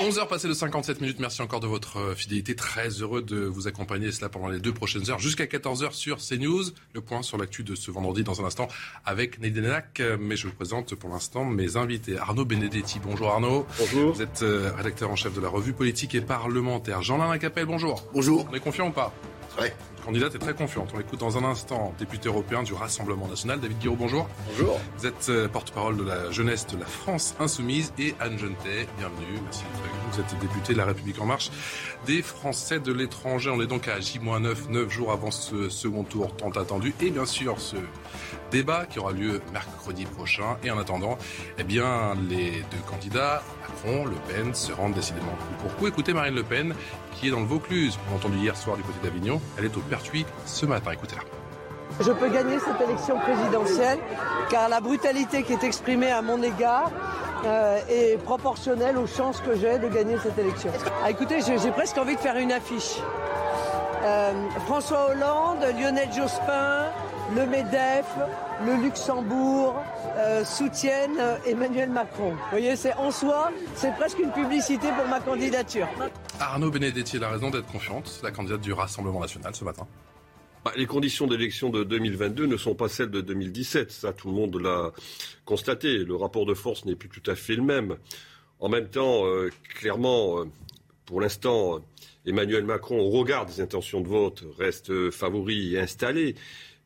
11h passées de 57 minutes. Merci encore de votre euh, fidélité. Très heureux de vous accompagner cela pendant les deux prochaines heures jusqu'à 14h sur CNews. Le point sur l'actu de ce vendredi dans un instant avec Nédénac. Mais je vous présente pour l'instant mes invités. Arnaud Benedetti. Bonjour Arnaud. Bonjour. Vous êtes euh, rédacteur en chef de la revue politique et parlementaire. Jean-Lin Lacapelle, bonjour. Bonjour. On est confiant ou pas? Ouais. Candidate est très confiante. On l'écoute dans un instant. Député européen du Rassemblement national, David Guiraud, bonjour. Bonjour. Vous êtes euh, porte-parole de la jeunesse de la France insoumise et Anne Jeunetet, bienvenue, merci d'être avec nous. Vous êtes députée de la République en marche des Français de l'étranger. On est donc à J-9, 9 jours avant ce second tour tant attendu et bien sûr ce débat qui aura lieu mercredi prochain. Et en attendant, eh bien, les deux candidats, Le Pen, se rendent décidément coup pour coup. Écoutez Marine Le Pen, qui est dans le Vaucluse. On l'a entendu hier soir du côté d'Avignon. Elle est au Pertuis ce matin. Écoutez-la. Je peux gagner cette élection présidentielle car la brutalité qui est exprimée à mon égard euh, est proportionnelle aux chances que j'ai de gagner cette élection. Ah, écoutez, j'ai j'ai presque envie de faire une affiche. Euh, François Hollande, Lionel Jospin, le MEDEF, le Luxembourg euh, soutiennent euh, Emmanuel Macron. Vous voyez, c'est en soi, c'est presque une publicité pour ma candidature. Arnaud Benedetti a raison d'être confiante, la candidate du Rassemblement national ce matin. Bah, les conditions d'élection de 2022 ne sont pas celles de 2017. Ça, tout le monde l'a constaté. Le rapport de force n'est plus tout à fait le même. En même temps, euh, clairement, euh, pour l'instant, euh, Emmanuel Macron, au regard des intentions de vote, reste euh, favori et installé.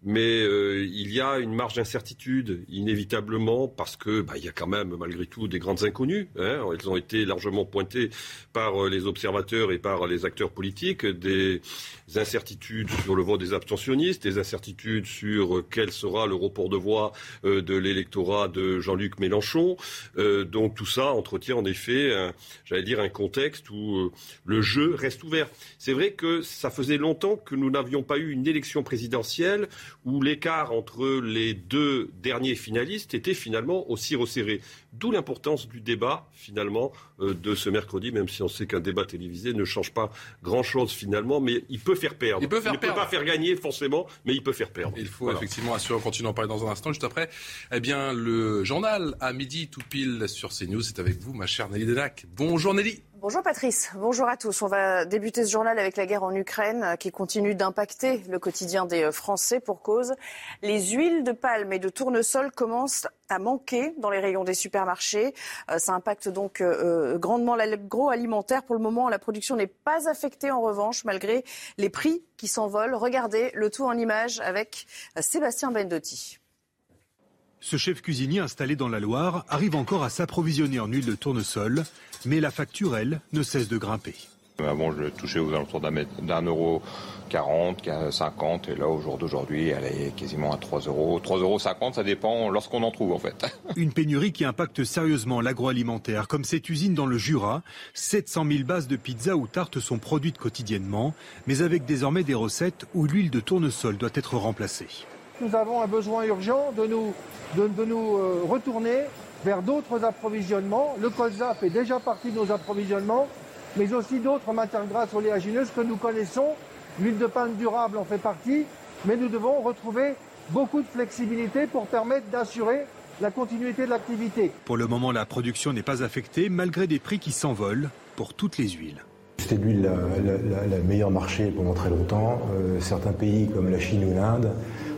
Mais euh, il y a une marge d'incertitude, inévitablement, parce que bah, il y a quand même, malgré tout, des grandes inconnues. Hein. Elles ont été largement pointées par euh, les observateurs et par les acteurs politiques. Des incertitudes sur le vote des abstentionnistes, des incertitudes sur euh, quel sera le report de voix euh, de l'électorat de Jean-Luc Mélenchon. Euh, donc tout ça entretient en effet, j'allais dire, un contexte où le jeu reste ouvert. C'est vrai que ça faisait longtemps que nous n'avions pas eu une élection présidentielle où l'écart entre les deux derniers finalistes était finalement aussi resserré. D'où l'importance du débat, finalement, euh, de ce mercredi, même si on sait qu'un débat télévisé ne change pas grand-chose, finalement, mais il peut faire perdre. Il peut faire ne perdre. peut pas faire gagner, forcément, mais il peut faire perdre. Il faut Voilà. effectivement assurer, on continue à en parler dans un instant. Juste après, eh bien, le journal à midi tout pile sur CNews, c'est avec vous, ma chère Nelly Denac. Bonjour Nelly. Bonjour Patrice, bonjour à tous. On va débuter ce journal avec la guerre en Ukraine euh, qui continue d'impacter le quotidien des euh, Français pour cause. Les huiles de palme et de tournesol commencent à manquer dans les rayons des supermarchés. Euh, Ça impacte donc euh, grandement l'agroalimentaire. Pour le moment, la production n'est pas affectée en revanche malgré les prix qui s'envolent. Regardez le tout en images avec Sébastien Bendotti. Ce chef cuisinier installé dans la Loire arrive encore à s'approvisionner en huile de tournesol, mais la facture, elle, ne cesse de grimper. Avant, je touchais aux alentours d'un euro 40, 50, et là, au jour d'aujourd'hui, elle est quasiment à 3 euros. 3 euros 50, ça dépend lorsqu'on en trouve, en fait. Une pénurie qui impacte sérieusement l'agroalimentaire, comme cette usine dans le Jura. 700 000 bases de pizza ou tartes sont produites quotidiennement, mais avec désormais des recettes où l'huile de tournesol doit être remplacée. Nous avons un besoin urgent de nous, euh, retourner vers d'autres approvisionnements. Le colza fait déjà partie de nos approvisionnements, mais aussi d'autres matières grasses oléagineuses que nous connaissons. L'huile de palme durable en fait partie, mais nous devons retrouver beaucoup de flexibilité pour permettre d'assurer la continuité de l'activité. Pour le moment, la production n'est pas affectée, malgré des prix qui s'envolent pour toutes les huiles. C'était l'huile la, meilleure marché pendant très longtemps. Euh, certains pays comme la Chine ou l'Inde,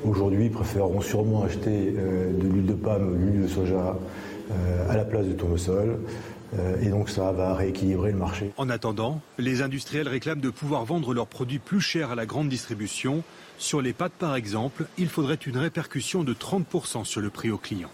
aujourd'hui, préféreront sûrement acheter euh, de l'huile de palme ou de l'huile de soja euh, à la place de tournesol. Et donc ça va rééquilibrer le marché. En attendant, les industriels réclament de pouvoir vendre leurs produits plus chers à la grande distribution. Sur les pâtes, par exemple, il faudrait une répercussion de 30% sur le prix aux clients.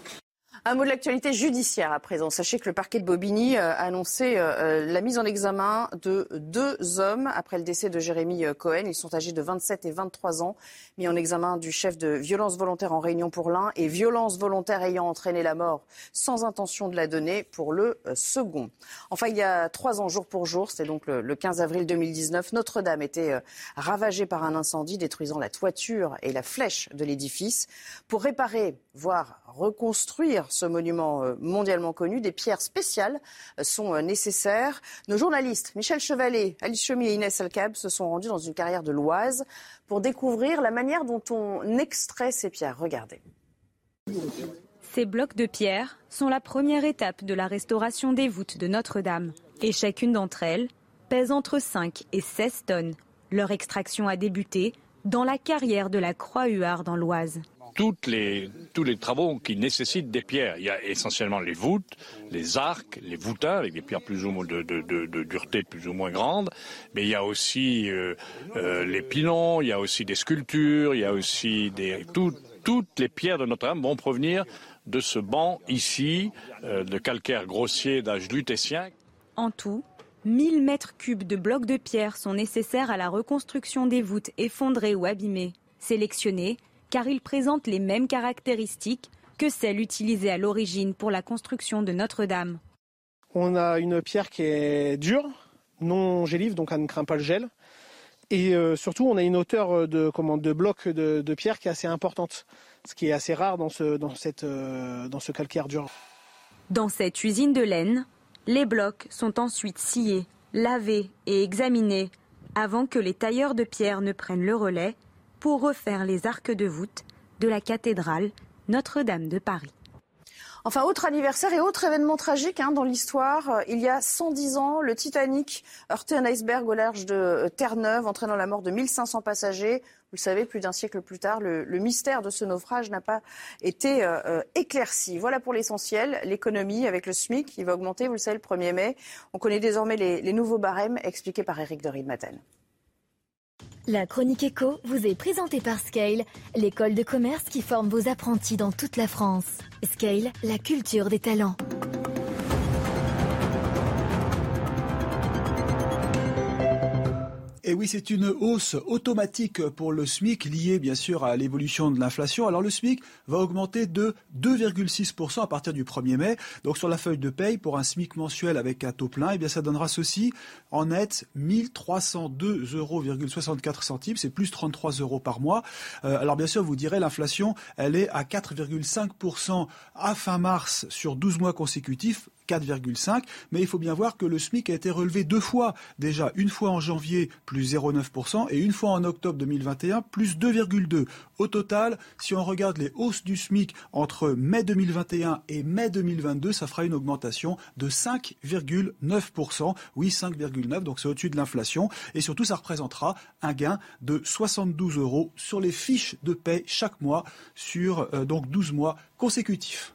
Un mot de l'actualité judiciaire à présent. Sachez que le parquet de Bobigny euh, a annoncé euh, euh, la mise en examen de deux hommes après le décès de Jérémy Cohen. Ils sont âgés de 27 et 23 ans, mis en examen du chef de violence volontaire en réunion pour l'un et violence volontaire ayant entraîné la mort sans intention de la donner pour le second. Enfin, il y a trois ans, jour pour jour, c'est donc le 15 avril 2019, Notre-Dame était ravagée par un incendie détruisant la toiture et la flèche de l'édifice. Pour réparer, voire reconstruire ce monument euh, mondialement connu, des pierres spéciales euh, sont euh, nécessaires. Nos journalistes, Michel Chevalet, Alice Chomy et Inès Alcab, se sont rendus dans une carrière de l'Oise pour découvrir la manière dont on extrait ces pierres. Regardez. Ces blocs de pierre sont la première étape de la restauration des voûtes de Notre-Dame. Et chacune d'entre elles pèse entre 5 et 16 tonnes. Leur extraction a débuté dans la carrière de la Croix-Huard dans l'Oise les, tous les travaux qui nécessitent des pierres. Il y a essentiellement les voûtes, les arcs, les voûtains avec des pierres plus ou moins de, de, dureté plus ou moins grande, mais il y a aussi euh, euh, les pilons, il y a aussi des sculptures, il y a aussi des toutes les pierres de Notre-Dame vont provenir de ce banc ici euh, de calcaire grossier d'âge lutétien. En tout, 1000 mètres cubes de blocs de pierre sont nécessaires à la reconstruction des voûtes effondrées ou abîmées. Sélectionnés, car ils présentent les mêmes caractéristiques que celles utilisées à l'origine pour la construction de Notre-Dame. On a une pierre qui est dure, non gélive, donc elle ne craint pas le gel. Et euh, surtout, on a une hauteur de, comment, de bloc de, pierre qui est assez importante, ce qui est assez rare dans ce, dans cette, euh, dans ce calcaire dur. Dans cette usine de laine, les blocs sont ensuite sciés, lavés et examinés avant que les tailleurs de pierre ne prennent le relais pour refaire les arcs de voûte de la cathédrale Notre-Dame de Paris. Enfin, autre anniversaire et autre événement tragique hein, dans l'histoire. Euh, il y a 110 ans, le Titanic heurtait un iceberg au large de euh, Terre-Neuve, entraînant la mort de 1500 passagers. Vous le savez, plus d'un siècle plus tard, le, mystère de ce naufrage n'a pas été euh, éclairci. Voilà pour l'essentiel. L'économie avec le SMIC qui va augmenter, vous le savez, le 1er mai. On connaît désormais les, nouveaux barèmes expliqués par Eric de Maten. La chronique éco vous est présentée par Scale, l'école de commerce qui forme vos apprentis dans toute la France. Scale, la culture des talents. Et oui, c'est une hausse automatique pour le SMIC liée bien sûr à l'évolution de l'inflation. Alors le SMIC va augmenter de 2,6% à partir du 1er mai. Donc sur la feuille de paye pour un SMIC mensuel avec un taux plein, eh bien ça donnera ceci en net 1302,64 euros c'est plus 33 euros par mois. Euh, alors bien sûr, vous direz l'inflation, elle est à 4,5% à fin mars sur 12 mois consécutifs 4,5. Mais il faut bien voir que le SMIC a été relevé deux fois. Déjà, une fois en janvier, plus 0,9%, et une fois en octobre 2021, plus 2,2%. Au total, si on regarde les hausses du SMIC entre mai 2021 et mai 2022, ça fera une augmentation de 5,9%. Oui, 5,9%, donc c'est au-dessus de l'inflation. Et surtout, ça représentera un gain de 72 euros sur les fiches de paie chaque mois sur euh, donc 12 mois consécutifs.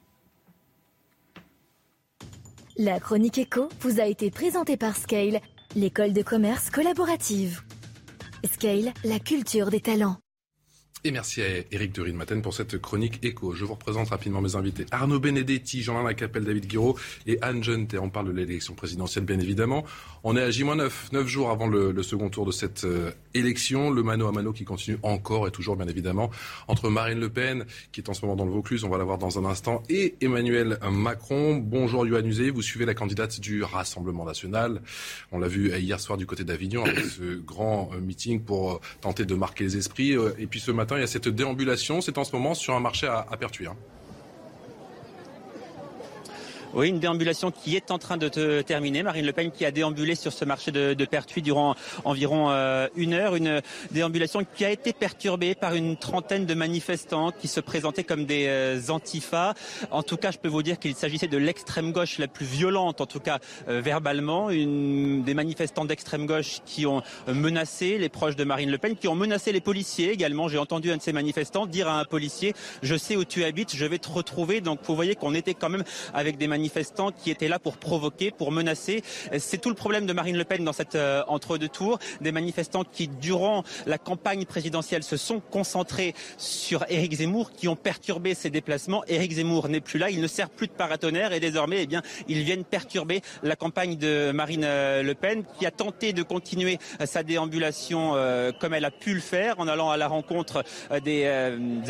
La chronique éco vous a été présentée par Scale, l'école de commerce collaborative. Scale, la culture des talents. Et merci à Eric de Maten pour cette chronique écho. Je vous représente rapidement mes invités. Arnaud Benedetti, Jean-Alain Lacapelle, David Guiraud et Anne Jeunet. On parle de l'élection présidentielle, bien évidemment. On est à J-9, 9 jours avant le, second tour de cette euh, élection. Le mano à mano qui continue encore et toujours, bien évidemment, entre Marine Le Pen, qui est en ce moment dans le Vaucluse, on va la voir dans un instant, et Emmanuel Macron. Bonjour, Yohann Uzé. Vous suivez la candidate du Rassemblement National. On l'a vu hier soir du côté d'Avignon avec ce grand euh, meeting pour euh, tenter de marquer les esprits. Et puis ce matin, il y a cette déambulation. C'est en ce moment sur un marché à, à. Hein. Oui, une déambulation qui est en train de te terminer. Marine Le Pen qui a déambulé sur ce marché de, de Pertuis durant environ euh, une heure. Une déambulation qui a été perturbée par une trentaine de manifestants qui se présentaient comme des euh, antifas. En tout cas, je peux vous dire qu'il s'agissait de l'extrême gauche la plus violente, en tout cas euh, verbalement. Une, des manifestants d'extrême gauche qui ont menacé les proches de Marine Le Pen, qui ont menacé les policiers également. J'ai entendu un de ces manifestants dire à un policier, je sais où tu habites, je vais te retrouver. Donc vous voyez qu'on était quand même avec des manifestants manifestants qui étaient là pour provoquer, pour menacer. C'est tout le problème de Marine Le Pen dans cette entre-deux tours. Des manifestants qui, durant la campagne présidentielle, se sont concentrés sur Éric Zemmour, qui ont perturbé ses déplacements. Éric Zemmour n'est plus là, il ne sert plus de paratonnerre et désormais, eh bien, ils viennent perturber la campagne de Marine Le Pen, qui a tenté de continuer sa déambulation comme elle a pu le faire en allant à la rencontre des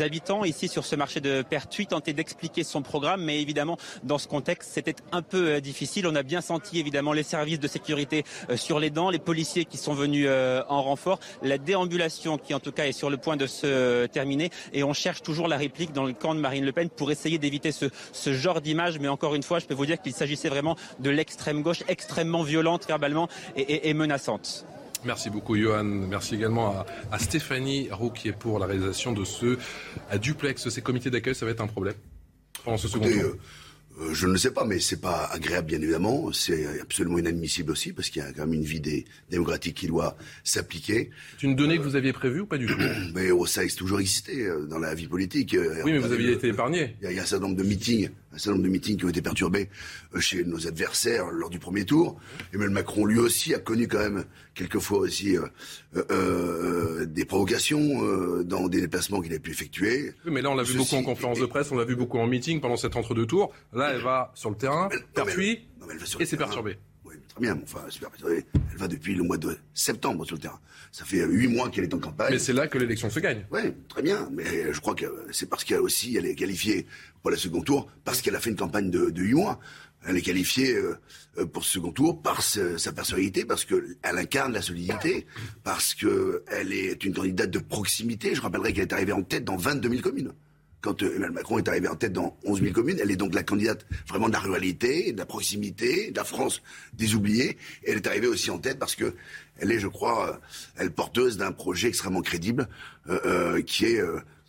habitants ici sur ce marché de Pertuis, tenter d'expliquer son programme, mais évidemment, dans ce contexte, c'était un peu euh, difficile. On a bien senti évidemment les services de sécurité euh, sur les dents, les policiers qui sont venus euh, en renfort, la déambulation qui en tout cas est sur le point de se terminer, et on cherche toujours la réplique dans le camp de Marine Le Pen pour essayer d'éviter ce, ce genre d'image. Mais encore une fois, je peux vous dire qu'il s'agissait vraiment de l'extrême gauche, extrêmement violente verbalement et, et, et menaçante. Merci beaucoup, Johan. Merci également à, Stéphanie Rouquier pour la réalisation de ce à duplex. Ces comités d'accueil, ça va être un problème pendant ce second tour euh, euh, je ne le sais pas, mais c'est pas agréable, bien évidemment. C'est absolument inadmissible aussi, parce qu'il y a quand même une vie des, démocratique qui doit s'appliquer. C'est une donnée que vous aviez prévue ou pas du tout Mais oh, ça a toujours existé euh, dans la vie politique. Oui, mais vous aviez été épargné. Il y, a, un certain nombre de meetings, un certain nombre de meetings qui ont été perturbés chez nos adversaires lors du premier tour. Emmanuel Macron, lui aussi, a connu quand même quelquefois aussi euh, euh, euh, des provocations dans des déplacements qu'il a pu effectuer. Oui, mais là, on l'a vu beaucoup en conférence de presse, on l'a vu beaucoup en meeting pendant cette entre-deux tours. Là, elle va sur le terrain, pertuis, et c'est perturbé. Très bien, enfin, super. Elle va depuis le mois de septembre sur le terrain. Ça fait huit mois qu'elle est en campagne. Mais c'est là que l'élection se gagne. Oui, très bien. Mais je crois que c'est parce qu'elle aussi, elle est qualifiée pour le second tour, parce qu'elle a fait une campagne de huit mois. Elle est qualifiée euh, euh, pour ce second tour par sa personnalité, parce qu'elle incarne la solidité, parce qu'elle est une candidate de proximité. Je rappellerai qu'elle est arrivée en tête dans 22 000 communes. Quand euh, Emmanuel Macron est arrivé en tête dans 11 000 communes, elle est donc la candidate vraiment de la ruralité, de la proximité, de la France des oubliés. Et elle est arrivée aussi en tête parce que elle est, je crois, elle porteuse d'un projet extrêmement crédible, qui est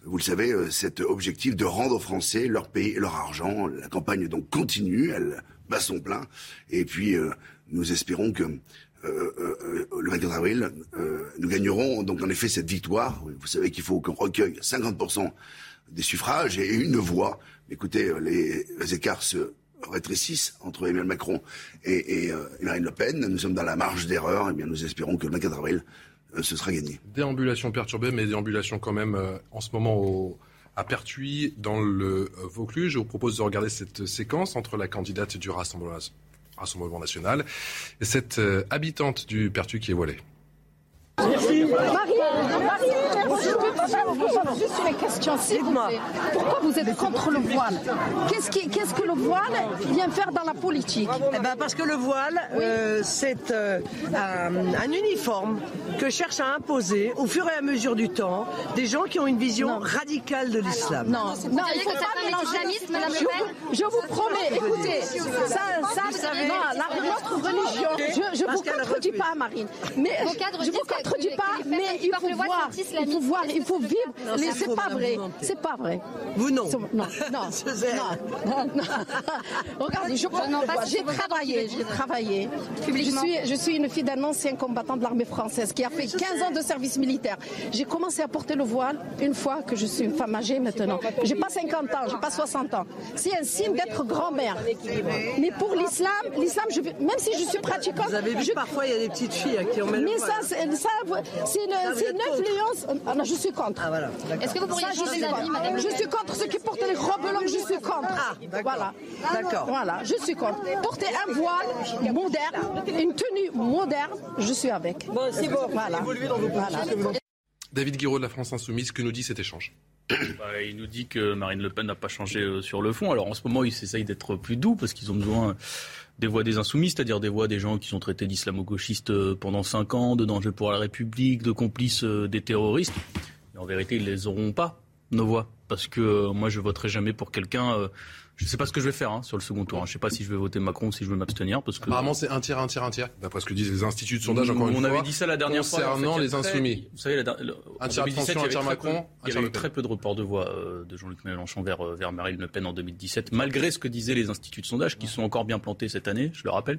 vous le savez, euh, cet objectif de rendre aux Français leur pays et leur argent. La campagne donc continue, elle bat son plein. Et puis, euh, nous espérons que euh, le 24 avril, nous gagnerons donc en effet cette victoire. Vous savez qu'il faut qu'on recueille 50% des suffrages et une voix. Écoutez, les, écarts se rétrécissent entre Emmanuel Macron et, et Marine Le Pen. Nous sommes dans la marge d'erreur. Et eh bien, nous espérons que le 24 avril, euh, ce sera gagné. Déambulation perturbée, mais déambulation quand même euh, en ce moment au, à Pertuis, dans le euh, Vaucluse. Je vous propose de regarder cette séquence entre la candidate du Rassemblement, Rassemblement national et cette habitante du Pertuis qui est voilée. Marie, Marie, juste une question, s'il vous plaît. Pourquoi vous êtes contre le voile Qu'est-ce que le voile vient faire dans la politique eh ben Parce que le voile, euh, c'est euh, un, uniforme que cherche à imposer au fur et à mesure du temps des gens qui ont une vision radicale de l'islam. Non, non, il faut pas mélanger. Je, je, vous promets, écoutez, ça, ça, non, notre religion, je ne vous contredis pas, Marine, mais je vous contredis pas, mais il faut voir, il faut voir, il faut vivre. Mais c'est pas vrai, c'est pas vrai. Vous non. Non, non, non. Regardez, je j'ai travaillé, j'ai travaillé. Je suis, je suis une fille d'un ancien combattant de l'armée française qui a fait 15 ans de service militaire. J'ai commencé à porter le voile une fois que je suis une femme âgée maintenant. J'ai pas 50 ans, j'ai pas 60 ans. C'est un signe d'être grand-mère. Mais pour l'islam, l'islam, même si je suis pratiquante. Vous avez vu parfois il y a des petites filles qui ont Mais ça, ça c'est une, influence. Ah non, je suis contre. Ah, Est-ce que vous pourriez changer d'avis, madame Je suis contre ceux qui portent les robes longues, je suis contre. Ah, voilà. D'accord. Voilà, je suis contre. Porter un voile moderne, une tenue moderne, je suis avec. Bon, c'est bon. Voilà. David Guiraud de la France Insoumise, que nous dit cet échange bah, il nous dit que Marine Le Pen n'a pas changé euh, sur le fond. Alors en ce moment, ils essayent d'être plus doux parce qu'ils ont besoin des voix des insoumis, c'est-à-dire des voix des gens qui sont traités d'islamo-gauchistes euh, pendant cinq ans, de danger pour la République, de complices euh, des terroristes. En vérité, ils les auront pas, nos voix, parce que euh, moi, je voterai jamais pour quelqu'un je ne sais pas ce que je vais faire hein, sur le second tour. Hein. Je ne sais pas si je vais voter Macron ou si je vais m'abstenir. Parce que... Apparemment, c'est un tiers, un tiers, un tiers. D'après ce que disent les instituts de sondage, encore une fois. On avait dit ça la dernière fois. Concernant les insoumis. Vous savez, la, un tiers abstention, un tiers Macron. il y avait eu très peu de reports de voix euh, de Jean-Luc Mélenchon vers, euh, vers Marine Le Pen en 2017, malgré ce que disaient les instituts de sondage, qui sont encore bien plantés cette année, je le rappelle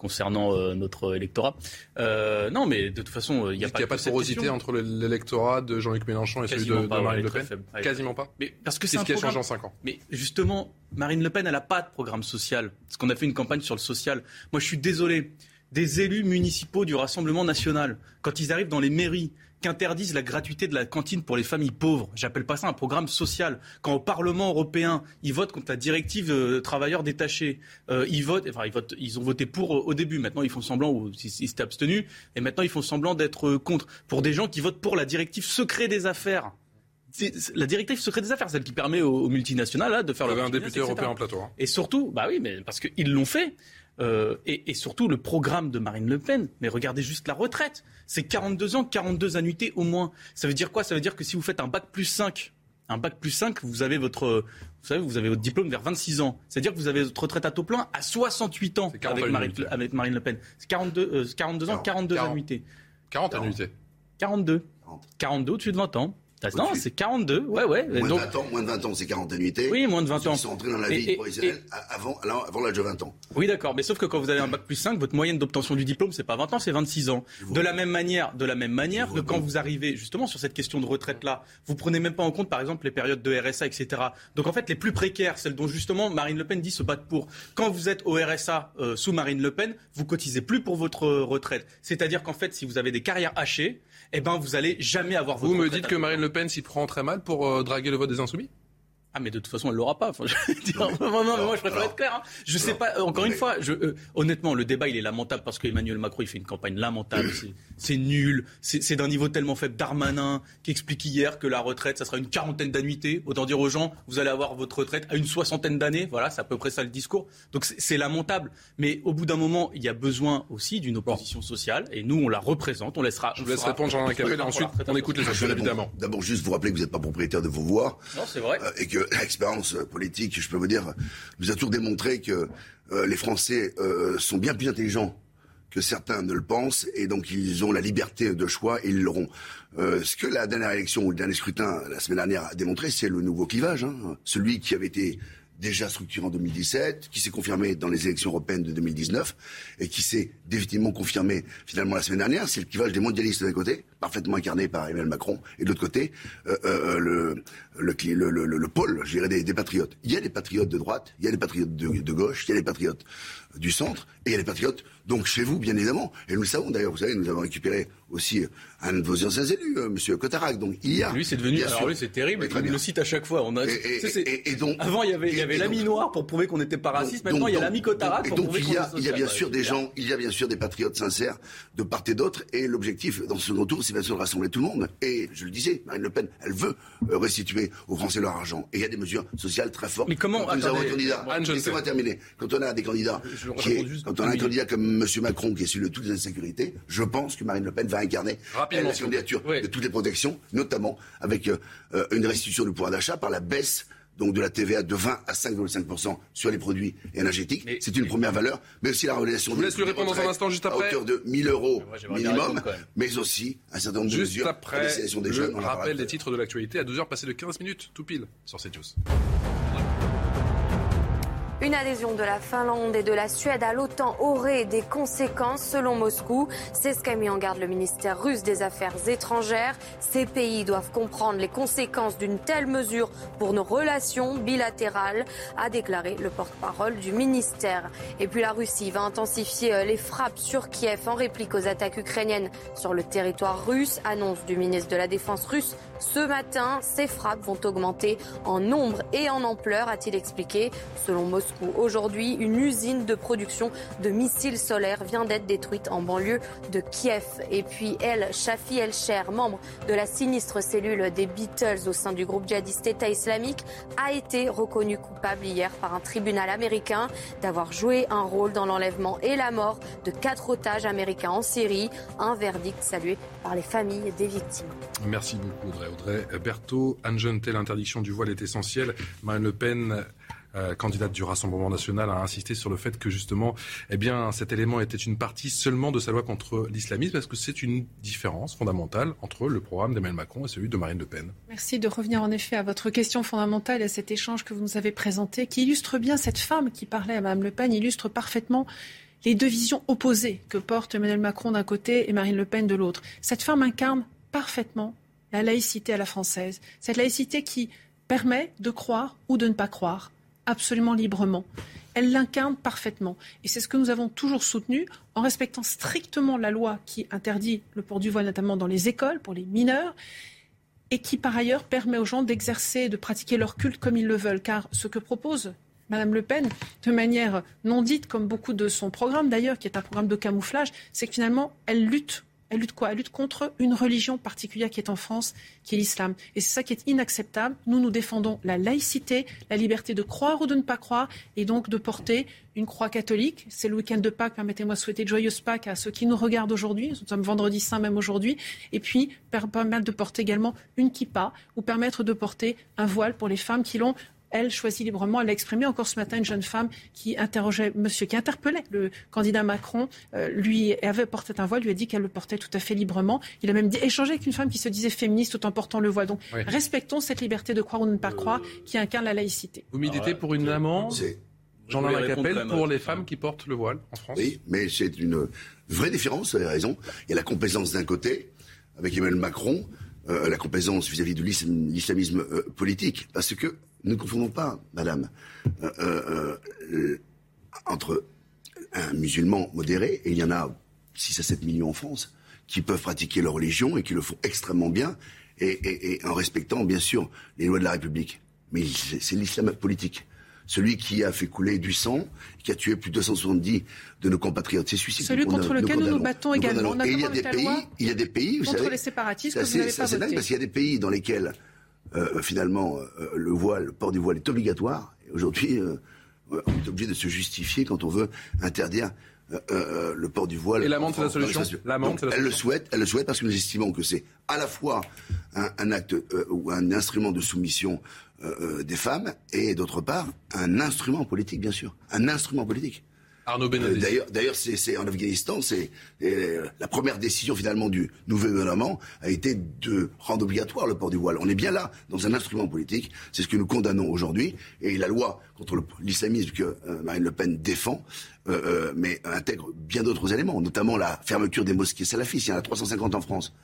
concernant euh, notre électorat. Euh, non, mais de toute façon, il n'y a, pas, a pas de porosité entre l'électorat de Jean-Luc Mélenchon et celui de, Marine Le Pen Quasiment pas. Mais parce que c'est ce qui a changé en 5 ans. Mais justement, Marine Le Pen, elle n'a pas de programme social. Parce qu'on a fait une campagne sur le social. Moi, je suis désolé. Des élus municipaux du Rassemblement national, quand ils arrivent dans les mairies, qu'interdisent la gratuité de la cantine pour les familles pauvres. J'appelle pas ça un programme social. Quand au Parlement européen, ils votent contre la directive euh, travailleurs détachés, euh, ils votent, enfin ils votent, ils ont voté pour euh, au début. Maintenant ils font semblant ou ils s'étaient abstenus, et maintenant ils font semblant d'être contre. Pour des gens qui votent pour la directive secret des affaires. La directive secret des affaires, celle qui permet aux, multinationales de faire le. un député européen en plateau. Hein. Et surtout, bah oui, mais parce qu'ils l'ont fait. Euh, et, surtout le programme de Marine Le Pen. Mais regardez juste la retraite. C'est 42 ans, 42 annuités au moins. Ça veut dire quoi? Ça veut dire que si vous faites un bac plus 5, un bac plus 5, vous avez votre, vous savez, vous avez votre diplôme vers 26 ans. C'est-à-dire que vous avez votre retraite à taux plein à 68 ans avec Marine, avec Marine, Le Pen. C'est 42, 42 euh, ans, 42 annuités. 40 annuités. 42. 42 au-dessus de 20 ans. Non, c'est 42. Ouais, ouais. Moins, de 20 ans, moins de 20 ans, c'est 40 annuités. Oui, moins de 20 ans. Ils sont entrés dans la vie professionnelle avant, avant l'âge de 20 ans. Oui, d'accord. Mais sauf que quand vous avez un bac plus 5, votre moyenne d'obtention du diplôme, c'est pas 20 ans, c'est 26 ans. De la même manière, de la même manière que quand vous arrivez justement sur cette question de retraite-là, vous prenez même pas en compte, par exemple, les périodes de RSA, etc. Donc en fait, les plus précaires, celles dont justement Marine Le Pen dit se battre pour. Quand vous êtes au RSA euh, sous Marine Le Pen, vous cotisez plus pour votre retraite. C'est-à-dire qu'en fait, si vous avez des carrières hachées, eh ben vous allez jamais avoir votre Vous me dites que Marine Le Pen s'y prend très mal pour euh, draguer le vote des insoumis? Ah mais de toute façon elle l'aura pas. Enfin, je moi je préfère être clair. Hein. Je sais pas. Euh, encore une fois, je, euh, honnêtement, le débat il est lamentable parce qu'Emmanuel Macron il fait une campagne lamentable. C'est nul. C'est d'un niveau tellement faible. Darmanin qui explique hier que la retraite ça sera une quarantaine d'annuités. Autant dire aux gens vous allez avoir votre retraite à une soixantaine d'années. Voilà, c'est à peu près ça le discours. Donc c'est lamentable. Mais au bout d'un moment, il y a besoin aussi d'une opposition sociale et nous on la représente. On laissera. Je vous laisse répondre Jean Capel ensuite on écoute les autres évidemment. D'abord juste vous rappeler que vous n'êtes pas propriétaire de vos voix. Non c'est vrai. et que l'expérience politique, je peux vous dire, nous a toujours démontré que euh, les Français euh, sont bien plus intelligents que certains ne le pensent, et donc ils ont la liberté de choix et ils l'auront. Euh, ce que la dernière élection ou le dernier scrutin la semaine dernière a démontré, c'est le nouveau clivage, hein. celui qui avait été déjà structuré en 2017, qui s'est confirmé dans les élections européennes de 2019 et qui s'est définitivement confirmé finalement la semaine dernière. C'est le clivage des mondialistes d'un côté, parfaitement incarné par Emmanuel Macron, et de l'autre côté, euh, euh, le, le, le, le, pôle, je dirais, des, des, patriotes. Il y a des patriotes de droite, il y a des patriotes de, de gauche, il y a des patriotes du centre, et il y a des patriotes, donc chez vous, bien évidemment. Et nous le savons d'ailleurs, vous savez, nous avons récupéré aussi un de vos anciens élus, euh, Monsieur Cotarac. Donc il y a. Lui, c'est devenu. Alors lui, c'est terrible. Il le cite à chaque fois. On a. Et, et, donc. Avant, il y avait, il y avait l'ami noir pour prouver qu'on n'était pas raciste. Maintenant, il y a l'ami Cotarac pour prouver qu'on est il y a bien sûr des gens, il y a bien sûr des patriotes sincères de part et d'autre. Et l'objectif dans ce second tour, c'est bien sûr de rassembler tout le monde. Et je le disais, Marine Le Pen, elle veut euh, restituer aux Français leur argent. Et il y a des mesures sociales très fortes. Mais comment Quand nous avons un candidat. Laissez-moi terminer. Quand on a des candidats, quand on a un candidat comme M. Macron qui est sur le toutes les insécurités, je pense que Marine Le Pen va incarner la candidature de toutes les protections, notamment avec euh, euh, une restitution du pouvoir d'achat par la baisse donc de la TVA de 20 à 5,5% sur les produits énergétiques. C'est une première valeur, mais aussi la. Je vous laisse lui répondre dans un instant, juste après. À hauteur de 1000 euros minimum, mais aussi un certain nombre de mesures. Juste après, des jeunes, rappel des titres de l'actualité à 12h passé de 15 minutes, tout pile, sur CNews. Une adhésion de la Finlande et de la Suède à l'OTAN aurait des conséquences selon Moscou. C'est ce qu'a mis en garde le ministère russe des Affaires étrangères. Ces pays doivent comprendre les conséquences d'une telle mesure pour nos relations bilatérales, a déclaré le porte-parole du ministère. Et puis la Russie va intensifier euh, les frappes sur Kiev en réplique aux attaques ukrainiennes sur le territoire russe, annonce du ministre de la Défense russe ce matin. Ces frappes vont augmenter en nombre et en ampleur, a-t-il expliqué. Selon Moscou, Aujourd'hui, une usine de production de missiles solaires vient d'être détruite en banlieue de Kiev. Et puis elle, Shafi El-Sher, membre de la sinistre cellule des Beatles au sein du groupe djihadiste État islamique, a été reconnu coupable hier par un tribunal américain d'avoir joué un rôle dans l'enlèvement et la mort de quatre otages américains en Syrie. Un verdict salué par les familles des victimes. Merci beaucoup Audrey. Audrey Berthaud, Anne l'interdiction du voile est essentielle. Marine Le Pen euh, candidate du Rassemblement national, a insisté sur le fait que justement, eh bien, cet élément était une partie seulement de sa loi contre l'islamisme, parce que c'est une différence fondamentale entre le programme d'Emmanuel Macron et celui de Marine Le Pen? Merci de revenir en effet à votre question fondamentale et à cet échange que vous nous avez présenté, qui illustre bien cette femme qui parlait à Mme Le Pen, illustre parfaitement les deux visions opposées que portent Emmanuel Macron d'un côté et Marine Le Pen de l'autre. Cette femme incarne parfaitement la laïcité à la française. Cette laïcité qui permet de croire ou de ne pas croire, absolument librement. Elle l'incarne parfaitement. Et c'est ce que nous avons toujours soutenu en respectant strictement la loi qui interdit le port du voile, notamment dans les écoles, pour les mineurs, et qui par ailleurs permet aux gens d'exercer, de pratiquer leur culte comme ils le veulent. Car ce que propose Madame Le Pen, de manière non dite, comme beaucoup de son programme d'ailleurs, qui est un programme de camouflage, c'est que finalement, elle lutte elle lutte quoi? Elle lutte contre une religion particulière qui est en France, qui est l'islam. Et c'est ça qui est inacceptable. Nous, nous défendons la laïcité, la liberté de croire ou de ne pas croire, et donc de porter une croix catholique. C'est le week-end de Pâques. Permettez-moi de souhaiter de joyeuses Pâques à ceux qui nous regardent aujourd'hui. Nous sommes vendredi saint même aujourd'hui. Et puis, permettre de porter également une kippa ou permettre de porter un voile pour les femmes qui l'ont elle choisit librement. Elle a exprimé encore ce matin une jeune femme qui interrogeait monsieur, qui interpellait le candidat Macron, euh, lui avait porté un voile, lui a dit qu'elle le portait tout à fait librement. Il a même dit, échangé avec une femme qui se disait féministe tout en portant le voile. Donc respectons cette liberté de croire ou de ne pas croire qui incarne la laïcité. Vous militez pour une amende Jean-Marc Capelle pour les femmes qui portent le voile en France? Oui, mais c'est une vraie différence, vous avez raison. Il y a la complaisance d'un côté, avec Emmanuel Macron, euh, la complaisance vis-à-vis de l'islamisme euh, politique. Parce que ne confondons pas, madame, euh, euh, euh, entre un musulman modéré, et il y en a 6 à 7 millions en France, qui peuvent pratiquer leur religion et qui le font extrêmement bien, et, en respectant, bien sûr, les lois de la République. Mais c'est l'islam politique. Celui qui a fait couler du sang, qui a tué plus de 270 de nos compatriotes. C'est suicide. Celui contre lequel nous nous battons également. et il y a des pays, il y a des pays, vous contre savez, les séparatistes que vous n'avez pas voté. parce qu'il y a des pays dans lesquels euh, finalement, euh, le voile, le port du voile est obligatoire. Et aujourd'hui, euh, on est obligé de se justifier quand on veut interdire le port du voile. Et l'amende, c'est la solution Elle le souhaite, elle le souhaite parce que nous estimons que c'est à la fois un, acte ou un instrument de soumission des femmes et d'autre part un instrument politique, bien sûr, un instrument politique. Arnaud euh, d'ailleurs, d'ailleurs, c'est en Afghanistan, c'est euh, la première décision finalement du nouveau gouvernement a été de rendre obligatoire le port du voile. On est bien là dans un instrument politique. C'est ce que nous condamnons aujourd'hui. Et la loi contre l'islamisme que euh, Marine Le Pen défend, mais intègre bien d'autres éléments, notamment la fermeture des mosquées salafistes. Il y en a 350 en France.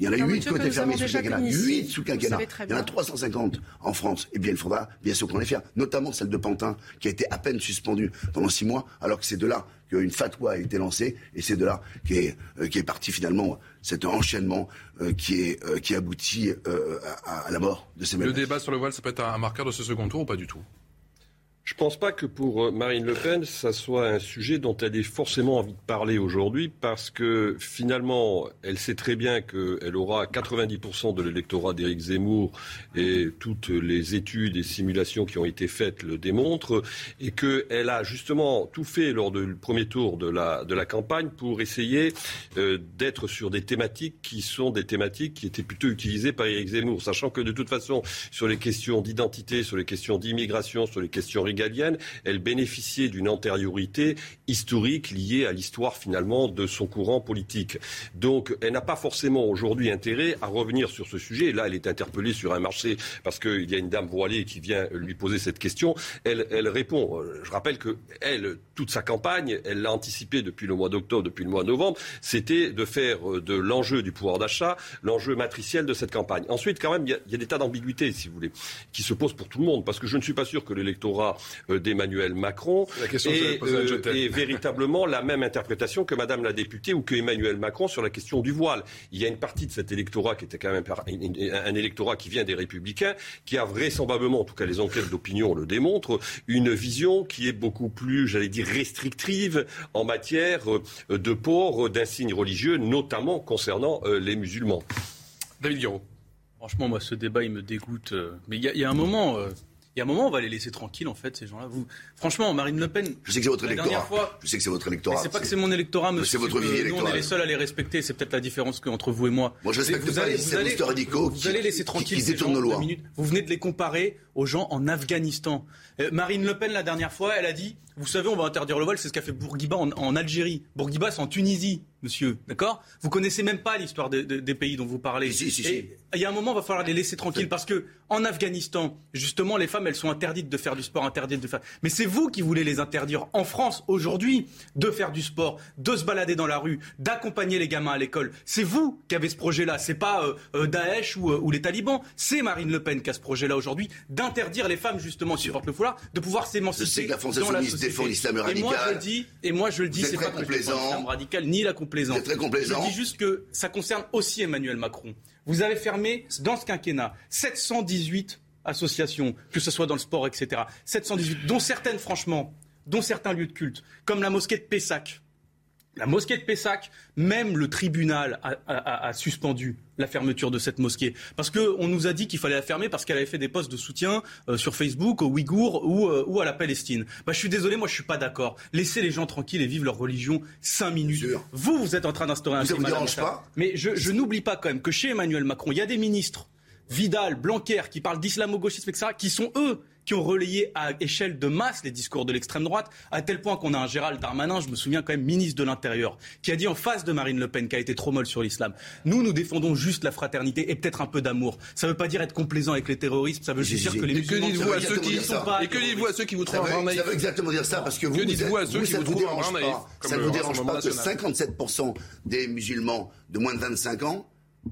Il y en a 8 qui ont été fermés sous quinquennat. 8 sous quinquennat. Il y en a 350 en France. Eh bien, il faudra bien sûr qu'on les fasse. Notamment celle de Pantin, qui a été à peine suspendue pendant 6 mois, alors que c'est de là qu'une fatwa a été lancée. Et c'est de là qu'est euh, est parti finalement cet enchaînement euh, qui, est, euh, qui aboutit à, la mort de ces Le débat sur le voile, ça peut être un marqueur de ce second tour ou pas du tout? Je ne pense pas que pour euh, Marine Le Pen, ça soit un sujet dont elle ait forcément envie de parler aujourd'hui, parce que finalement, elle sait très bien qu'elle aura 90% de l'électorat d'Éric Zemmour, et toutes les études et simulations qui ont été faites le démontrent, et qu'elle a justement tout fait lors du premier tour de la, de la campagne pour essayer euh, d'être sur des thématiques qui sont des thématiques qui étaient plutôt utilisées par Éric Zemmour, sachant que de toute façon, sur les questions d'identité, sur les questions d'immigration, sur les questions elle bénéficiait d'une antériorité historique liée à l'histoire finalement de son courant politique. Donc elle n'a pas forcément aujourd'hui intérêt à revenir sur ce sujet. là, elle est interpellée sur un marché parce qu'il y a une dame voilée qui vient lui poser cette question. Elle, répond. Je rappelle que toute sa campagne, elle l'a anticipé depuis le mois d'octobre, depuis le mois de novembre, c'était de faire de l'enjeu du pouvoir d'achat l'enjeu matriciel de cette campagne. Ensuite, quand même, il y a, des tas d'ambiguïtés, si vous voulez, qui se posent pour tout le monde, parce que je ne suis pas sûr que l'électorat euh, d'Emmanuel Macron et, euh, véritablement la même interprétation que Madame la députée ou que Emmanuel Macron sur la question du voile. Il y a une partie de cet électorat qui était quand même un électorat qui vient des Républicains, qui a vraisemblablement, en tout cas les enquêtes d'opinion le démontrent, une vision qui est beaucoup plus, j'allais dire, restrictive en matière euh, de port d'insignes religieux, notamment concernant les musulmans. David Guiraud. Franchement, moi, ce débat, il me dégoûte. Mais il y, a un moment, y a un moment, on va les laisser tranquilles, en fait, ces gens-là. Vous... Franchement, Marine Le Pen. Je sais que c'est votre électorat. Fois... Je sais que c'est votre électorat. C'est pas que c'est mon électorat, monsieur. C'est votre vie Nous, on est les seuls à les respecter. C'est peut-être la différence entre vous et moi. Moi, je respecte vous pas allez, les vous allez, radicaux vous allez laisser tranquille qui, détournent nos lois. Vous venez de les comparer aux gens en Afghanistan. Euh, Marine Le Pen, la dernière fois, elle a dit Vous savez, on va interdire le voile, c'est ce qu'a fait Bourguiba en, en Algérie. Bourguiba, c'est en Tunisie monsieur, d'accord? Vous connaissez même pas l'histoire des pays dont vous parlez. Si, si, si. il y a un moment, il va falloir les laisser tranquilles parce que en Afghanistan, justement, les femmes, elles sont interdites de faire du sport, interdites de faire. Mais c'est vous qui voulez les interdire en France aujourd'hui de faire du sport, de se balader dans la rue, d'accompagner les gamins à l'école. C'est vous qui avez ce projet-là. C'est pas euh, euh, Daesh ou, euh, ou, les talibans. C'est Marine Le Pen qui a ce projet-là aujourd'hui d'interdire les femmes justement qui portent le foulard de pouvoir s'émanciper. Je sais que la France insoumise défend l'islam radical. Et moi je le dis, et moi je le dis, c'est pas l'islam radical ni la Très complaisant. Je dis juste que ça concerne aussi Emmanuel Macron. Vous avez fermé, dans ce quinquennat, 718 associations, que ce soit dans le sport, etc. 718, dont certaines, franchement, dont certains lieux de culte, comme la mosquée de Pessac, la mosquée de Pessac, même le tribunal a, suspendu la fermeture de cette mosquée. Parce qu'on nous a dit qu'il fallait la fermer parce qu'elle avait fait des posts de soutien euh, sur Facebook aux Ouïghours ou, euh, ou, à la Palestine. Bah, je suis désolé, moi je suis pas d'accord. Laissez les gens tranquilles et vivre leur religion cinq minutes. Vous, vous êtes en train d'instaurer un climat. Mais je, je n'oublie pas quand même que chez Emmanuel Macron, il y a des ministres, Vidal, Blanquer, qui parlent d'islamo-gauchisme, etc., qui sont eux qui ont relayé à échelle de masse les discours de l'extrême droite, à tel point qu'on a un Gérald Darmanin, je me souviens quand même, ministre de l'Intérieur, qui a dit en face de Marine Le Pen, qui a été trop molle sur l'islam, nous, nous défendons juste la fraternité et peut-être un peu d'amour. Ça ne veut pas dire être complaisant avec les terroristes, ça veut juste dire que les musulmans... Que dites-vous à ceux qui sont pas... Et que dites-vous à ceux qui vous trouvent naïf Ça veut exactement dire ça, parce que vous... Que dites-vous à ceux qui vous trouvent naïf Ça ne vous dérange pas que 57% des musulmans de moins de 25 ans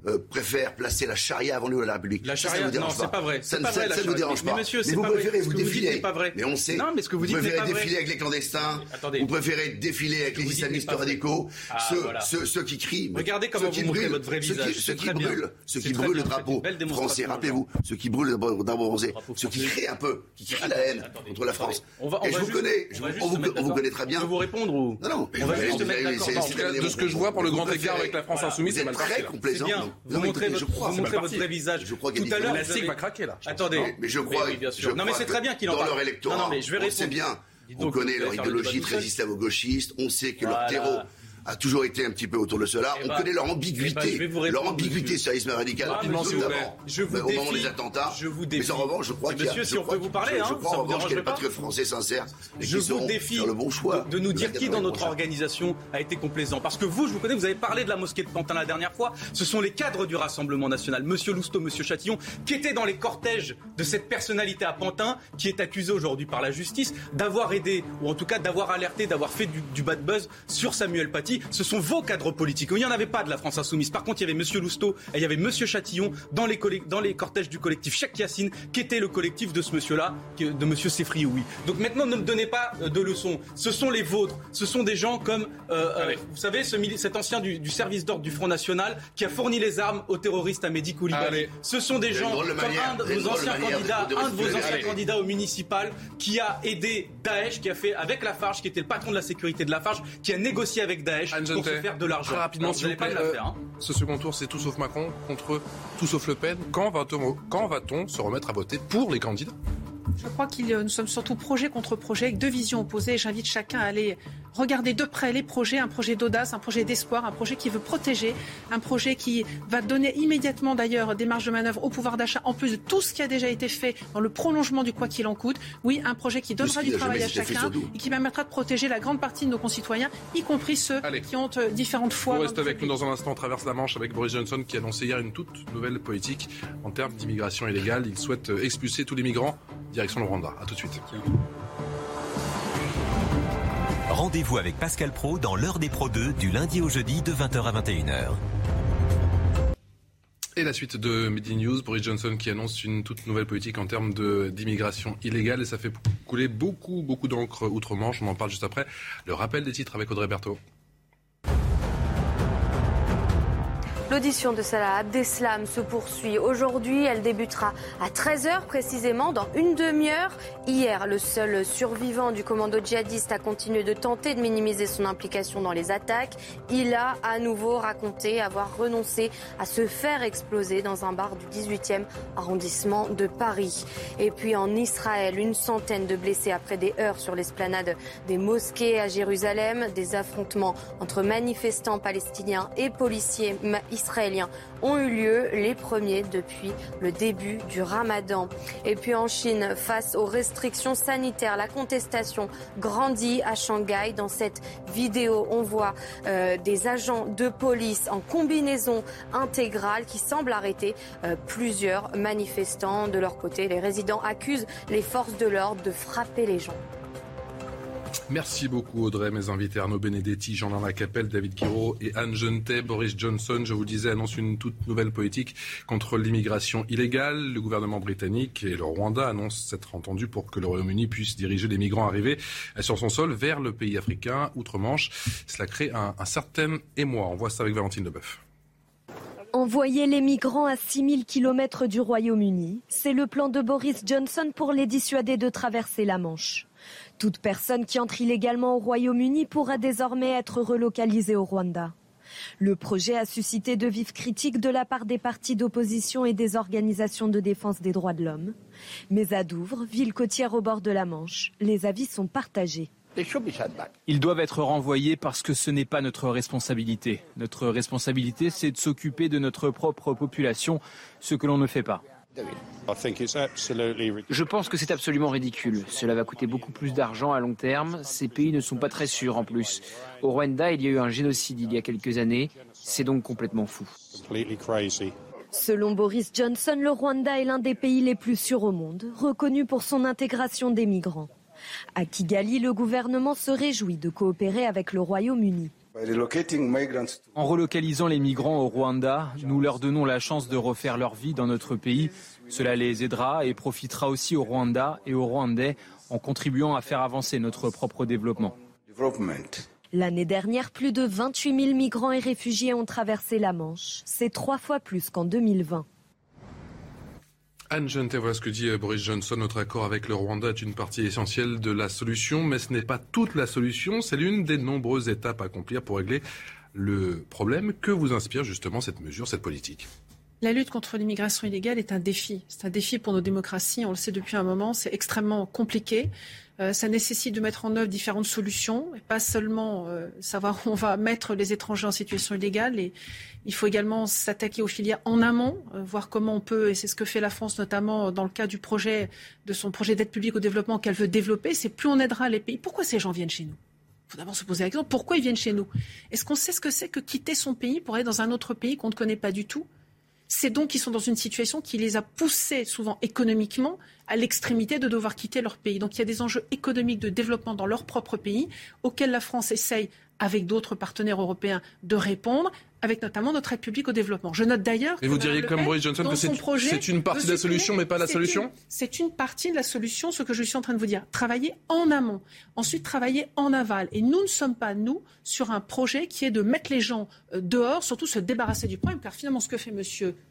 euh, préfère placer la charia avant lui de la République. La charia, ça, ça non, c'est pas vrai. Ça, pas vrai, ça ne vous dérange pas. Mais, monsieur, mais vous pas préférez vrai. vous défiler. Pas vrai. Mais on sait. Non, mais ce que vous, vous dites préférez pas défiler vrai. avec les clandestins. Attendez. Vous préférez défiler avec les islamistes radicaux. Ah, ceux, voilà. ceux, ceux, qui crient. Regardez comment ceux vous montrez brûlent, votre vrai visage. Ceux qui, brûlent, ceux qui brûlent le drapeau français. Rappelez-vous, ceux qui brûlent le drapeau français, ceux qui crient un peu, qui crient la haine contre la France. Et je vous connais. On vous connaît très bien. Je vous répondre ou Non, non. On va juste De ce que je vois pour le grand écart avec la France insoumise, c'est très complaisant. Vous montrez vous montrez votre vrai visage. Je crois Tout à l'heure, la SIG va craquer là. Attendez. Mais je crois. Oui, bien sûr. Non, mais c'est très bien qu'il en parle. Dans leur électorat. Non, non, mais je vais répondre. On sait bien. On connaît leur idéologie très islamo-gauchiste. On sait que leur terreau a toujours été un petit peu autour de cela. Eh on ben, connaît leur eh ambiguïté, ben, leur ambiguïté l'islam radical, Ah, monsieur, notamment je vous au moment défie. des attentats. Je vous Mais défie. en revanche, je crois qu'il y a, Monsieur, si on peut vous parler, je, hein, je crois en vous revanche qu'il y a des dérangerait patriotes français sincères et Je qui vous défie faire le bon choix. de, de nous dire qui dans notre prochain. organisation a été complaisant. Parce que vous, je vous connais, vous avez parlé de la mosquée de Pantin la dernière fois. Ce sont les cadres du Rassemblement national, Monsieur Lousteau, Monsieur Chatillon, qui étaient dans les cortèges de cette personnalité à Pantin, qui est accusée aujourd'hui par la justice d'avoir aidé, ou en tout cas d'avoir alerté, d'avoir fait du, du bad buzz sur Samuel Paty. Ce sont vos cadres politiques. Il n'y en avait pas de la France insoumise. Par contre, il y avait Monsieur Lousteau et il y avait Monsieur Chatillon dans les, colle- dans les cortèges du collectif Cheikh Yassine, qui était le collectif de ce monsieur-là, de Monsieur Sefri, oui. Donc maintenant, ne me donnez pas euh, de leçons. Ce sont les vôtres. Ce sont des gens comme, euh, euh, vous savez, ce cet ancien du, du service d'ordre du Front National qui a fourni les armes aux terroristes à Mehdi Koulibaly. Ce sont des gens comme manière- un de vos anciens de- candidats, de un de vos anciens Allez. candidats au municipal qui a aidé Daesh, qui a fait avec Lafarge, qui était le patron de la sécurité de Lafarge, qui a négocié avec Daesh Anne pour se faire de l'argent. Très rapidement, Alors, s'il vous pas la faire. hein. euh, Ce second tour, c'est tout sauf Macron contre tout sauf Le Pen. Quand va-t-on quand va-t-on se remettre à voter pour les candidats? Je crois qu'il nous sommes surtout projet contre projet avec deux visions opposées. J'invite chacun à aller regarder de près les projets, un projet d'audace, un projet d'espoir, un projet qui veut protéger, un projet qui va donner immédiatement d'ailleurs des marges de manœuvre au pouvoir d'achat, en plus de tout ce qui a déjà été fait dans le prolongement du quoi qu'il en coûte. Oui, un projet qui donnera du travail à chacun et qui permettra de protéger la grande partie de nos concitoyens, y compris ceux Allez. qui ont euh, différentes foi. Vous dans restez notre avec nous dans un instant. On traverse la Manche avec Boris Johnson qui a annoncé hier une toute nouvelle politique en termes d'immigration illégale. Il souhaite euh, expulser tous les migrants direction le Rwanda. À tout de suite. Rendez-vous avec Pascal Pro dans l'heure des Pro 2 du lundi au jeudi de 20h à 21h. Et la suite de Midi News, Boris Johnson qui annonce une toute nouvelle politique en termes d'immigration illégale et ça fait couler beaucoup, beaucoup d'encre outre-Manche. On en parle juste après. Le rappel des titres avec Audrey Berthaud. L'audition de Salah Abdeslam se poursuit. Aujourd'hui, elle débutera à 13h précisément, dans une demi-heure. Hier, le seul survivant du commando djihadiste a continué de tenter de minimiser son implication dans les attaques. Il a à nouveau raconté avoir renoncé à se faire exploser dans un bar du 18e arrondissement de Paris. Et puis en Israël, une centaine de blessés après des heurts sur l'esplanade des mosquées à Jérusalem, des affrontements entre manifestants palestiniens et policiers israéliens ont eu lieu, les premiers depuis le début du ramadan. Et puis en Chine, face aux restrictions sanitaires, la contestation grandit à Shanghai. Dans cette vidéo, on voit euh, des agents de police en combinaison intégrale qui semblent arrêter euh, plusieurs manifestants. De leur côté, les résidents accusent les forces de l'ordre de frapper les gens. Merci beaucoup Audrey, mes invités Arnaud Benedetti, Jean-Marc Lacapelle, David Guiraud et Anne Jeunet. Boris Johnson, je vous disais, annonce une toute nouvelle politique contre l'immigration illégale. Le gouvernement britannique et le Rwanda annoncent s'être entendus pour que le Royaume-Uni puisse diriger les migrants arrivés sur son sol vers le pays africain, outre-Manche. Cela crée un, un certain émoi. On voit ça avec Valentine Leboeuf. Envoyer les migrants à 6000 km du Royaume-Uni, c'est le plan de Boris Johnson pour les dissuader de traverser la Manche. Toute personne qui entre illégalement au Royaume-Uni pourra désormais être relocalisée au Rwanda. Le projet a suscité de vives critiques de la part des partis d'opposition et des organisations de défense des droits de l'homme. Mais à Douvres, ville côtière au bord de la Manche, les avis sont partagés. Ils doivent être renvoyés parce que ce n'est pas notre responsabilité. Notre responsabilité, c'est de s'occuper de notre propre population, ce que l'on ne fait pas. Je pense que c'est absolument ridicule. Cela va coûter beaucoup plus d'argent à long terme. Ces pays ne sont pas très sûrs en plus. Au Rwanda, il y a eu un génocide il y a quelques années. C'est donc complètement fou. Selon Boris Johnson, le Rwanda est l'un des pays les plus sûrs au monde, reconnu pour son intégration des migrants. À Kigali, le gouvernement se réjouit de coopérer avec le Royaume-Uni. En relocalisant les migrants au Rwanda, nous leur donnons la chance de refaire leur vie dans notre pays. Cela les aidera et profitera aussi au Rwanda et aux Rwandais en contribuant à faire avancer notre propre développement. L'année dernière, plus de 28 000 migrants et réfugiés ont traversé la Manche. C'est trois fois plus qu'en 2020. Anne Jente, voilà ce que dit euh, Boris Johnson. Notre accord avec le Rwanda est une partie essentielle de la solution, mais ce n'est pas toute la solution. C'est l'une des nombreuses étapes à accomplir pour régler le problème. Que vous inspire justement cette mesure, cette politique la lutte contre l'immigration illégale est un défi. C'est un défi pour nos démocraties. On le sait depuis un moment. C'est extrêmement compliqué. Euh, ça nécessite de mettre en œuvre différentes solutions et pas seulement euh, savoir où on va mettre les étrangers en situation illégale. Et il faut également s'attaquer aux filières en amont, euh, voir comment on peut, et c'est ce que fait la France notamment dans le cas de son projet d'aide publique au développement qu'elle veut développer. C'est plus on aidera les pays. Pourquoi ces gens viennent chez nous? Il faut d'abord se poser la question, pourquoi ils viennent chez nous? Est-ce qu'on sait ce que c'est que quitter son pays pour aller dans un autre pays qu'on ne connaît pas du tout? C'est donc qu'ils sont dans une situation qui les a poussés, souvent économiquement, à l'extrémité de devoir quitter leur pays. Donc il y a des enjeux économiques de développement dans leur propre pays auxquels la France essaye, avec d'autres partenaires européens, de répondre avec notamment notre aide publique au développement. Je note d'ailleurs. Et vous diriez comme Boris Johnson que c'est une partie de la solution, mais pas la solution C'est une partie de la solution, ce que je suis en train de vous dire. Travailler en amont, ensuite travailler en aval. Et nous ne sommes pas, nous, sur un projet qui est de mettre les gens euh, dehors, surtout se débarrasser du problème, car finalement, ce que fait M.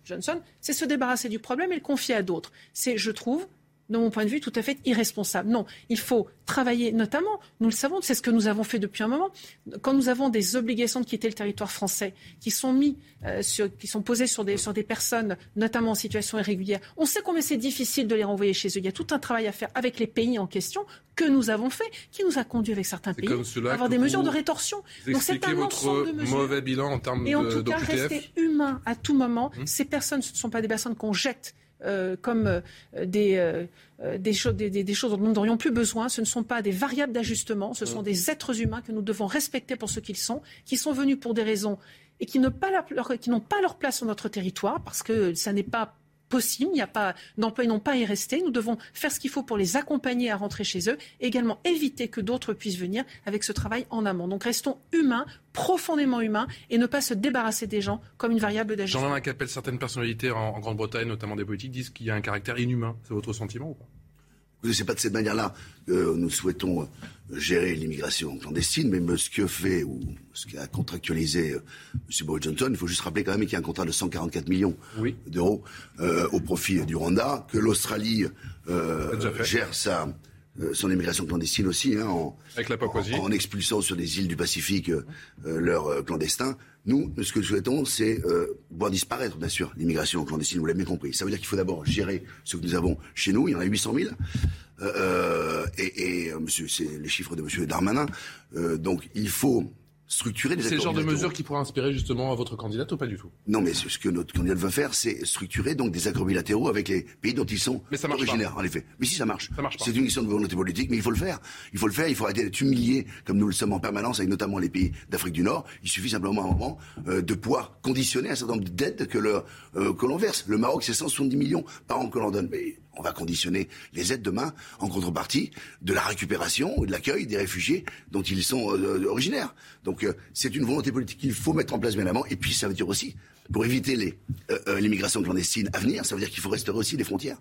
Johnson, c'est se débarrasser du problème et le confier à d'autres. C'est, je trouve, de mon point de vue, tout à fait irresponsable. Non, il faut travailler notamment, nous le savons, c'est ce que nous avons fait depuis un moment, quand nous avons des obligations de quitter le territoire français qui sont mis, euh, sur, qui sont posées sur des, sur des personnes, notamment en situation irrégulière, on sait combien c'est difficile de les renvoyer chez eux. Il y a tout un travail à faire avec les pays en question que nous avons fait, qui nous a conduit avec certains pays à avoir des mesures de rétorsion. Donc c'est un votre de mauvais bilan en termes Et en tout cas, rester humain à tout moment. Hum. Ces personnes, ce ne sont pas des personnes qu'on jette euh, comme euh, des, euh, des, des, choses dont nous n'aurions plus besoin. Ce ne sont pas des variables d'ajustement, ce sont mm. des êtres humains que nous devons respecter pour ce qu'ils sont, qui sont venus pour des raisons et qui n'ont pas, pas, leur place sur notre territoire parce que ça n'est pas possible. Il n'y a pas d'emploi, ils n'ont pas à y rester. Nous devons faire ce qu'il faut pour les accompagner à rentrer chez eux, et également éviter que d'autres puissent venir avec ce travail en amont. Donc restons humains, profondément humains, et ne pas se débarrasser des gens comme une variable d'ajustement. Jean-Marc appelle certaines personnalités en, Grande-Bretagne, notamment des politiques, disent qu'il y a un caractère inhumain. C'est votre sentiment ou pas? C'est pas de cette manière-là que nous souhaitons euh, gérer l'immigration clandestine, mais ce que fait ou ce qu'a contractualisé euh, M. Boris Johnson, il faut juste rappeler quand même qu'il y a un contrat de 144 millions d'euros euh, au profit du Rwanda, que l'Australie gère sa, son immigration clandestine aussi, hein, en, Avec la en, expulsant sur des îles du Pacifique leurs clandestins. Nous, ce que nous souhaitons, c'est euh, voir disparaître, bien sûr, l'immigration clandestine, vous l'avez bien compris. Ça veut dire qu'il faut d'abord gérer ce que nous avons chez nous, il y en a 800 000, euh, et, et euh, monsieur, c'est les chiffres de monsieur Darmanin. Euh, donc il faut structurer des C'est le accords genre de mesure qui pourrait inspirer justement votre candidate ou pas du tout? Non, mais ce que notre candidat veut faire, c'est structurer donc des accords bilatéraux avec les pays dont ils sont Mais ça marche originaires, pas. en effet. Mais si ça marche, Ça marche c'est une question de volonté politique, mais il faut le faire. Il faut le faire. Il faut arrêter d'être humilié comme nous le sommes en permanence avec notamment les pays d'Afrique du Nord. Il suffit simplement à un moment euh, de pouvoir conditionner un certain nombre d'aides que le euh, que l'on verse. Le Maroc, c'est 170 millions par an que l'on donne, mais on va conditionner les aides demain en contrepartie de la récupération et de l'accueil des réfugiés dont ils sont euh, originaires. Donc euh, c'est une volonté politique qu'il faut mettre en place bien avant. Et puis ça veut dire aussi, pour éviter les, euh, euh, l'immigration clandestine à venir, ça veut dire qu'il faut restaurer aussi les frontières.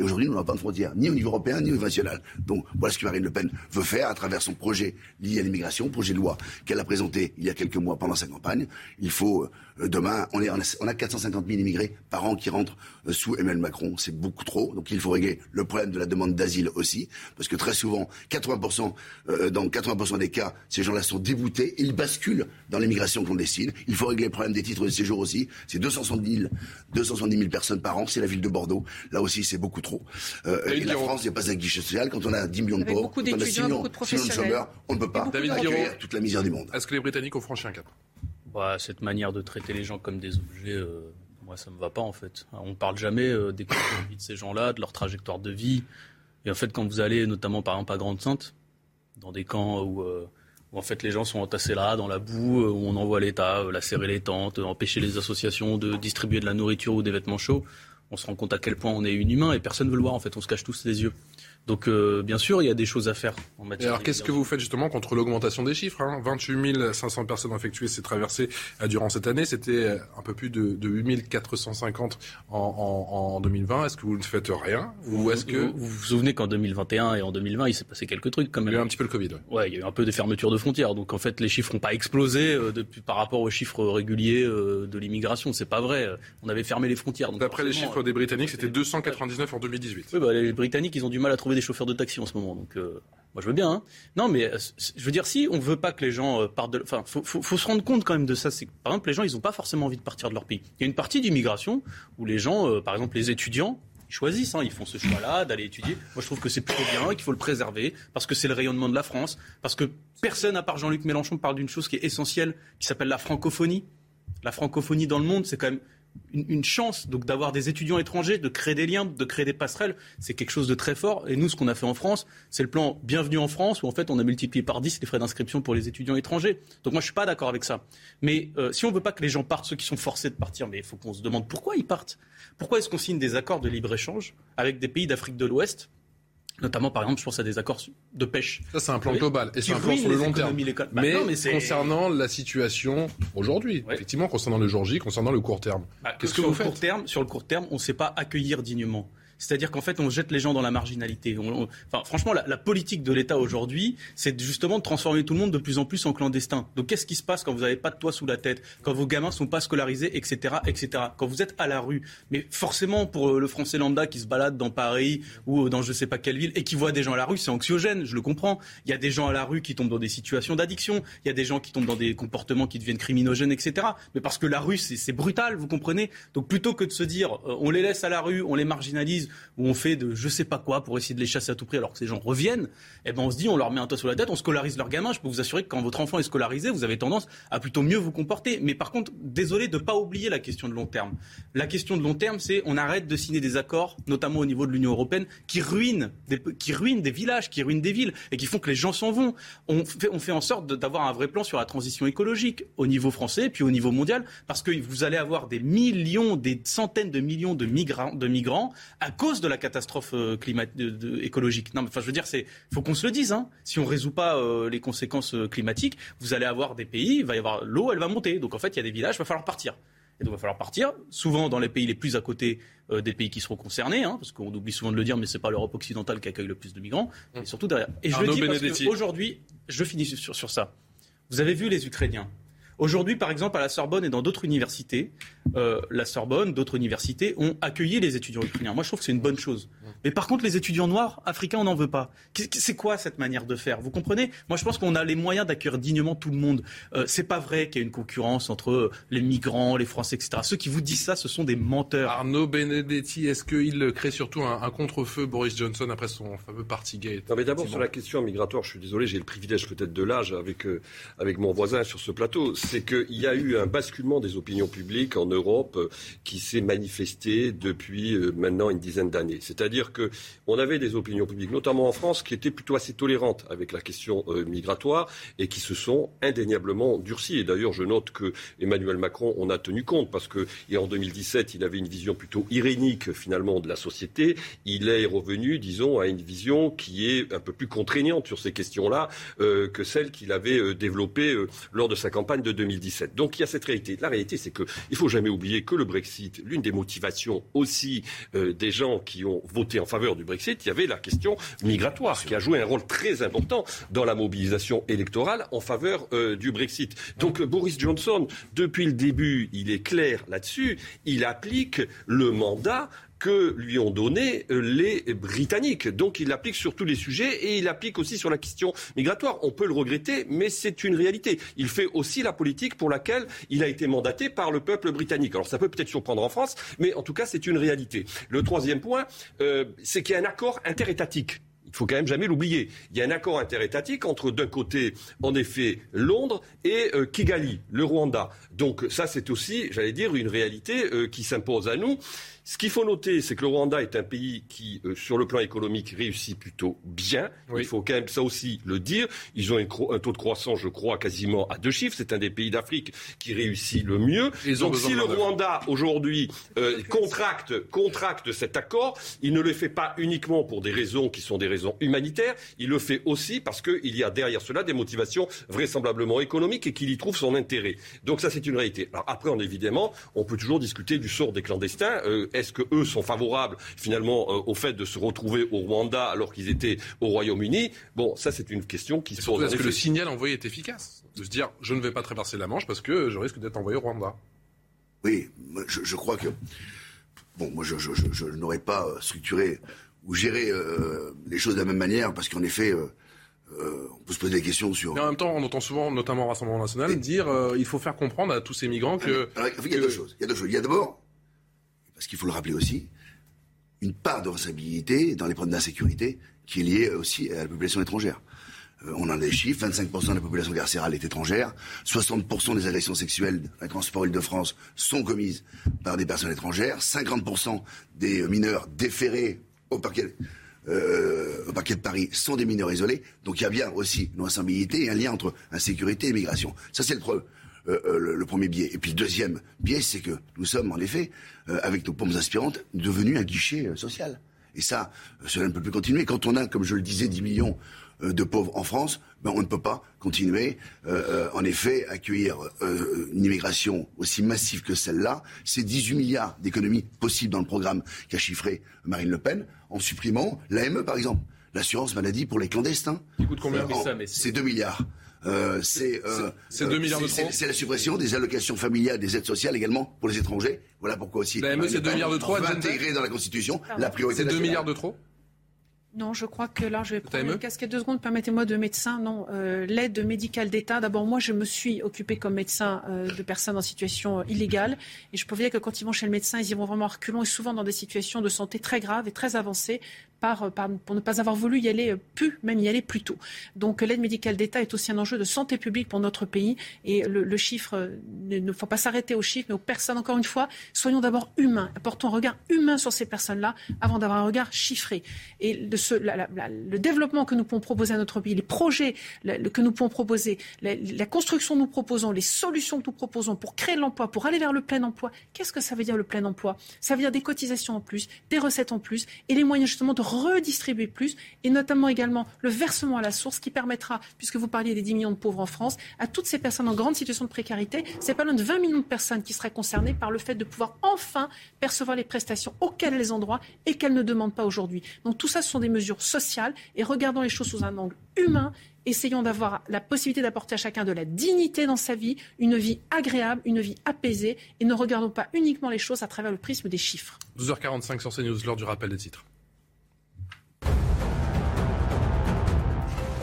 Et aujourd'hui, nous n'avons pas de frontières, ni au niveau européen, ni au niveau national. Donc voilà ce que Marine Le Pen veut faire à travers son projet lié à l'immigration, projet de loi qu'elle a présenté il y a quelques mois pendant sa campagne. Il faut, euh, demain, on, a, on a 450 000 immigrés par an qui rentrent sous Emmanuel Macron. C'est beaucoup trop. Donc il faut régler le problème de la demande d'asile aussi. Parce que très souvent, 80%, euh, dans 80% des cas, ces gens-là sont déboutés. Ils basculent dans l'immigration clandestine. Il faut régler le problème des titres de séjour aussi. C'est 270 000, 270 000 personnes par an. C'est la ville de Bordeaux. Là aussi, c'est beaucoup trop. Euh, et la. France, il n'y a pas un guichet social. Quand on a 10 millions de pauvres, beaucoup quand on a 6 d'étudiants, millions, beaucoup de 6 millions de professionnels. chômeurs, on ne peut pas David accueillir toute la misère du monde. Est-ce que les Britanniques ont franchi un cap? Bah, cette manière de traiter les gens comme des objets, euh, moi, ça me va pas en fait. On parle jamais euh, des conditions de vie de ces gens-là, de leur trajectoire de vie. Et en fait, quand vous allez, notamment par exemple à Grande-Sainte, dans des camps où, euh, où en fait les gens sont entassés là, dans la boue, euh, où on envoie l'État, euh, la serrer les tentes, euh, empêcher les associations de distribuer de la nourriture ou des vêtements chauds, on se rend compte à quel point on est inhumain et personne ne veut le voir en fait. On se cache tous les yeux. Donc, euh, bien sûr, il y a des choses à faire en Et matière. alors, qu'est-ce que vous faites justement contre l'augmentation des chiffres hein? 28 500 personnes effectué ces traversées euh, durant cette année. C'était euh, un peu plus de, de 8 450 en, en, en 2020. Est-ce que vous ne faites rien? Ou est-ce que... vous, vous vous souvenez qu'en 2021 et en 2020, il s'est passé quelques trucs quand même. Il y a eu un petit peu le Covid. ouais. Ouais, il y a eu un peu des fermetures de frontières. Donc en fait, les chiffres n'ont pas explosé euh, depuis, par rapport aux chiffres réguliers euh, de l'immigration. C'est pas vrai. On avait fermé les frontières. D'après les chiffres des Britanniques, c'était 299 en 2018. Oui, bah, les Britanniques, ils ont du mal à trouver des chauffeurs de taxi en ce moment. Donc, euh, moi, je veux bien. hein. Non, mais euh, je veux dire, si on veut pas que les gens euh, partent de. Enfin, faut, faut, se rendre compte quand même de ça. C'est par exemple, les gens, ils n'ont pas forcément envie de partir de leur pays. Il y a une partie d'immigration où les gens, par exemple, les étudiants, ils choisissent, hein, ils font ce choix-là d'aller étudier. Moi, je trouve que c'est plutôt bien, qu'il faut le préserver, parce que c'est le rayonnement de la France, parce que personne, à part Jean-Luc Mélenchon, parle d'une chose qui est essentielle, qui s'appelle la francophonie. La francophonie dans le monde, c'est quand même une, chance donc d'avoir des étudiants étrangers, de créer des liens, de créer des passerelles. C'est quelque chose de très fort. Et nous, ce qu'on a fait en France, c'est le plan Bienvenue en France, où en fait on a multiplié par 10 les frais d'inscription pour les étudiants étrangers. Donc moi, je suis pas d'accord avec ça. Mais euh, si on veut pas que les gens partent, ceux qui sont forcés de partir, mais il faut qu'on se demande pourquoi ils partent. Pourquoi est-ce qu'on signe des accords de libre-échange avec des pays d'Afrique de l'Ouest Notamment, par exemple, je pense à des accords de pêche. Ça, c'est un plan global. Et c'est un plan sur le long terme. Bah mais, non, mais c'est- concernant la situation aujourd'hui, effectivement, concernant le Georgie, concernant le court terme, Bah, qu'est-ce que vous faites court terme, Sur le court terme, on ne sait pas accueillir dignement. C'est-à-dire qu'en fait, on jette les gens dans la marginalité. Enfin, franchement, la, politique de l'État aujourd'hui, c'est justement de transformer tout le monde de plus en plus en clandestin. Donc, qu'est-ce qui se passe quand vous n'avez pas de toit sous la tête, quand vos gamins sont pas scolarisés, etc., etc. Quand vous êtes à la rue, mais forcément pour euh, le Français lambda qui se balade dans Paris ou euh, dans je sais pas quelle ville et qui voit des gens à la rue, c'est anxiogène. Je le comprends. Il y a des gens à la rue qui tombent dans des situations d'addiction. Il y a des gens qui tombent dans des comportements qui deviennent criminogènes, etc. Mais parce que la rue, c'est c'est brutal, vous comprenez. Donc, plutôt que de se dire, euh, on les laisse à la rue, on les marginalise ou on fait de je sais pas quoi pour essayer de les chasser à tout prix alors que ces gens reviennent, eh ben on se dit on leur met un toit sur la tête, on scolarise leurs gamins. Je peux vous assurer que quand votre enfant est scolarisé, vous avez tendance à plutôt mieux vous comporter. Mais par contre, désolé de pas oublier la question de long terme. La question de long terme, c'est on arrête de signer des accords, notamment au niveau de l'Union européenne, qui ruinent des, qui ruinent des villages, qui ruinent des villes et qui font que les gens s'en vont. On fait, on fait en sorte d'avoir un vrai plan sur la transition écologique au niveau français puis au niveau mondial, parce que vous allez avoir des millions, des centaines de millions de migrants, de migrants à cause de la catastrophe euh, climat, de- de- écologique. Non, mais enfin, je veux dire, c'est faut qu'on se le dise. Hein. Si on résout pas euh, les conséquences euh, climatiques, vous allez avoir des pays, il va y avoir l'eau, elle va monter. Donc en fait, il y a des villages, il va falloir partir. Et donc il va falloir partir, souvent dans les pays les plus à côté euh, des pays qui seront concernés, hein, parce qu'on oublie souvent de le dire, mais c'est pas l'Europe occidentale qui accueille le plus de migrants, et surtout derrière. Et je Arnaud le dis parce qu'aujourd'hui, je finis sur, sur ça. Vous avez vu les Ukrainiens? Aujourd'hui, par exemple, à la Sorbonne et dans d'autres universités, euh, la Sorbonne, d'autres universités ont accueilli les étudiants ukrainiens. Moi, je trouve que c'est une bonne chose. Mais par contre, les étudiants noirs, africains, on n'en veut pas. C'est quoi cette manière de faire Vous comprenez? Moi, je pense qu'on a les moyens d'accueillir dignement tout le monde. Euh, c'est pas vrai qu'il y ait une concurrence entre les migrants, les Français, etc. Ceux qui vous disent ça, ce sont des menteurs. Arnaud Benedetti, est-ce qu'il crée surtout un, un contre-feu, Boris Johnson, après son fameux Partygate Non, mais d'abord, sur la question migratoire, je suis désolé, j'ai le privilège peut-être de l'âge avec, euh, avec mon voisin sur ce plateau. C'est qu'il y a eu un basculement des opinions publiques en Europe euh, qui s'est manifesté depuis euh, maintenant une dizaine d'années. C'est-à-dire qu'on avait des opinions publiques, notamment en France, qui étaient plutôt assez tolérantes avec la question migratoire et qui se sont indéniablement durcies. Et d'ailleurs, je note que Emmanuel Macron en a tenu compte parce qu'en 2017, il avait une vision plutôt irénique finalement de la société. Il est revenu, disons, à une vision qui est un peu plus contraignante sur ces questions-là euh, que celle qu'il avait euh, développée euh, lors de sa campagne de 2017. Donc il y a cette réalité. La réalité, c'est qu'il ne faut jamais oublier que le Brexit, l'une des motivations aussi des gens qui ont voté en faveur du Brexit, il y avait la question migratoire qui a joué un rôle très important dans la mobilisation électorale en faveur du Brexit. Donc Boris Johnson, depuis le début, il est clair là-dessus. Il applique le mandat que lui ont donné euh, les Britanniques. Donc il l'applique sur tous les sujets et il l'applique aussi sur la question migratoire. On peut le regretter, mais c'est une réalité. Il fait aussi la politique pour laquelle il a été mandaté par le peuple britannique. Alors ça peut peut-être surprendre en France, mais en tout cas c'est une réalité. Le troisième point, euh, c'est qu'il y a un accord interétatique il faut quand même jamais l'oublier. Il y a un accord interétatique entre, d'un côté, en effet, Londres et euh, Kigali, le Rwanda. Donc ça, c'est aussi, j'allais dire, une réalité qui s'impose à nous. Ce qu'il faut noter, c'est que le Rwanda est un pays qui, euh, sur le plan économique, réussit plutôt bien. Il faut quand même ça aussi le dire. Ils ont un, taux de croissance, je crois, quasiment à deux chiffres. C'est un des pays d'Afrique qui réussit le mieux. Donc si le Rwanda, aujourd'hui, euh, contracte, contracte cet accord, il ne le fait pas uniquement pour des raisons qui sont des raisons humanitaires. Il le fait aussi parce qu'il y a derrière cela des motivations vraisemblablement économiques et qu'il y trouve son intérêt. Donc ça, c'est une réalité. Alors après, on, évidemment, on peut toujours discuter du sort des clandestins. Euh, est-ce que eux sont favorables finalement euh, au fait de se retrouver au Rwanda alors qu'ils étaient au Royaume-Uni? Bon, ça c'est une question qui se pose. Est-ce que le signal envoyé est efficace? De se dire je ne vais pas traverser la Manche parce que je risque d'être envoyé au Rwanda Oui, je, crois que bon, moi je, n'aurais pas euh, structuré ou géré euh, les choses de la même manière parce qu'en effet. on peut se poser des questions sur. Mais en même temps, on entend souvent, notamment au Rassemblement national, dire qu'il faut faire comprendre à tous ces migrants que. il y a deux choses. Il y a deux choses. Il y a d'abord parce qu'il faut le rappeler aussi, une part de responsabilité dans les problèmes d'insécurité qui est liée aussi à la population étrangère. Euh, on en a des chiffres, 25% de la population carcérale est étrangère, 60% des agressions sexuelles à transport Île-de-France sont commises par des personnes étrangères, 50% des mineurs déférés au parquet, euh, au parquet de Paris sont des mineurs isolés. Donc il y a bien aussi une responsabilité et un lien entre insécurité et migration. Ça c'est le preuve. Euh, euh, le, premier biais. Et puis le deuxième biais, c'est que nous sommes en effet, euh, avec nos pompes aspirantes, devenus un guichet social. Et ça, cela ne peut plus continuer. Quand on a, comme je le disais, 10 millions de pauvres en France, ben on ne peut pas continuer, en effet, à accueillir une immigration aussi massive que celle-là. C'est 18 milliards d'économies possibles dans le programme qu'a chiffré Marine Le Pen, en supprimant l'AME, par exemple, l'assurance maladie pour les clandestins. combien C'est 2 milliards. Euh, c'est euh, c'est 2 milliards de trop. C'est la suppression des allocations familiales, des aides sociales également pour les étrangers. Voilà pourquoi aussi. La ME, c'est 2 milliards de trop. Intégré dans la Constitution, la priorité. C'est 2 milliards de trop. Non, je crois que là, je vais prendre une casquette deux secondes. Permettez-moi de médecin. Non, euh, l'aide médicale d'État. D'abord, moi, je me suis occupée comme médecin euh, de personnes en situation illégale. Et je peux vous dire que quand ils vont chez le médecin, ils y vont vraiment reculons et souvent dans des situations de santé très graves et très avancées par, pour ne pas avoir voulu y aller plus, même y aller plus tôt. Donc l'aide médicale d'État est aussi un enjeu de santé publique pour notre pays. Et le, chiffre, il ne faut pas s'arrêter aux chiffres, mais aux personnes. Encore une fois, soyons d'abord humains. Apportons un regard humain sur ces personnes-là avant d'avoir un regard chiffré. Et de le développement que nous pouvons proposer à notre pays, les projets que nous pouvons proposer, la, construction que nous proposons, les solutions que nous proposons pour créer l'emploi, pour aller vers le plein emploi, qu'est-ce que ça veut dire le plein emploi? Ça veut dire des cotisations en plus, des recettes en plus et les moyens justement de redistribuer plus, et notamment également le versement à la source qui permettra, puisque vous parliez des 10 millions de pauvres en France, à toutes ces personnes en grande situation de précarité, c'est pas loin de 20 millions de personnes qui seraient concernées par le fait de pouvoir enfin percevoir les prestations auxquelles elles ont droit et qu'elles ne demandent pas aujourd'hui. Donc tout ça, ce sont des mesures sociales et regardons les choses sous un angle humain essayons d'avoir la possibilité d'apporter à chacun de la dignité dans sa vie, une vie agréable, une vie apaisée, et ne regardons pas uniquement les choses à travers le prisme des chiffres. 12h45 sur CNews, l'heure du rappel des titres.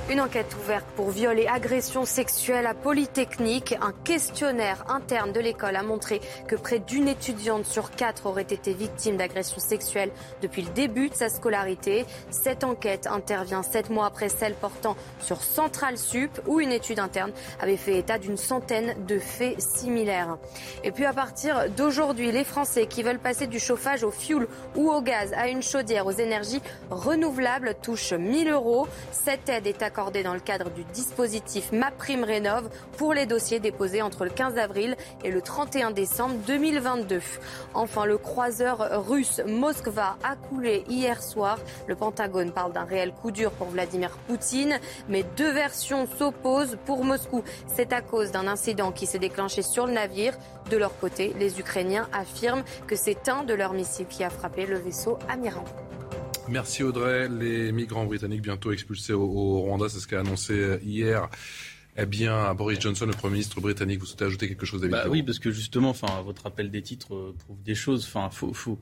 Une enquête ouverte pour viol et agression sexuelle à Polytechnique. Un questionnaire interne de l'école a montré que près d'une étudiante sur quatre aurait été victime d'agression sexuelle depuis le début de sa scolarité. Cette enquête intervient sept mois après celle portant sur Central Sup, où une étude interne avait fait état d'une centaine de faits similaires. Et puis à partir d'aujourd'hui, les Français qui veulent passer du chauffage au fioul ou au gaz à une chaudière aux énergies renouvelables touchent 1000 euros. Cette aide est accordée dans le cadre du dispositif MaPrimeRénov pour les dossiers déposés entre le 15 avril et le 31 décembre 2022. Enfin, le croiseur russe Moskva a coulé hier soir. Le Pentagone parle d'un réel coup dur pour Vladimir Poutine, mais deux versions s'opposent pour Moscou. C'est à cause d'un incident qui s'est déclenché sur le navire. De leur côté, les Ukrainiens affirment que c'est un de leurs missiles qui a frappé le vaisseau amiral. Merci Audrey. Les migrants britanniques bientôt expulsés au, au Rwanda, c'est ce qu'a annoncé hier. Eh bien, Boris Johnson, le Premier ministre britannique, vous souhaitez ajouter quelque chose, David bah Oui, parce que justement, enfin, votre appel des titres euh, prouve des choses. Enfin, faut, faut...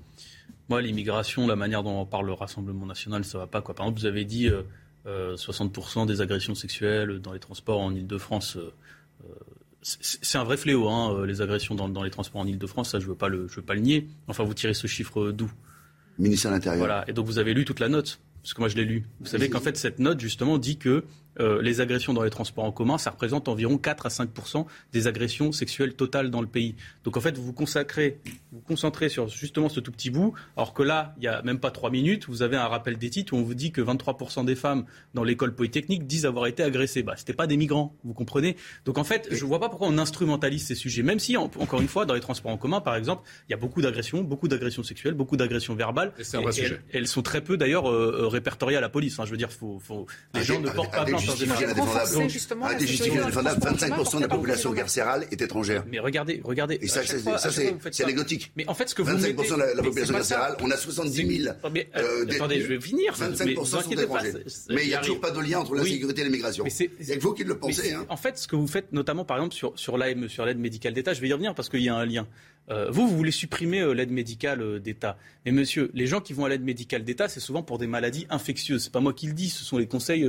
Moi, l'immigration, la manière dont on parle le Rassemblement national, ça va pas. Quoi. Par exemple, vous avez dit euh, euh, 60% des agressions sexuelles dans les transports en Ile-de-France. Euh, c'est un vrai fléau, hein, les agressions dans, dans les transports en Ile-de-France. Ça, je veux pas le, je veux pas le nier. Enfin, vous tirez ce chiffre d'où? Ministère de l'Intérieur. Voilà. Et donc, vous avez lu toute la note parce que moi je l'ai lu. Vous savez qu'en fait cette note justement dit que euh, les agressions dans les transports en commun, ça représente environ 4 à 5 des agressions sexuelles totales dans le pays. Donc en fait, vous vous consacrez, vous concentrez sur justement ce tout petit bout, alors que là, il n'y a même pas 3 minutes, vous avez un rappel des titres où on vous dit que 23 des femmes dans l'école polytechnique disent avoir été agressées. Bah, c'était pas des migrants, vous comprenez? Donc en fait, je ne vois pas pourquoi on instrumentalise ces sujets, même si, en, encore une fois, dans les transports en commun, par exemple, il y a beaucoup d'agressions, beaucoup d'agressions sexuelles, beaucoup d'agressions verbales. Et c'est un vrai et, sujet. Elles, elles, sont très peu d'ailleurs euh, répertoriées à la police. Hein. Je veux dire, faut, faut... les gens ne portent pas plainte. Arrêtez justifier indéfendable. 25% de la population carcérale est étrangère. Mais regardez, regardez. Et ça, c'est anecdotique. Mais en fait, ce que vous 25% mettez... de la, la population carcérale, on a 70 000. Mais, euh, attendez, je vais finir. 25% sont étrangers. Mais il n'y a toujours pas de lien entre la sécurité et l'immigration. Que vous qui le pensez. Hein. En fait, ce que vous faites, notamment par exemple sur, sur l'AME, sur l'aide médicale d'État, je vais y revenir parce qu'il y a un lien. Euh, vous, vous voulez supprimer euh, l'aide médicale euh, d'État. Mais monsieur, les gens qui vont à l'aide médicale d'État, c'est souvent pour des maladies infectieuses. C'est pas moi qui le dis, ce sont les conseils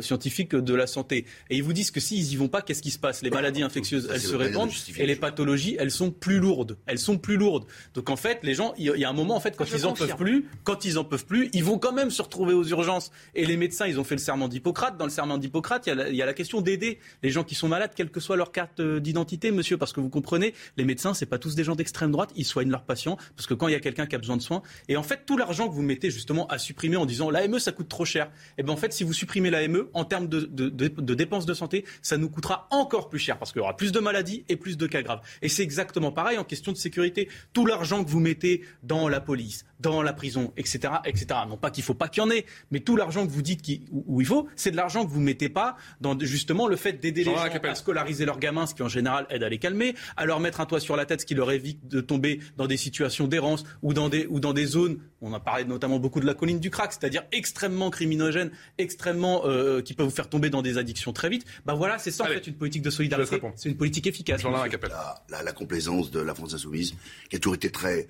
scientifiques de la santé. Et ils vous disent que s'ils y vont pas, qu'est-ce qui se passe? Les maladies infectieuses, elles se répandent, et les pathologies, elles sont plus lourdes. Elles sont plus lourdes. Donc en fait, les gens, il y a un moment, en fait, quand Je ils en confirme. peuvent plus, quand ils en peuvent plus, ils vont quand même se retrouver aux urgences. Et les médecins, ils ont fait le serment d'Hippocrate. Dans le serment d'Hippocrate, il y a la- il y, a la question d'aider les gens qui sont malades, quelle que soit leur carte d'identité, monsieur, parce que vous comprenez, les médecins, c'est pas tous des gens d'extrême droite, ils soignent leurs patients, parce que quand il y a quelqu'un qui a besoin de soins, et en fait, tout l'argent que vous mettez justement à supprimer en disant l'AME, ça coûte trop cher, et bien en fait, si vous supprimez l'AME, en termes de- de dépenses de santé, ça nous coûtera encore plus cher, parce qu'il y aura plus de maladies et plus de cas graves. Et c'est exactement pareil en question de sécurité. Tout l'argent que vous mettez dans la police, dans la prison, etc., etc. Non pas qu'il faut pas qu'il y en ait, mais tout l'argent que vous dites qu'il- où où il faut, c'est de l'argent que vous mettez pas dans justement le fait d'aider les gens à scolariser leurs gamins, ce qui en général aide à les calmer, à leur mettre un toit sur la tête, ce qui leur évite de tomber dans des situations d'errance ou dans des ou dans des zones. On a parlé notamment beaucoup de la colline du crack, c'est-à-dire extrêmement criminogène, extrêmement euh, qui peut vous faire tomber dans des addictions très vite. Bah voilà, c'est ça en fait une politique de solidarité. C'est une politique efficace. La, la, la complaisance de la France insoumise, qui a toujours été très.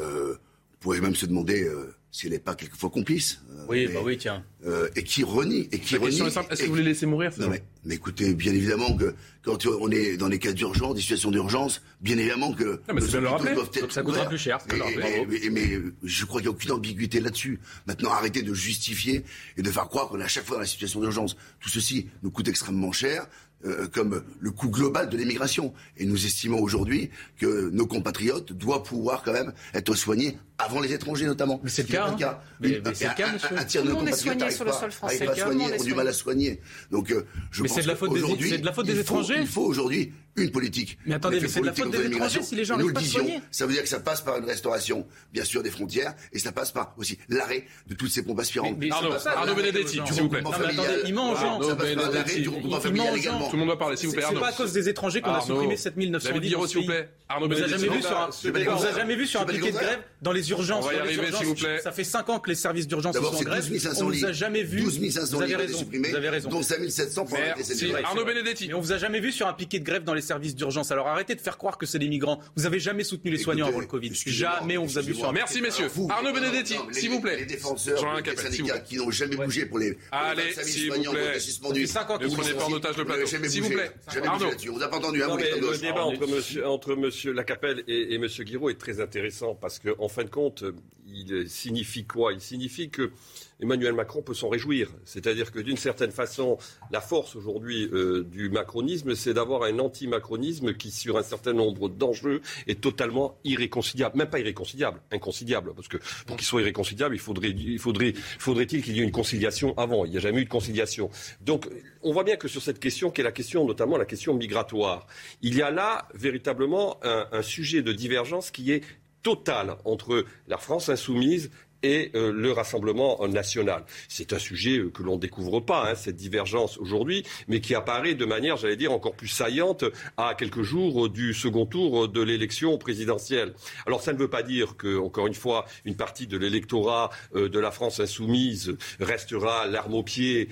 Euh, pouvez même se demander euh, si elle n'est pas quelquefois complice. euh, Oui, mais, bah oui, tiens. euh, et qui renie. Et qui est est-ce et- que vous les laissez mourir non, mais, mais écoutez, bien évidemment que quand on est dans des cas d'urgence, des situations d'urgence, bien évidemment que Non, mais c'est le rappeler. doivent être Donc ça coûtera ouverts. plus cher, Mais, je crois qu'il n'y a aucune ambiguïté là-dessus. Maintenant, arrêtez de justifier et de faire croire qu'on est à chaque fois dans la situation d'urgence. Tout ceci nous coûte extrêmement cher. euh, comme le coût global de l'immigration. Et nous estimons aujourd'hui que nos compatriotes doivent pouvoir quand même être soignés avant les étrangers notamment. Mais c'est le cas, hein. Mais- mais c'est le cas, monsieur. Un, tiers de Tout nos le monde est compatriotes sur le sol français. le est ont du mal à soigner. Donc, euh, je Mais pense c'est de la faute des- qu'aujourd'hui, c'est de la faute des il faut- étrangers. Il faut aujourd'hui une politique. Mais attendez, mais c'est de la faute des étrangers si les gens nous se soigner. Ça veut dire que ça passe par une restauration, bien sûr, des frontières, et ça passe par aussi l'arrêt de toutes ces pompes aspirantes. Arnaud, Arnaud Benedetti, s'il vous plaît. Non, mais attendez, ils mangent. Arnaud Benedetti. du regroupement familial également. Tout le monde va parler, s'il vous plaît, Arnaud. C'est pas à cause des étrangers qu'on a supprimé 7900 David Guiraud, s'il vous plaît. Arnaud Benedetti. jamais vu sur un, vous avez jamais vu sur un piquet de grève dans les urgences. On va y dans les arriver, urgences. s'il vous plaît. Ça fait 5 ans que les services d'urgence sont en grève. 12 500 On lits. vous a jamais vu. 12 500 Vous avez raison. supprimés, Vous avez raison. dont 5 700 pour grève. Arnaud Benedetti. Mais on vous a jamais vu sur un piquet de grève dans les services d'urgence. Alors arrêtez de faire croire que c'est des migrants. Vous avez jamais soutenu les soignants avant le Covid. Jamais on vous a vu sur un Merci, messieurs. Arnaud Benedetti, s'il vous plaît. Les défenseurs, vous syndicats qui n'ont jamais bougé pour les, Allez, 25 000 s'il vous soignants plaît. qui ont été suspendus. Ça fait 5 ans Ne prenez pas en otage le Vous n'avez plateau. jamais S'il vous bougé. plaît. Arnaud. On vous a pas entendu, hein, vous, le débat entre monsieur, entre monsieur Lacapelle et, monsieur Guiraud est très intéressant parce qu'en fin de compte, il signifie quoi? Il signifie que Emmanuel Macron peut s'en réjouir. C'est-à-dire que d'une certaine façon, la force aujourd'hui euh, du macronisme, c'est d'avoir un anti-macronisme qui, sur un certain nombre d'enjeux, est totalement irréconciliable. Même pas irréconciliable, inconciliable. Parce que pour qu'il soit irréconciliable, il faudrait, il faudrait, faudrait-il qu'il y ait une conciliation avant? Il n'y a jamais eu de conciliation. Donc, on voit bien que sur cette question, qui est la question, notamment la question migratoire, il y a là véritablement un sujet de divergence qui est total entre la France insoumise et euh, le Rassemblement national. C'est un sujet euh, que l'on ne découvre pas, hein, cette divergence aujourd'hui, mais qui apparaît de manière, j'allais dire, encore plus saillante à quelques jours euh, du second tour de l'élection présidentielle. Alors ça ne veut pas dire que, encore une fois, une partie de l'électorat de la France insoumise restera l'arme au pied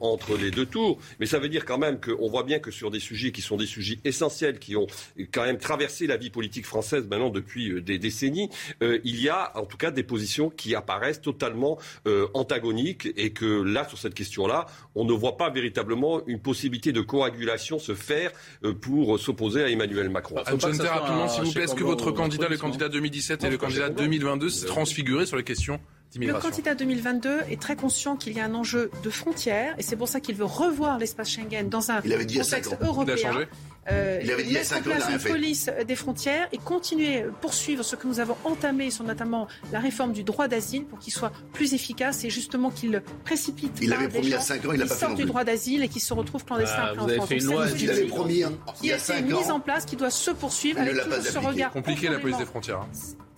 entre les deux tours, mais ça veut dire quand même qu'on voit bien que sur des sujets qui sont des sujets essentiels, qui ont quand même traversé la vie politique française maintenant depuis des décennies, il y a en tout cas des positions qui apparaissent totalement euh, antagoniques et que là, sur cette question-là, on ne voit pas véritablement une possibilité de coagulation se faire euh, pour s'opposer à Emmanuel Macron. Chante, rapidement, s'il vous plaît, est-ce que votre candidat, le candidat 2017 et le candidat 2022 se transfiguraient sur les questions Le candidat 2022 est très conscient qu'il y a un enjeu de frontières et c'est pour ça qu'il veut revoir l'espace Schengen dans un Il avait dit il y a contexte cinq ans. européen. Il a changé Euh, Il avait dit il y a mettre cinq en ans, place une police des frontières et continuer, poursuivre ce que nous avons entamé sur notamment la réforme du droit d'asile pour qu'il soit plus efficace et justement qu'il précipite Il des promis il y a gens cinq ans, il l'a qui pas fait du droit d'asile et qui se retrouvent clandestins Ah, en France. fait une loi, Il avait promis hein, il qui y a a été cinq mise en ans. place, qui doit se poursuivre avec toujours ce regard Compliqué la police des frontières. hein.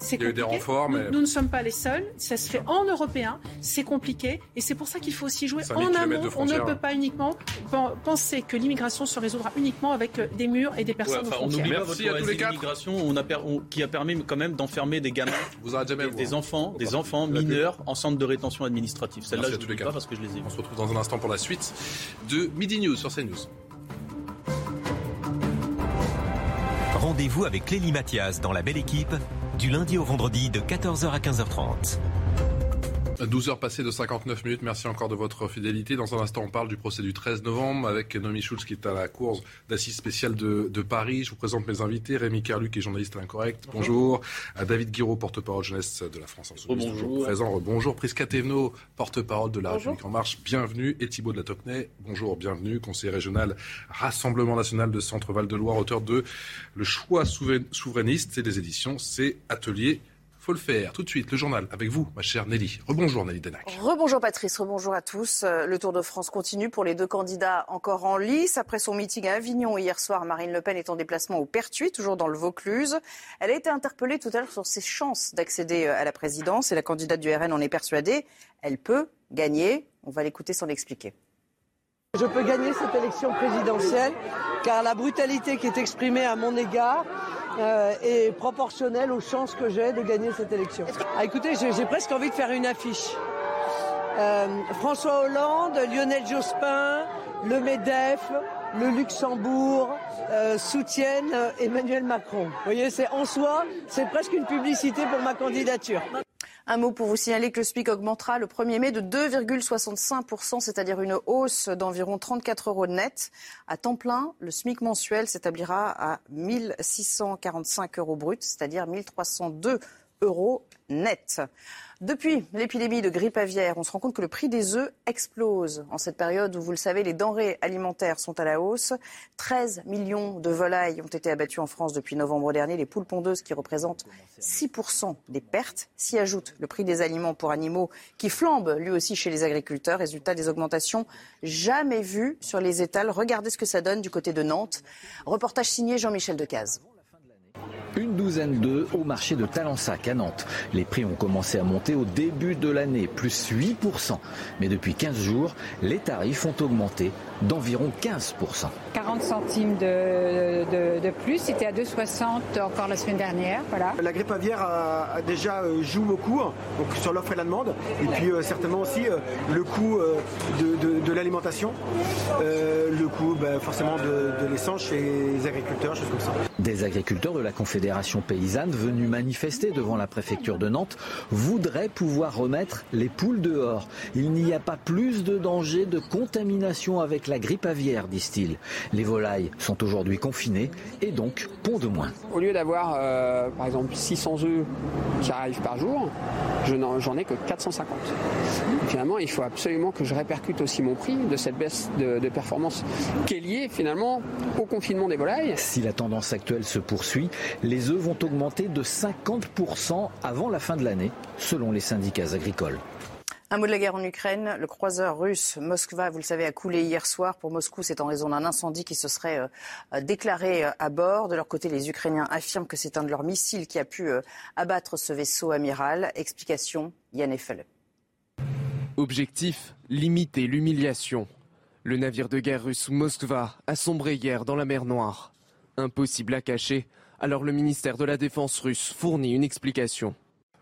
C'est Il y a eu des compliqué. renforts, mais- Nous, nous ne sommes pas les seuls. Ça se fait en européen. C'est compliqué. Et c'est pour ça qu'il faut aussi jouer 5000 en amont. On ne peut pas uniquement pen- penser que l'immigration se résoudra uniquement avec euh, des murs et des Ouais, personnes enfin, aux on frontières. pas Merci votre à tous les quatre. on a per- on- qui a permis quand même d'enfermer des gamins, Vous des, vous, des enfants, des enfants mineurs en centre de rétention administrative. Celle-là, je ne pas quatre. parce que je les ai On se retrouve dans un instant pour la suite de Midi News sur CNews. Rendez-vous avec Clélie Mathias dans la belle équipe du lundi au vendredi de 14h à 15h30. 12 heures passées de 59 minutes. Merci encore de votre fidélité. Dans un instant, on parle du procès du 13 novembre avec Noémie Schulz qui est à la course d'assises spéciale de, de Paris. Je vous présente mes invités. Rémi Carluc, qui est journaliste à Incorrect. Bonjour. À David Guiraud, porte-parole jeunesse de la France Insoumise. Rebonjour. toujours Présent. Bonjour. Prisca Thévenot, porte-parole de la République En Marche. Bienvenue. Et Thibault de la Tocnay. Bonjour. Bienvenue. Conseiller régional Rassemblement National de Centre-Val de Loire, auteur de Le choix souverain- souverainiste et des éditions. C'est Atelier faut le faire. Tout de suite, le journal avec vous, ma chère Nelly. Rebonjour Nelly Denac. Rebonjour Patrice, rebonjour à tous. Euh, Le Tour de France continue pour les deux candidats encore en lice. Après son meeting à Avignon hier soir, Marine Le Pen est en déplacement au Pertuis, toujours dans le Vaucluse. Elle a été interpellée tout à l'heure sur ses chances d'accéder euh, à la présidence et la candidate du RN en est persuadée. Elle peut gagner. On va l'écouter sans l'expliquer. Je peux gagner cette élection présidentielle car la brutalité qui est exprimée à mon égard euh, est proportionnelle aux chances que j'ai de gagner cette élection. Ah, écoutez, j'ai presque envie de faire une affiche. Euh, François Hollande, Lionel Jospin, le MEDEF, le Luxembourg euh, soutiennent euh, Emmanuel Macron. Vous voyez, c'est en soi, c'est presque une publicité pour ma candidature. Un mot pour vous signaler que le SMIC augmentera le 1er mai de 2,65%, c'est-à-dire une hausse d'environ 34 euros net. À temps plein, le SMIC mensuel s'établira à 1645 euros brut, c'est-à-dire 1302 euros net. Depuis l'épidémie de grippe aviaire, on se rend compte que le prix des œufs explose. En cette période où, vous le savez, les denrées alimentaires sont à la hausse, 13 millions de volailles ont été abattues en France depuis novembre dernier. Les poules pondeuses qui représentent 6% des pertes s'y ajoutent le prix des aliments pour animaux qui flambe lui aussi chez les agriculteurs. Résultat des augmentations jamais vues sur les étals. Regardez ce que ça donne du côté de Nantes. Reportage signé Jean-Michel Decaze. Une douzaine d'œufs au marché de Talensac à Nantes. Les prix ont commencé à monter au début de l'année, plus 8%. Mais depuis 15 jours, les tarifs ont augmenté d'environ 15%. 40 centimes de, de, plus, c'était à 2,60 encore la semaine dernière. Voilà. La grippe aviaire a, déjà euh, joue beaucoup hein, donc sur l'offre et la demande, et puis euh, certainement aussi euh, le coût de, de, l'alimentation, le coût ben, forcément de, l'essence chez les agriculteurs, choses comme ça. Des agriculteurs de la Confédération paysanne venus manifester devant la préfecture de Nantes voudraient pouvoir remettre les poules dehors. Il n'y a pas plus de danger de contamination avec la grippe aviaire, disent-ils. Les volailles sont aujourd'hui confinées et donc pont de moins. Au lieu d'avoir euh, par exemple 600 œufs qui arrivent par jour, je j'en ai que 450. Finalement, il faut absolument que je répercute aussi mon prix de cette baisse de, de performance qui est liée finalement au confinement des volailles. Si la tendance actuelle se poursuit, les œufs vont augmenter de 50% avant la fin de l'année, selon les syndicats agricoles. Un mot de la guerre en Ukraine. Le croiseur russe Moskva, vous le savez, a coulé hier soir. Pour Moscou, c'est en raison d'un incendie qui se serait euh, déclaré euh, à bord. De leur côté, les Ukrainiens affirment que c'est un de leurs missiles qui a pu euh, abattre ce vaisseau amiral. Explication, Yann Eiffel. Objectif, limiter l'humiliation. Le navire de guerre russe Moskva a sombré hier dans la mer Noire. Impossible à cacher, alors le ministère de la Défense russe fournit une explication.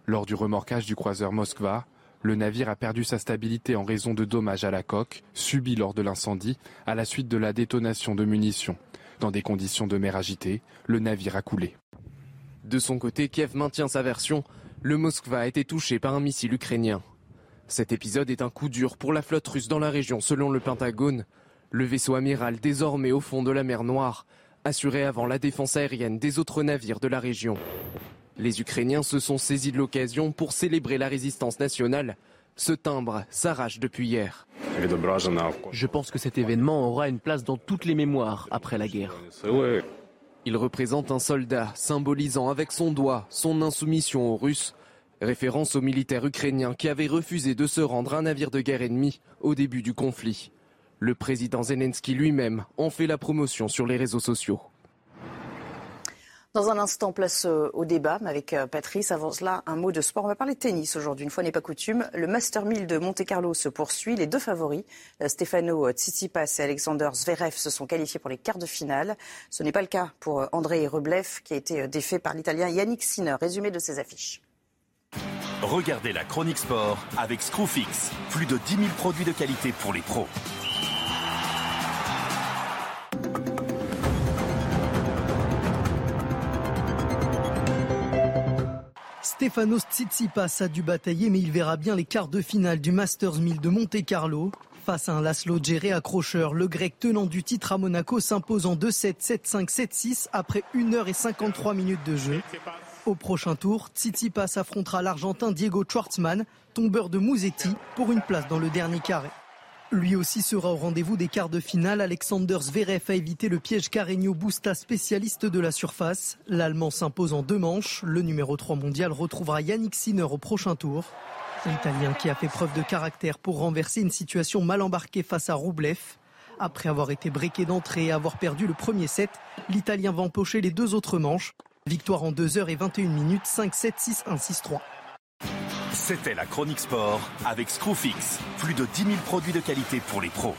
Lors du remorquage du croiseur Moskva, le navire a perdu sa stabilité en raison de dommages à la coque subis lors de l'incendie à la suite de la détonation de munitions. Dans des conditions de mer agitées, le navire a coulé. De son côté, Kiev maintient sa version. Le Moskva a été touché par un missile ukrainien. Cet épisode est un coup dur pour la flotte russe dans la région selon le Pentagone. Le vaisseau amiral désormais au fond de la mer Noire assurait avant la défense aérienne des autres navires de la région. Les Ukrainiens se sont saisis de l'occasion pour célébrer la résistance nationale. Ce timbre s'arrache depuis hier. Je pense que cet événement aura une place dans toutes les mémoires après la guerre. Il représente un soldat symbolisant avec son doigt son insoumission aux Russes, référence aux militaires ukrainiens qui avaient refusé de se rendre à un navire de guerre ennemi au début du conflit. Le président Zelensky lui-même en fait la promotion sur les réseaux sociaux. Dans un instant, place euh, au débat avec euh, Patrice. Avant cela, un mot de sport. On va parler de tennis aujourd'hui. Une fois n'est pas coutume, le Master 1000 de Monte-Carlo se poursuit. Les deux favoris, euh, Stefano Tsitsipas et Alexander Zverev, se sont qualifiés pour les quarts de finale. Ce n'est pas le cas pour André Rublev, qui a été défait par l'Italien Yannick Sinner. Résumé de ses affiches. Regardez la chronique sport avec Screwfix. Plus de 10 000 produits de qualité pour les pros. Stefanos Tsitsipas a dû batailler, mais il verra bien les quarts de finale du Masters 1000 de Monte-Carlo. Face à un Laszlo Djere accrocheur, le grec tenant du titre à Monaco s'impose en 2-7, 7-5, 7-6 après 1h53 minutes de jeu. Au prochain tour, Tsitsipas affrontera l'Argentin Diego Schwartzmann, tombeur de Mouzetti, pour une place dans le dernier carré. Lui aussi sera au rendez-vous des quarts de finale. Alexander Zverev a évité le piège Carreño Busta, spécialiste de la surface. L'Allemand s'impose en deux manches. Le numéro 3 mondial retrouvera Yannick Sinner au prochain tour. L'Italien qui a fait preuve de caractère pour renverser une situation mal embarquée face à Roublev. Après avoir été briqué d'entrée et avoir perdu le premier set, l'Italien va empocher les deux autres manches. Victoire en 2h21 minutes, 5-7, 6-1, 6-3. C'était la chronique sport avec Screwfix. Plus de 10 000 produits de qualité pour les pros.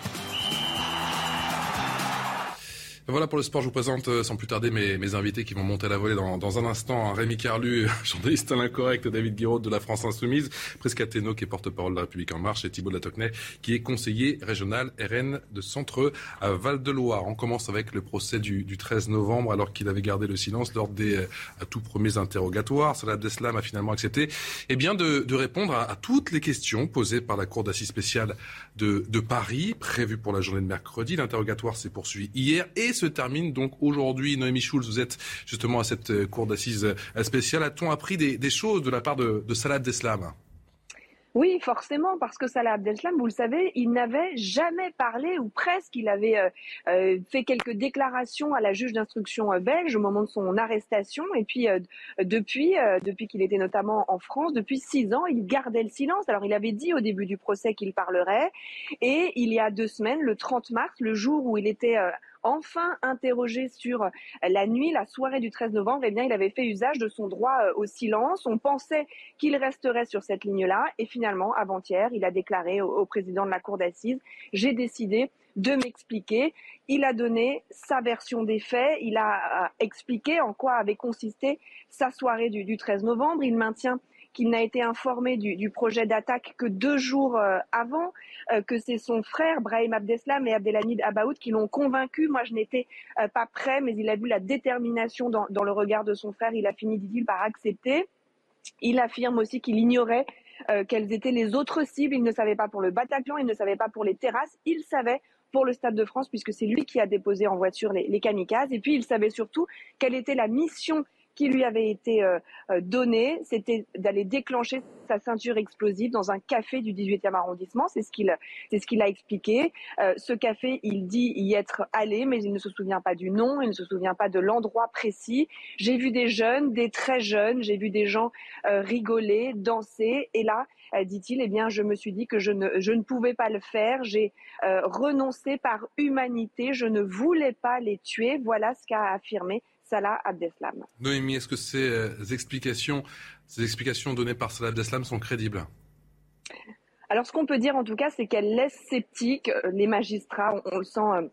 Voilà pour le sport, je vous présente euh, sans plus tarder mes, invités qui vont monter à la volée dans, un instant. Rémi Carlu, journaliste à l'incorrect, David Guiraud de la France Insoumise, Prescateno qui est porte-parole de la République En Marche et Thibault Latocnay qui est conseiller régional RN de Centre à Val-de-Loire. On commence avec le procès du, 13 novembre alors qu'il avait gardé le silence lors des euh, tout premiers interrogatoires. Salah Abdeslam a finalement accepté eh bien, de, répondre à, toutes les questions posées par la Cour d'assises spéciale de, de Paris, prévue pour la journée de mercredi. L'interrogatoire s'est poursuivi hier et se termine donc aujourd'hui. Noémie Schulz, vous êtes justement à cette cour d'assises spéciale. A-t-on appris des, choses de la part de, Salah Abdeslam? Oui, forcément, parce que Salah Abdeslam, vous le savez, il n'avait jamais parlé, ou presque, il avait euh, euh, fait quelques déclarations à la juge d'instruction euh, belge au moment de son arrestation, et puis depuis, depuis qu'il était notamment en France, depuis six ans, il gardait le silence. Alors il avait dit au début du procès qu'il parlerait, et il y a deux semaines, le 30 mars, le jour où il était enfin interrogé sur la nuit, la soirée du 13 novembre, eh bien, il avait fait usage de son droit euh, au silence. On pensait qu'il resterait sur cette ligne-là. Et finalement, avant-hier, il a déclaré au, président de la cour d'assises, j'ai décidé de m'expliquer. Il a donné sa version des faits, il a euh, expliqué en quoi avait consisté sa soirée du, du 13 novembre. Il maintient qu'il n'a été informé du, projet d'attaque que deux jours euh, avant, euh, que c'est son frère Brahim Abdeslam et Abdelhamid Abaoud qui l'ont convaincu. Moi, je n'étais euh, pas prêt, mais il a vu la détermination dans, le regard de son frère. Il a fini, dit-il, par accepter. Il affirme aussi qu'il ignorait quelles étaient les autres cibles. Il ne savait pas pour le Bataclan, il ne savait pas pour les terrasses, il savait pour le Stade de France puisque c'est lui qui a déposé en voiture les, les kamikazes. Et puis il savait surtout quelle était la mission qui lui avait été euh, euh, donné, c'était d'aller déclencher sa ceinture explosive dans un café du 18e arrondissement. C'est ce qu'il ce qu'il a expliqué. Euh, ce café, il dit y être allé, mais il ne se souvient pas du nom, il ne se souvient pas de l'endroit précis. J'ai vu des jeunes, des très jeunes, j'ai vu des gens rigoler, danser, et là, dit-il, eh bien, je me suis dit que je ne, je ne pouvais pas le faire. J'ai renoncé par humanité. Je ne voulais pas les tuer. Voilà ce qu'a affirmé Salah Abdeslam. Noémie, est-ce que ces euh, explications, ces explications données par Salah Abdeslam sont crédibles? Alors, ce qu'on peut dire en tout cas, c'est qu'elle laisse sceptique euh, les magistrats. On, le sent euh,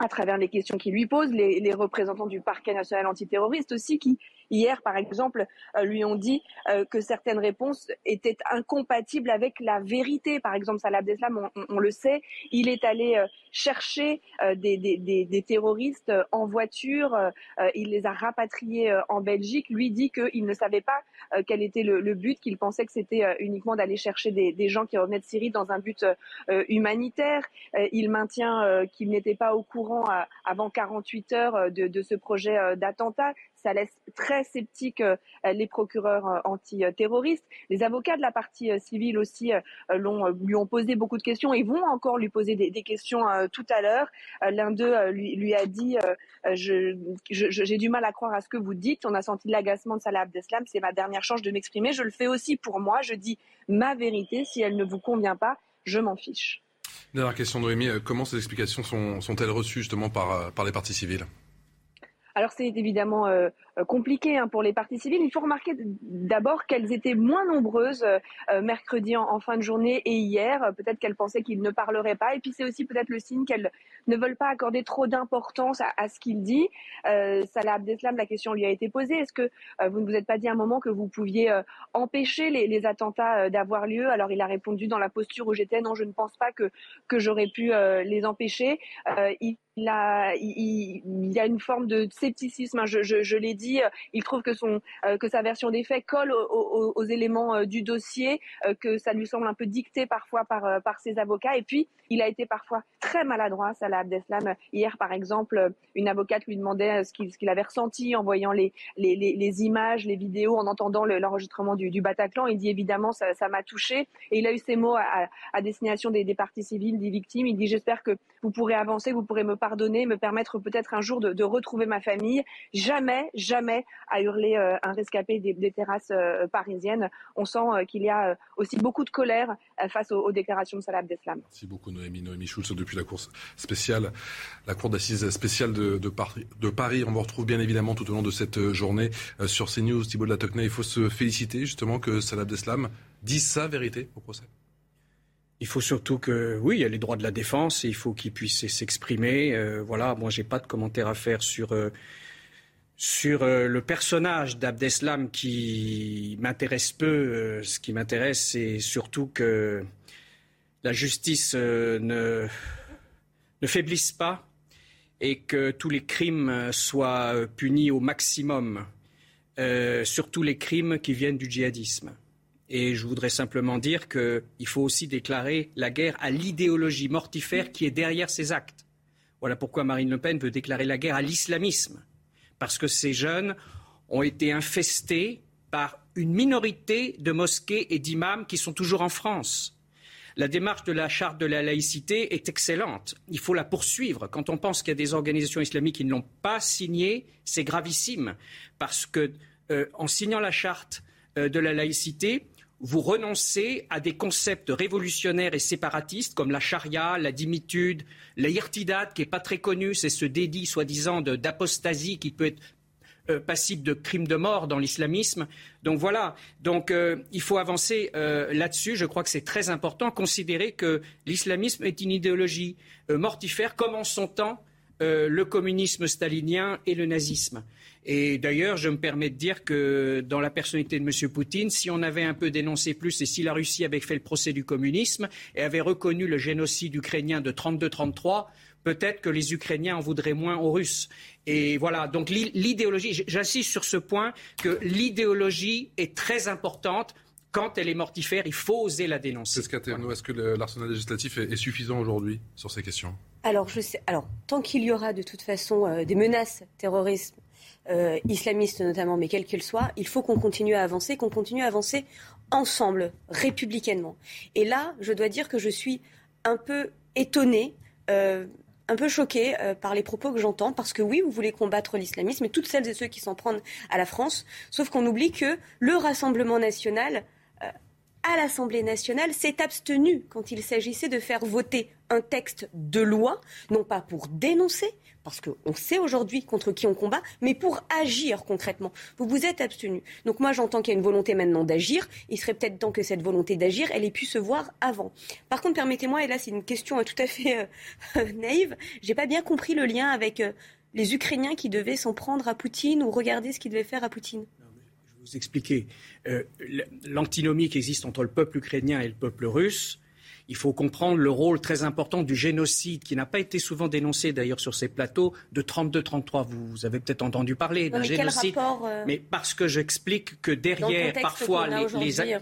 à travers les questions qu'ils lui posent, les, les, représentants du parquet national antiterroriste aussi, qui hier, par exemple, lui ont dit que certaines réponses étaient incompatibles avec la vérité. Par exemple, Salah Abdeslam, on, le sait, il est allé chercher euh, des, des, des, terroristes euh, en voiture. Euh, il les a rapatriés en Belgique. Lui dit qu'il ne savait pas quel était le, but, qu'il pensait que c'était uniquement d'aller chercher des, des, gens qui revenaient de Syrie dans un but humanitaire. il maintient qu'il n'était pas au courant avant 48 heures de, de ce projet d'attentat ça laisse très sceptique euh, les procureurs euh, antiterroristes. Les avocats de la partie euh, civile aussi lui ont posé beaucoup de questions et vont encore lui poser des, questions tout à l'heure. L'un d'eux lui, a dit j'ai du mal à croire à ce que vous dites. On a senti l'agacement de Salah Abdeslam. C'est ma dernière chance de m'exprimer. Je le fais aussi pour moi. Je dis ma vérité. Si elle ne vous convient pas, je m'en fiche. Dernière question, Noémie. Comment ces explications sont-elles reçues justement par, les partis civils alors c'est évidemment euh, euh, compliqué hein, pour les parties civiles. Il faut remarquer d'abord qu'elles étaient moins nombreuses euh, mercredi en, fin de journée et hier. Peut-être qu'elles pensaient qu'il ne parlerait pas. Et puis c'est aussi peut-être le signe qu'elles ne veulent pas accorder trop d'importance à, ce qu'il dit. Salah Abdeslam, la question lui a été posée. Est-ce que vous ne vous êtes pas dit un moment que vous pouviez empêcher les, les attentats d'avoir lieu? Alors il a répondu dans la posture où j'étais, non, je ne pense pas que, que j'aurais pu les empêcher. il il, a, il, y a une forme de scepticisme. Hein. Je, je, je l'ai dit, il trouve que, son, euh, que sa version des faits colle aux, aux, éléments euh, du dossier, euh, que ça lui semble un peu dicté parfois par, par ses avocats. Et puis, il a été parfois très maladroit, Salah Abdeslam. Hier, par exemple, une avocate lui demandait ce qu'il, qu'il avait ressenti en voyant les, les, les, images, les vidéos, en entendant l'enregistrement du, du, Bataclan. Il dit évidemment, ça m'a touché. Et il a eu ces mots à, à destination des, des parties civiles, des victimes. Il dit j'espère que vous pourrez avancer, vous pourrez me pardonner, me permettre peut-être un jour de, retrouver ma famille. Jamais, jamais, à hurler euh, un rescapé des, terrasses euh, parisiennes. On sent euh, qu'il y a aussi beaucoup de colère face aux, déclarations de Salah Abdeslam. Merci beaucoup Noémie. Noémie Schulz depuis la cour spéciale, la cour d'assises spéciale de, Paris. On vous retrouve bien évidemment tout au long de cette journée sur CNews. Thibault de la Tocnay, il faut se féliciter justement que Salah Abdeslam dise sa vérité au procès. Il faut surtout que, oui, il y a les droits de la défense et il faut qu'il puisse s'exprimer. Euh, voilà, moi, j'ai pas de commentaire à faire sur, euh, euh, le personnage d'Abdeslam qui m'intéresse peu. ce qui m'intéresse, c'est surtout que la justice ne, ne faiblisse pas et que tous les crimes soient punis au maximum, surtout les crimes qui viennent du djihadisme. Et je voudrais simplement dire qu'il faut aussi déclarer la guerre à l'idéologie mortifère qui est derrière ces actes. Voilà pourquoi Marine Le Pen veut déclarer la guerre à l'islamisme. Parce que ces jeunes ont été infestés par une minorité de mosquées et d'imams qui sont toujours en France. La démarche de la charte de la laïcité est excellente. Il faut la poursuivre. Quand on pense qu'il y a des organisations islamiques qui ne l'ont pas signée, c'est gravissime. Parce que, euh, en signant la charte euh, de la laïcité, vous renoncez à des concepts révolutionnaires et séparatistes comme la charia, la dimitude, la qui n'est pas très connu, c'est ce dédit soi-disant d'apostasie qui peut être euh, passible de crimes de mort dans l'islamisme. Donc voilà, donc euh, il faut avancer euh, là-dessus. Je crois que c'est très important, considérer que l'islamisme est une idéologie mortifère, comme en son temps le communisme stalinien et le nazisme. Et d'ailleurs, je me permets de dire que dans la personnalité de M. Poutine, si on avait un peu dénoncé plus et si la Russie avait fait le procès du communisme et avait reconnu le génocide ukrainien de 32-33, peut-être que les Ukrainiens en voudraient moins aux Russes. Et voilà, donc l'idéologie, j'insiste sur ce point, que l'idéologie est très importante. Quand elle est mortifère, il faut oser la dénoncer. Est-ce que l'arsenal législatif est, suffisant aujourd'hui sur ces questions? Alors, tant qu'il y aura de toute façon euh, des menaces terroristes, euh, islamistes notamment, mais quelles qu'elles soient, il faut qu'on continue à avancer, qu'on continue à avancer ensemble, républicainement. Et là, je dois dire que je suis un peu étonnée euh, un peu choquée par les propos que j'entends, parce que oui, vous voulez combattre l'islamisme et toutes celles et ceux qui s'en prennent à la France, sauf qu'on oublie que le Rassemblement national, à l'Assemblée nationale, s'est abstenu quand il s'agissait de faire voter un texte de loi, non pas pour dénoncer, parce qu'on sait aujourd'hui contre qui on combat, mais pour agir concrètement. Vous vous êtes abstenu. Donc moi, j'entends qu'il y a une volonté maintenant d'agir. Il serait peut-être temps que cette volonté d'agir, elle ait pu se voir avant. Par contre, permettez-moi, et là c'est une question tout à fait euh, naïve, j'ai pas bien compris le lien avec euh, les Ukrainiens qui devaient s'en prendre à Poutine ou regarder ce qu'ils devaient faire à Poutine. Vous expliquer. Euh, l'antinomie qui existe entre le peuple ukrainien et le peuple russe, il faut comprendre le rôle très important du génocide, qui n'a pas été souvent dénoncé d'ailleurs sur ces plateaux, de 32-33. Vous avez peut-être entendu parler d'un génocide. Euh, mais parce que j'explique que derrière, parfois, les, euh.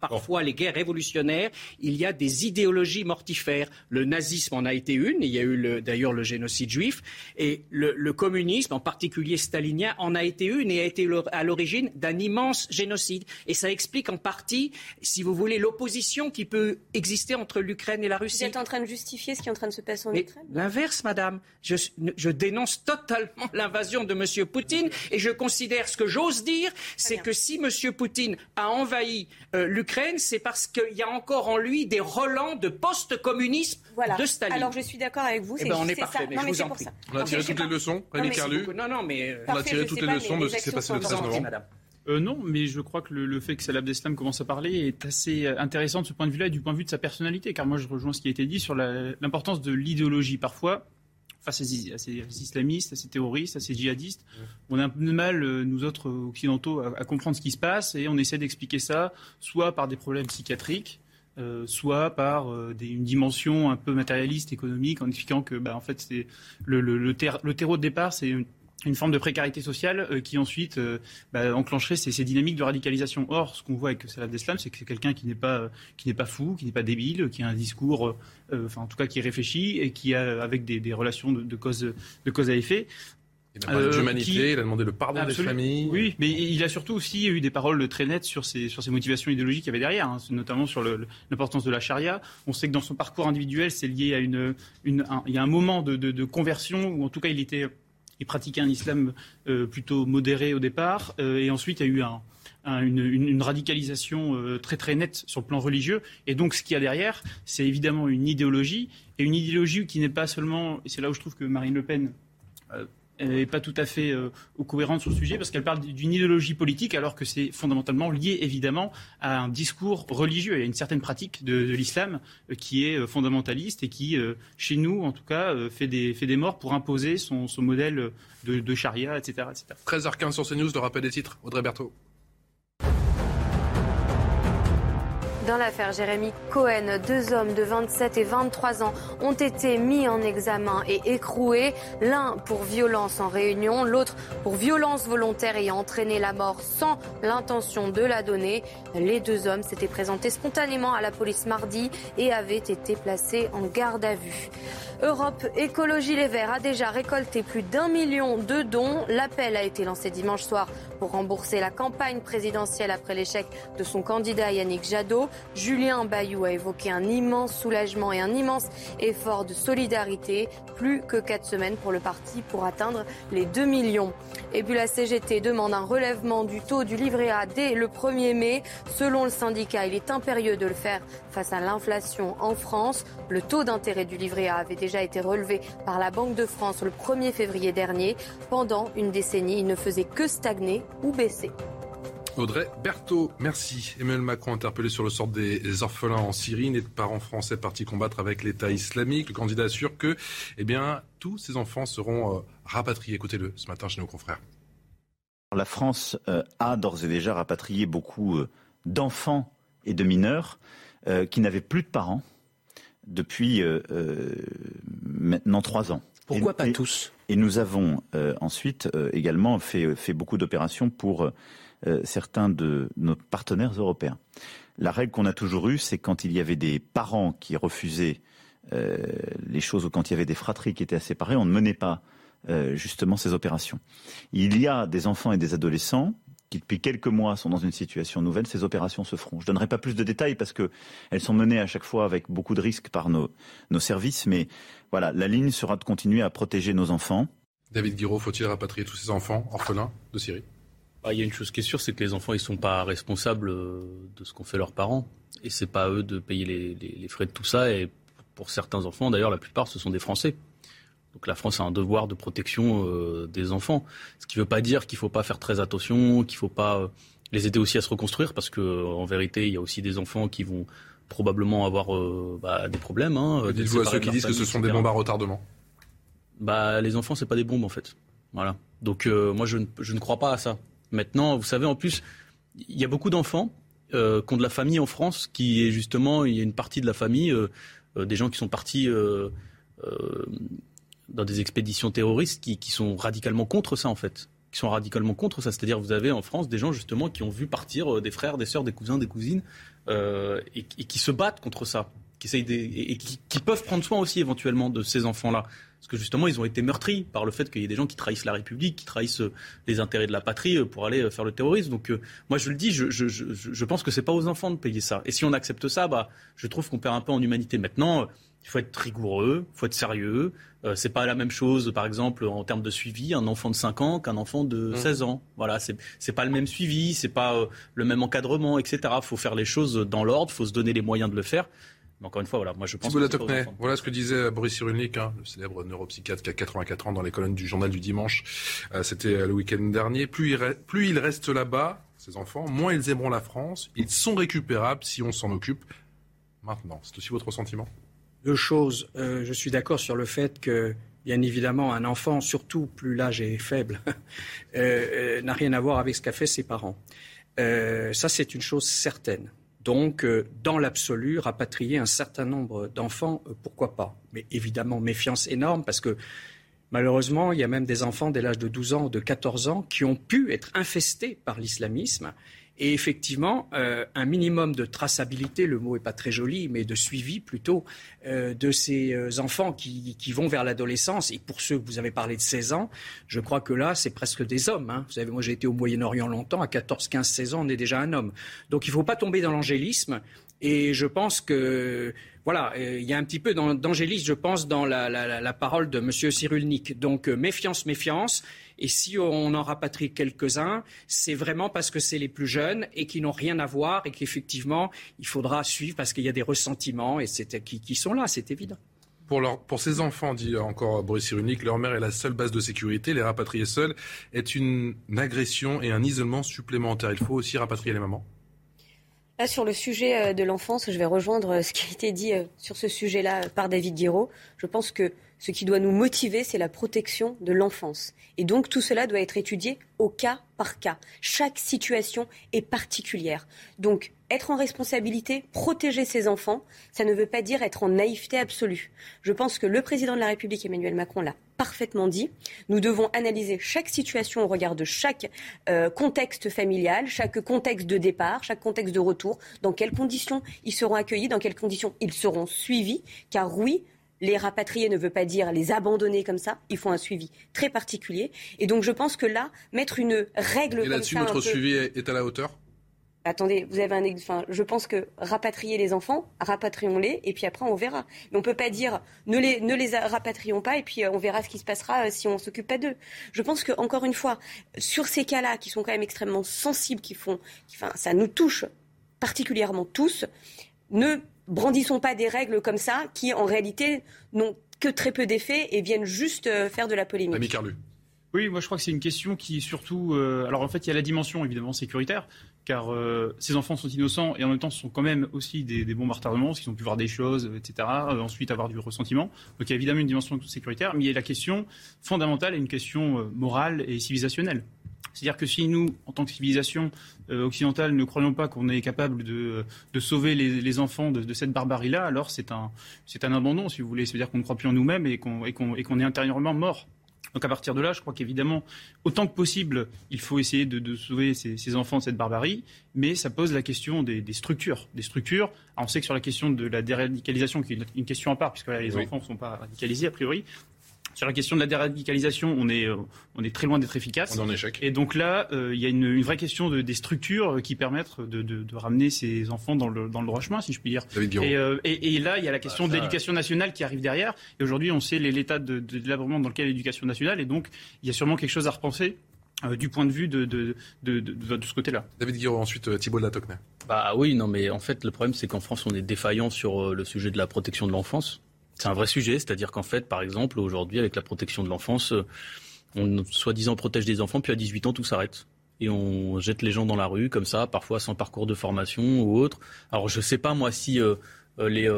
parfois les guerres révolutionnaires, il y a des idéologies mortifères. Le nazisme en a été une, il y a eu d'ailleurs le génocide juif, et le, communisme, en particulier stalinien, en a été une et a été à l'origine d'un immense génocide. Et ça explique en partie, si vous voulez, l'opposition qui peut exister entre l'Ukraine et la Russie. Vous êtes en train de justifier ce qui est en train de se passer en Ukraine L'inverse, madame. Je, dénonce totalement l'invasion de M. Poutine et je considère ce que j'ose dire, c'est que si M. Poutine a envahi euh, l'Ukraine, c'est parce qu'il y a encore en lui des relents de post-communisme de Staline. Alors je suis d'accord avec vous. Eh ben, on est parfait, mais je vous en prie. On a tiré toutes les leçons, Rémi Carlu. Non, non, mais... On a tiré toutes les leçons de ce qui s'est passé le 13 novembre. Euh, non, mais je crois que le, fait que Salah Abdeslam commence à parler est assez euh, intéressant de ce point de vue-là et du point de vue de sa personnalité, car moi je rejoins ce qui a été dit sur l'importance de l'idéologie. Parfois, face à ces, islamistes, à ces terroristes, à ces djihadistes, on a un peu de mal, euh, nous autres occidentaux, à, comprendre ce qui se passe et on essaie d'expliquer ça soit par des problèmes psychiatriques, soit par une dimension un peu matérialiste, économique, en expliquant que bah, en fait, c'est le, le, terreau de départ, c'est une forme de précarité sociale euh, qui ensuite euh, bah, enclencherait ces, dynamiques de radicalisation. Or, ce qu'on voit avec Salah Abdeslam, c'est que c'est quelqu'un qui n'est pas qui n'est pas fou, qui n'est pas débile, qui a un discours, euh, enfin en tout cas qui réfléchit et qui a avec des, relations de, cause de cause à effet. Il a parlé d'humanité, il a demandé le pardon des familles. Oui, mais il a surtout aussi eu des paroles très nettes sur ses, sur ses motivations idéologiques qu'il y avait derrière, hein, notamment sur l'importance de la charia. On sait que dans son parcours individuel, c'est lié à une, une il y a un moment de, de, conversion où en tout cas il était il pratiquait un islam euh, plutôt modéré au départ, euh, et ensuite il y a eu une, radicalisation euh, très très nette sur le plan religieux. Et donc ce qu'il y a derrière, c'est évidemment une idéologie, et une idéologie qui n'est pas seulement, et c'est là où je trouve que Marine Le Pen n'est pas tout à fait euh, cohérente sur le sujet parce qu'elle parle d'une idéologie politique alors que c'est fondamentalement lié évidemment à un discours religieux et à une certaine pratique de, l'islam euh, qui est euh, fondamentaliste et qui, chez nous en tout cas, fait, des, fait des morts pour imposer son, modèle de, de charia, etc., etc. 13h15 sur CNews, le rappel des titres. Audrey Berthaud. Dans l'affaire Jérémy Cohen, deux hommes de 27 et 23 ans ont été mis en examen et écroués. L'un pour violence en réunion, l'autre pour violence volontaire ayant entraîné la mort sans l'intention de la donner. Les deux hommes s'étaient présentés spontanément à la police mardi et avaient été placés en garde à vue. Europe Écologie Les Verts a déjà récolté plus d'un million de dons. L'appel a été lancé dimanche soir pour rembourser la campagne présidentielle après l'échec de son candidat Yannick Jadot. Julien Bayou a évoqué un immense soulagement et un immense effort de solidarité. Plus que quatre semaines pour le parti pour atteindre les 2 millions. Et puis la CGT demande un relèvement du taux du livret A dès le 1er mai. Selon le syndicat, il est impérieux de le faire face à l'inflation en France. Le taux d'intérêt du livret A avait déjà été relevé par la Banque de France le 1er février dernier. Pendant une décennie, il ne faisait que stagner ou baisser. Audrey Berthaud, merci. Emmanuel Macron interpellé sur le sort des orphelins en Syrie, nés de parents français partis combattre avec l'État islamique. Le candidat assure que eh bien, tous ces enfants seront euh, rapatriés. Écoutez-le ce matin chez nos confrères. La France euh, a d'ores et déjà rapatrié beaucoup euh, d'enfants et de mineurs qui n'avaient plus de parents depuis maintenant trois ans. Pourquoi pas tous? Et nous avons ensuite également fait, fait beaucoup d'opérations pour euh, certains de nos partenaires européens. La règle qu'on a toujours eue, c'est quand il y avait des parents qui refusaient euh, les choses ou quand il y avait des fratries qui étaient à séparer, on ne menait pas euh, justement ces opérations. Il y a des enfants et des adolescents qui depuis quelques mois sont dans une situation nouvelle, ces opérations se feront. Je ne donnerai pas plus de détails parce qu'elles sont menées à chaque fois avec beaucoup de risques par nos, nos services, mais voilà, la ligne sera de continuer à protéger nos enfants. David Guiraud, faut-il rapatrier tous ces enfants orphelins de Syrie? Bah, il y a une chose qui est sûre, c'est que les enfants, ils sont pas responsables euh, de ce qu'ont fait leurs parents. Et c'est pas à eux de payer les, frais de tout ça. Et pour certains enfants, d'ailleurs, la plupart, ce sont des Français. Donc la France a un devoir de protection euh, des enfants. Ce qui ne veut pas dire qu'il ne faut pas faire très attention, qu'il ne faut pas euh, les aider aussi à se reconstruire, parce qu'en vérité, il y a aussi des enfants qui vont probablement avoir bah, des problèmes. Hein, Dites-vous à ceux qui disent que ce sont des bombes à retardement bah, Les enfants, c'est pas des bombes, en fait. Voilà. Donc moi, je ne crois pas à ça. Maintenant, vous savez, en plus, il y a beaucoup d'enfants euh, qui ont de la famille en France, qui est justement, il y a une partie de la famille, euh, euh, des gens qui sont partis dans des expéditions terroristes, qui, sont radicalement contre ça, en fait. Qui sont radicalement contre ça. C'est-à-dire, vous avez en France des gens, justement, qui ont vu partir des frères, des sœurs, des cousins, des cousines, et, qui se battent contre ça. Qui essayent et, qui, peuvent prendre soin aussi, éventuellement, de ces enfants-là. Parce que justement, ils ont été meurtris par le fait qu'il y ait des gens qui trahissent la République, qui trahissent euh, les intérêts de la patrie euh, pour aller euh, faire le terrorisme. Donc moi, je le dis, je, je pense que c'est pas aux enfants de payer ça. Et si on accepte ça, bah, je trouve qu'on perd un peu en humanité. Maintenant, il faut être rigoureux, il faut être sérieux. Euh, c'est pas la même chose, par exemple, en termes de suivi, un enfant de 5 ans qu'un enfant de 16 mmh. ans. Voilà, c'est, c'est pas le même suivi, c'est pas le même encadrement, etc. Il faut faire les choses dans l'ordre, il faut se donner les moyens de le faire encore une fois, voilà, moi je pense. Que voilà ce que disait Boris Cyrulnik, hein, le célèbre neuropsychiatre qui a 84 ans dans les colonnes du journal du dimanche. Euh, c'était euh, le week-end dernier. Plus il, plus il reste là-bas, ces enfants, moins ils aimeront la France. Ils sont récupérables si on s'en occupe maintenant. C'est aussi votre sentiment? Deux choses. Euh, je suis d'accord sur le fait que Bien évidemment, un enfant, surtout plus l'âge est faible, n'a rien à voir avec ce qu'a fait ses parents. ça, c'est une chose certaine. Donc, euh, dans l'absolu, rapatrier un certain nombre d'enfants, euh, pourquoi pas? Mais évidemment, méfiance énorme parce que malheureusement, il y a même des enfants dès l'âge de 12 ans ou de 14 ans qui ont pu être infestés par l'islamisme et effectivement, euh, un minimum de traçabilité, le mot n'est pas très joli, mais de suivi plutôt euh, de ces euh, enfants qui, vont vers l'adolescence. Et pour ceux que vous avez parlé de 16 ans, je crois que là, c'est presque des hommes. Hein. Vous savez, moi j'ai été au Moyen-Orient longtemps, à 14, 15, 16 ans, on est déjà un homme. Donc il ne faut pas tomber dans l'angélisme. Et je pense que voilà, il y a un petit peu d'angélisme, je pense, dans la, parole de M. Cyrulnik. Donc méfiance, méfiance. Et si on en rapatrie quelques-uns, c'est vraiment parce que c'est les plus jeunes et qui n'ont rien à voir et qu'effectivement, il faudra suivre parce qu'il y a des ressentiments et qui, qui sont là, c'est évident. Pour, ces enfants, dit encore Boris Cyrulnik, leur mère est la seule base de sécurité. Les rapatrier seuls est une agression et un isolement supplémentaire. Il faut aussi rapatrier les mamans Là, sur le sujet euh, de l'enfance, je vais rejoindre euh, ce qui a été dit euh, sur ce sujet-là par David Guiraud. Je pense que ce qui doit nous motiver, c'est la protection de l'enfance. Et donc tout cela doit être étudié au cas par cas. Chaque situation est particulière. Donc être en responsabilité, protéger ses enfants, ça ne veut pas dire être en naïveté absolue. Je pense que le président de la République, Emmanuel Macron, l'a parfaitement dit. Nous devons analyser chaque situation au regard de chaque euh, contexte familial, chaque contexte de départ, chaque contexte de retour, dans quelles conditions ils seront accueillis, dans quelles conditions ils seront suivis. Car oui, les rapatrier ne veut pas dire les abandonner comme ça. Il faut un suivi très particulier. Et donc, je pense que là, mettre une règle Et là-dessus, notre suivi est à la hauteur? Attendez, vous avez un enfin, je pense que rapatrier les enfants, rapatrions-les et puis après on verra. Mais on peut pas dire ne les ne les rapatrions pas et puis euh, on verra ce qui se passera euh, si on s'occupe pas d'eux. Je pense que encore une fois, sur ces cas-là qui sont quand même extrêmement sensibles, qui font, qui, enfin, ça nous touche particulièrement tous, ne brandissons pas des règles comme ça qui en réalité n'ont que très peu d'effet et viennent juste euh, faire de la polémique. Ami Carlu. Oui, moi je crois que c'est une question qui surtout. Euh, alors en fait, il y a la dimension évidemment sécuritaire, car euh, ces enfants sont innocents et en même temps sont quand même aussi des, des bons retardements, parce qu'ils ont pu voir des choses, etc. Euh, ensuite avoir du ressentiment. Donc il y a évidemment une dimension sécuritaire, mais il y a la question fondamentale et une question euh, morale et civilisationnelle. C'est-à-dire que si nous, en tant que civilisation occidentale, ne croyons pas qu'on est capable de, sauver les, enfants de, de cette barbarie-là, alors c'est un, un abandon, si vous voulez. C'est-à-dire qu'on ne croit plus en nous-mêmes et qu'on, et qu'on, et qu'on est intérieurement mort. Donc à partir de là, je crois qu'évidemment, autant que possible, il faut essayer de, de sauver ces, ces, enfants de cette barbarie, mais ça pose la question des, des structures. Des structures, Alors, on sait que sur la question de la déradicalisation, qui est une question à part, puisque là, les oui. enfants ne sont pas radicalisés a priori, sur la question de la déradicalisation, on est, euh, on est très loin d'être efficace. On est en échec. Et donc là, euh, il y a une, une, vraie question de, des structures qui permettent de, de, de, ramener ces enfants dans le, dans le droit chemin, si je puis dire. Et, euh, et, et, là, il y a la question bah, de l'éducation nationale qui arrive derrière. Et aujourd'hui, on sait l'état de, de, de dans lequel est l'éducation nationale. Et donc, il y a sûrement quelque chose à repenser. Euh, du point de vue de, de, de, de, de ce côté-là. David Guiraud, ensuite euh, Thibault de la Tocnay. Bah oui, non, mais en fait, le problème, c'est qu'en France, on est défaillant sur le sujet de la protection de l'enfance. C'est un vrai sujet, c'est-à-dire qu'en fait, par exemple, aujourd'hui, avec la protection de l'enfance, on soi-disant protège des enfants, puis à 18 ans, tout s'arrête. Et on jette les gens dans la rue, comme ça, parfois sans parcours de formation ou autre. Alors, je ne sais pas, moi, si euh, les,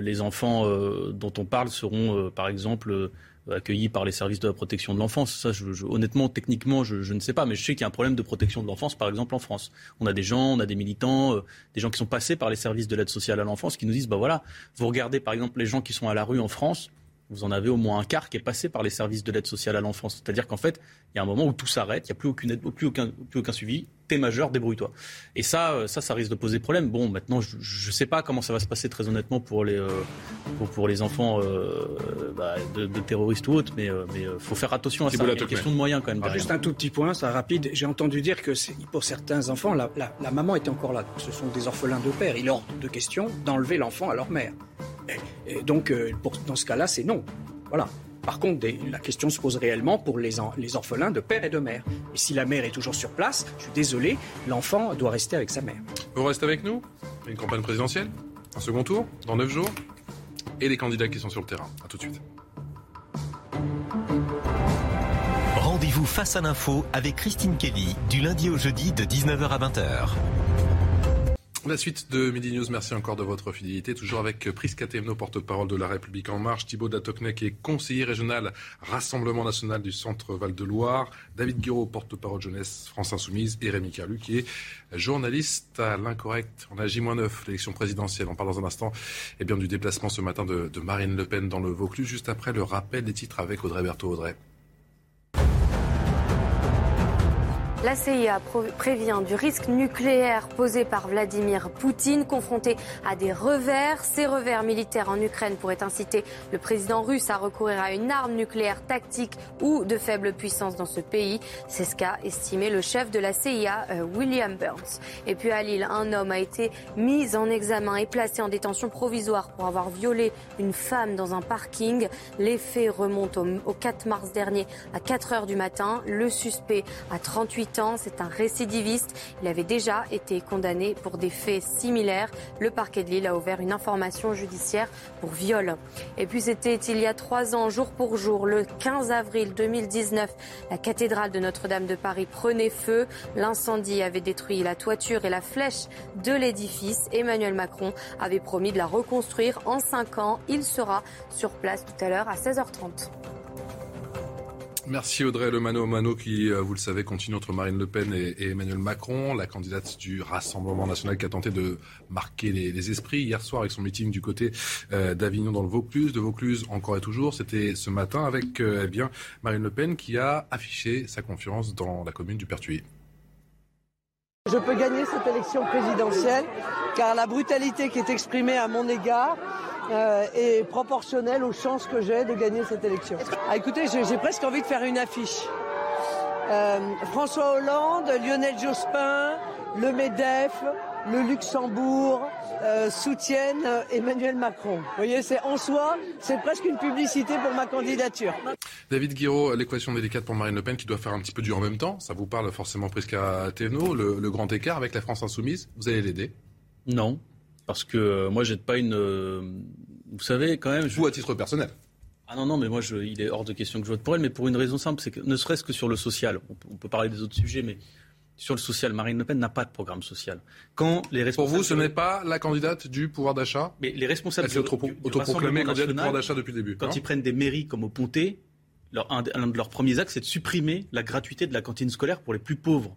les, enfants euh, dont on parle seront, euh, par exemple, accueillis par les services de la protection de l'enfance. Ça, honnêtement, techniquement, je, je, ne sais pas, mais je sais qu'il y a un problème de protection de l'enfance, par exemple, en France. On a des gens, on a des militants, euh, des gens qui sont passés par les services de l'aide sociale à l'enfance qui nous disent, bah voilà, vous regardez, par exemple, les gens qui sont à la rue en France, vous en avez au moins un quart qui est passé par les services de l'aide sociale à l'enfance. C'est-à-dire qu'en fait, il y a un moment où tout s'arrête, il n'y a plus, aucune aide, plus, aucun, plus aucun suivi, t'es majeur, débrouille-toi. Et ça, ça, ça risque de poser problème. Bon, maintenant, je ne sais pas comment ça va se passer très honnêtement pour les, euh, pour, pour, les enfants euh, bah, de, de, terroristes ou autres, mais euh, faut faire attention à ça. C'est une question de moyens quand même. Alors, juste un tout petit point, ça rapide. J'ai entendu dire que pour certains enfants, la, la, la, maman était encore là. Ce sont des orphelins de père. Il est hors de question d'enlever l'enfant à leur mère. Et, et donc, pour, dans ce cas-là, c'est non. Voilà. Par contre, des, la question se pose réellement pour les, en, les, orphelins de père et de mère. Et si la mère est toujours sur place, je suis désolé, l'enfant doit rester avec sa mère. Vous restez avec nous? Une campagne présidentielle? Un second tour? Dans 9 jours? Et les candidats qui sont sur le terrain. A tout de suite. Rendez-vous face à l'info avec Christine Kelly du lundi au jeudi de 19h à 20h. La suite de Midi News, merci encore de votre fidélité. Toujours avec Prisca Temno, porte-parole de La République En Marche, Thibaut Datocnet, qui est conseiller régional Rassemblement National du Centre Val-de-Loire, David Guiraud, porte-parole jeunesse France Insoumise, et Rémi Carlu, qui est journaliste à l'Incorrect. On a J-9, l'élection présidentielle. On parle dans un instant eh bien, du déplacement ce matin de, de Marine Le Pen dans le Vaucluse, juste après le rappel des titres avec Audrey Berthaud. Audrey. La CIA prévient du risque nucléaire posé par Vladimir Poutine, confronté à des revers. Ces revers militaires en Ukraine pourraient inciter le président russe à recourir à une arme nucléaire tactique ou de faible puissance dans ce pays. C'est ce qu'a estimé le chef de la CIA, William Burns. Et puis à Lille, un homme a été mis en examen et placé en détention provisoire pour avoir violé une femme dans un parking. Les faits remontent au, 4 mars dernier à 4 heures du matin. Le suspect a 38 C'est un récidiviste. Il avait déjà été condamné pour des faits similaires. Le parquet de Lille a ouvert une information judiciaire pour viol. Et puis c'était il y a trois ans, jour pour jour, le 15 avril 2019, la cathédrale de Notre-Dame de Paris prenait feu. L'incendie avait détruit la toiture et la flèche de l'édifice. Emmanuel Macron avait promis de la reconstruire en cinq ans. Il sera sur place tout à l'heure à 16h30. Merci Audrey Le Mano Mano qui, euh, vous le savez, continue entre Marine Le Pen et, Emmanuel Macron, la candidate du Rassemblement national qui a tenté de marquer les, esprits hier soir avec son meeting du côté euh, d'Avignon dans le Vaucluse, de Vaucluse encore et toujours. C'était ce matin avec euh, eh bien Marine Le Pen qui a affiché sa confiance dans la commune du Pertuis. Je peux gagner cette élection présidentielle car la brutalité qui est exprimée à mon égard euh, est proportionnelle aux chances que j'ai de gagner cette élection. Ah, écoutez, j'ai presque envie de faire une affiche. Euh, François Hollande, Lionel Jospin, le MEDEF, le Luxembourg euh, soutiennent Emmanuel Macron. Vous voyez, c'est en soi, c'est presque une publicité pour ma candidature. David Guiraud, l'équation délicate pour Marine Le Pen qui doit faire un petit peu du en même temps. Ça vous parle forcément presque à Thévenot, le, le grand écart avec la France insoumise. Vous allez l'aider? Non, parce que euh, moi, j'ai pas une. Euh, vous savez, quand même. Vous, à titre personnel ah non, non, mais moi, je, il est hors de question que je vote pour elle, mais pour une raison simple, c'est que ne serait-ce que sur le social, on peut, parler des autres sujets, mais sur le social, Marine Le Pen n'a pas de programme social. Quand les responsables pour vous, ce n'est pas la candidate du pouvoir d'achat Mais les responsables Elle s'est autoproclamée candidate du pouvoir d'achat depuis le début. Quand ils prennent des mairies comme au Pontet, un, un de leurs premiers actes, c'est de supprimer la gratuité de la cantine scolaire pour les plus pauvres.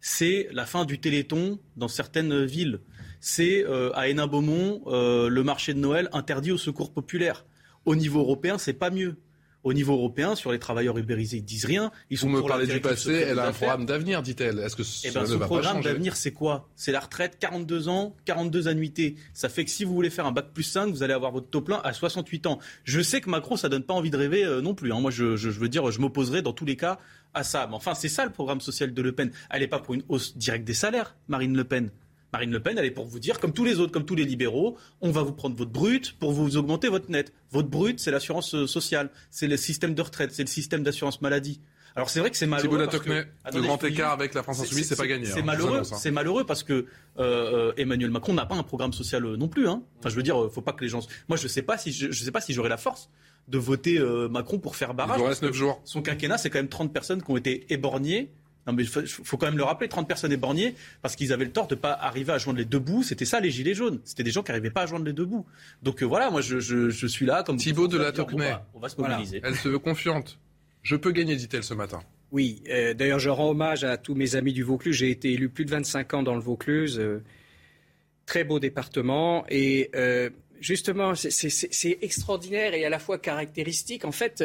C'est la fin du téléthon dans certaines villes c'est euh, à Hénin-Beaumont euh, le marché de Noël interdit au secours populaire. Au niveau européen, c'est pas mieux. Au niveau européen, sur les travailleurs ubérisés, ils disent rien. Ils sont Vous me parlez du passé, elle a un programme d'avenir, dit-elle. Est-ce que eh ben, ce programme d'avenir, c'est quoi? C'est la retraite, 42 ans, 42 annuités. Ça fait que si vous voulez faire un bac plus 5, vous allez avoir votre taux plein à 68 ans. Je sais que Macron, ça donne pas envie de rêver euh, non plus. Hein. Moi, je, je, veux dire, je m'opposerai dans tous les cas à ça. Mais enfin, c'est ça le programme social de Le Pen. Elle n'est pas pour une hausse directe des salaires, Marine Le Pen. Marine Le Pen, elle est pour vous dire, comme tous les autres, comme tous les libéraux, on va vous prendre votre brut pour vous augmenter votre net. Votre brut, c'est l'assurance euh, sociale, c'est le système de retraite, c'est le système d'assurance maladie. Alors c'est vrai que c'est malheureux. Parce que, le grand écart avec la France insoumise, c'est pas gagné. C'est hein, malheureux. C'est malheureux parce que euh, euh, Emmanuel Macron n'a pas un programme social non plus. Hein. Enfin, je veux dire, faut pas que les gens. Moi, je sais pas si je, sais pas si j'aurai la force de voter Macron pour faire barrage. Il reste 9 jours. Son quinquennat, c'est quand même 30 personnes qui ont été éborgnées non, mais il faut, quand même le rappeler, 30 personnes éborgnées, parce qu'ils avaient le tort de ne pas arriver à joindre les deux bouts. C'était ça, les gilets jaunes. C'était des gens qui n'arrivaient pas à joindre les deux bouts. Donc euh, voilà, moi, je, suis là comme... Thibaut de la Tocmay. On, va se mobiliser. Elle se veut confiante. Je peux gagner, dit-elle ce matin. Oui, euh, d'ailleurs, je rends hommage à tous mes amis du Vaucluse. J'ai été élu plus de 25 ans dans le Vaucluse. Euh, très beau département. Et justement, c'est extraordinaire et à la fois caractéristique. En fait,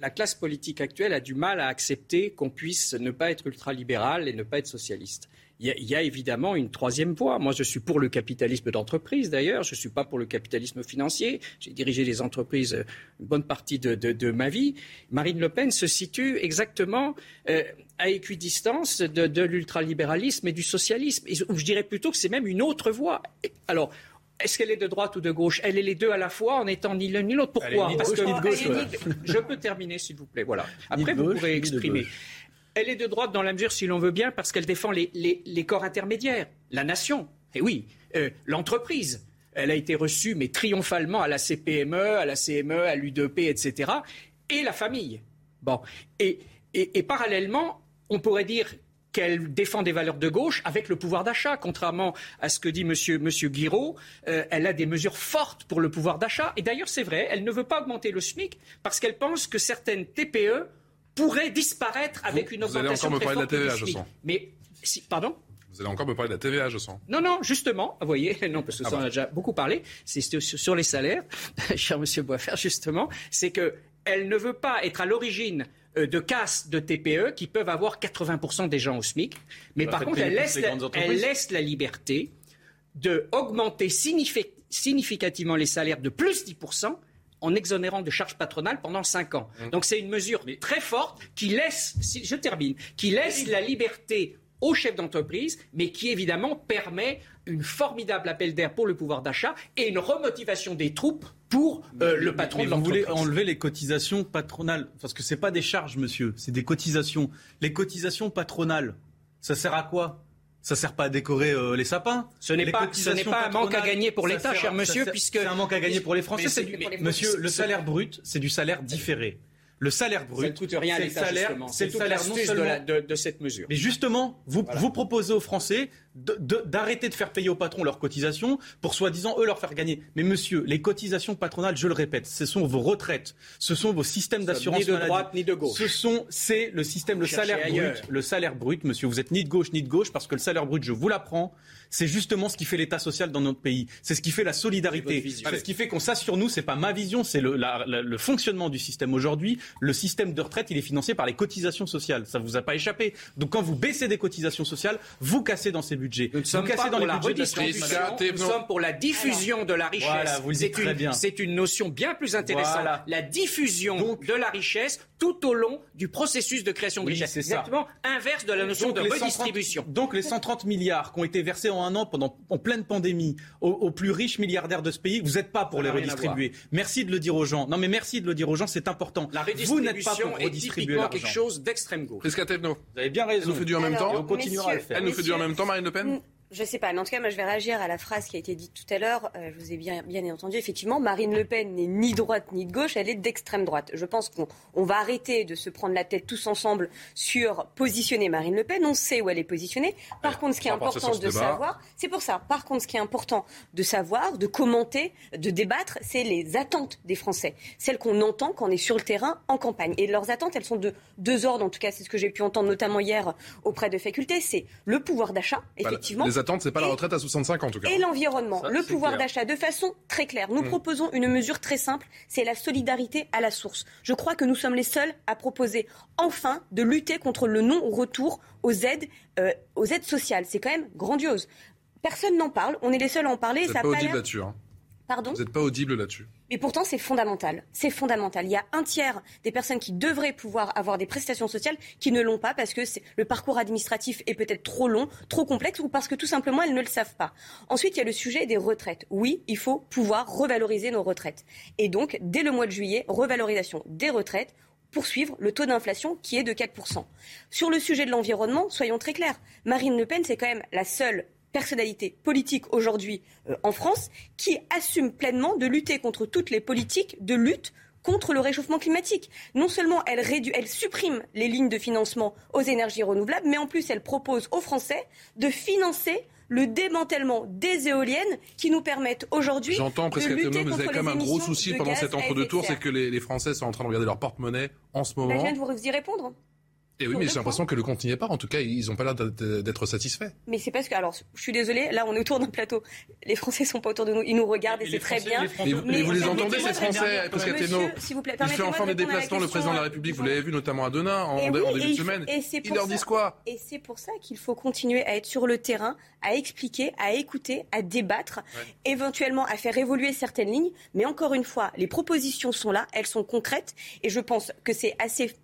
la classe politique actuelle a du mal à accepter qu'on puisse ne pas être ultralibéral et ne pas être socialiste. Il y, a, évidemment une troisième voie. Moi, je suis pour le capitalisme d'entreprise, d'ailleurs. Je ne suis pas pour le capitalisme financier. J'ai dirigé les entreprises une bonne partie de, ma vie. Marine Le Pen se situe exactement euh, à équidistance de, l'ultralibéralisme et du socialisme. Et je dirais plutôt que c'est même une autre voie. Alors, est-ce qu'elle est de droite ou de gauche? Elle est les deux à la fois en étant ni l'un ni l'autre. Pourquoi? Parce que je peux terminer, s'il vous plaît. Voilà. Après, vous pourrez exprimer. Elle est de droite dans la mesure, si l'on veut bien, parce qu'elle défend les, corps intermédiaires, la nation. Et oui, euh, l'entreprise. Elle a été reçue, mais triomphalement, à la CPME, à la CME, à l'UDP, etc. Et la famille. Bon. et, et parallèlement, on pourrait dire qu'elle défend des valeurs de gauche avec le pouvoir d'achat. Contrairement à ce que dit M. Monsieur, Guiraud, euh, elle a des mesures fortes pour le pouvoir d'achat. Et d'ailleurs, c'est vrai, elle ne veut pas augmenter le SMIC parce qu'elle pense que certaines TPE pourraient disparaître avec une augmentation Vous allez encore me parler de la TVA, je sens. Mais, pardon? Vous allez encore me parler de la TVA, je sens. Non, non, justement, vous voyez, non, parce que ah ça, on bah. a déjà beaucoup parlé, c'est sur les salaires, cher Monsieur Boisfer, justement, c'est qu'elle ne veut pas être à l'origine de casse de TPE qui peuvent avoir 80% des gens au SMIC. Mais par contre, elle laisse, la, liberté d'augmenter significativement les salaires de plus 10% en exonérant de charges patronales pendant 5 ans. Mmh. Donc c'est une mesure très forte qui laisse, je termine, qui laisse la liberté aux chefs d'entreprise, mais qui évidemment permet une formidable appel d'air pour le pouvoir d'achat et une remotivation des troupes pour euh, le patron de l'entreprise. Vous voulez enlever les cotisations patronales parce que c'est pas des charges, monsieur, c'est des cotisations. Les cotisations patronales, ça sert à quoi? Ça sert pas à décorer euh, les sapins. Ce n'est pas, pas un manque à gagner pour l'État, cher monsieur, puisque c'est un manque à gagner pour les Français. monsieur, le salaire brut, c'est du salaire différé. Le salaire brut, ça ne coûte rien à l'État, C'est le salaire de, de, cette mesure. Mais justement, vous, vous proposez aux Français d'arrêter de, faire payer aux patrons leurs cotisations pour soi-disant eux leur faire gagner. Mais monsieur, les cotisations patronales, je le répète, ce sont vos retraites, ce sont vos systèmes d'assurance maladie. Ni de droite ni de gauche. Ce sont, c'est le système, le salaire brut, le salaire brut, monsieur. Vous êtes ni de gauche ni de gauche parce que le salaire brut, je vous l'apprends, c'est justement ce qui fait l'État social dans notre pays. C'est ce qui fait la solidarité. C'est ce qui fait qu'on s'assure nous. C'est pas ma vision, c'est le, le, fonctionnement du système aujourd'hui. Le système de retraite, il est financé par les cotisations sociales. Ça vous a pas échappé. Donc quand vous baissez des cotisations sociales, vous cassez dans ces budgets. Nous sommes pas dans pour la redistribution. Nous sommes pour la diffusion de la richesse. Voilà, vous c'est une, bien. C'est une notion bien plus intéressante. La diffusion de la richesse tout au long du processus de création de richesse. C'est exactement inverse de la notion de redistribution. donc les 130 milliards qui ont été versés en un an pendant en pleine pandémie aux, plus riches milliardaires de ce pays, vous n'êtes pas pour les redistribuer. Merci de le dire aux gens. Non mais merci de le dire aux gens, c'est important. La redistribution vous n'êtes pas pour redistribuer quelque chose d'extrême gauche. Vous avez bien raison. Elle nous fait du en même temps. Et on continuera à le faire. Elle nous fait du en même temps, Marine Le Pen je sais pas, mais en tout cas, moi, je vais réagir à la phrase qui a été dite tout à l'heure. Euh, je vous ai bien, bien entendu. Effectivement, Marine Le Pen n'est ni droite ni de gauche, elle est d'extrême droite. Je pense qu'on va arrêter de se prendre la tête tous ensemble sur positionner Marine Le Pen. On sait où elle est positionnée. Par contre, ce qui est important de savoir, c'est pour ça. Par contre, ce qui est important de savoir, de commenter, de débattre, c'est les attentes des Français, celles qu'on entend quand on est sur le terrain en campagne. Et leurs attentes, elles sont de deux ordres. En tout cas, c'est ce que j'ai pu entendre notamment hier auprès de facultés. C'est le pouvoir d'achat, effectivement les attentes, c'est pas la retraite à 65 ans en tout cas. Et l'environnement, le pouvoir d'achat, de façon très claire. Nous mmh. proposons une mesure très simple, c'est la solidarité à la source. Je crois que nous sommes les seuls à proposer enfin de lutter contre le non-retour aux aides, euh, aux aides sociales. C'est quand même grandiose. Personne n'en parle, on est les seuls à en parler. N'êtes pas audible là-dessus. Hein. Pardon Vous n'êtes pas audible là-dessus. Mais pourtant, c'est fondamental. C'est fondamental. Il y a un tiers des personnes qui devraient pouvoir avoir des prestations sociales qui ne l'ont pas parce que le parcours administratif est peut-être trop long, trop complexe ou parce que tout simplement elles ne le savent pas. Ensuite, il y a le sujet des retraites. Oui, il faut pouvoir revaloriser nos retraites. Et donc, dès le mois de juillet, revalorisation des retraites poursuivre le taux d'inflation qui est de 4%. Sur le sujet de l'environnement, soyons très clairs. Marine Le Pen, c'est quand même la seule personnalité politique aujourd'hui euh, en France qui assume pleinement de lutter contre toutes les politiques de lutte contre le réchauffement climatique. Non seulement elle, réduit, elle supprime les lignes de financement aux énergies renouvelables, mais en plus elle propose aux Français de financer le démantèlement des éoliennes qui nous permettent aujourd'hui J'entends lutter mais vous avez quand même un gros souci pendant cet entre-deux-tours, c'est que les, Français sont en train de regarder leur porte-monnaie en ce moment. Je viens de vous y répondre. Et eh oui, mais j'ai l'impression que le compte n'y est pas. En tout cas, ils n'ont pas l'air d'être satisfaits. Mais c'est parce que, alors, je suis désolée, là, on est autour d'un plateau. Les Français sont pas autour de nous. Ils nous regardent et, c'est très bien. mais, vous les entendez, ces Français, vous plaît, Il fait enfin des déplacements, le président de la République. Vous l'avez vu notamment à Denain, en, début de semaine. Ils leur disent quoi? Et c'est pour ça qu'il faut continuer à être sur le terrain, à expliquer, à écouter, à débattre, éventuellement à faire évoluer certaines lignes. Mais encore une fois, les propositions sont là, elles sont concrètes. Et je pense que c'est assez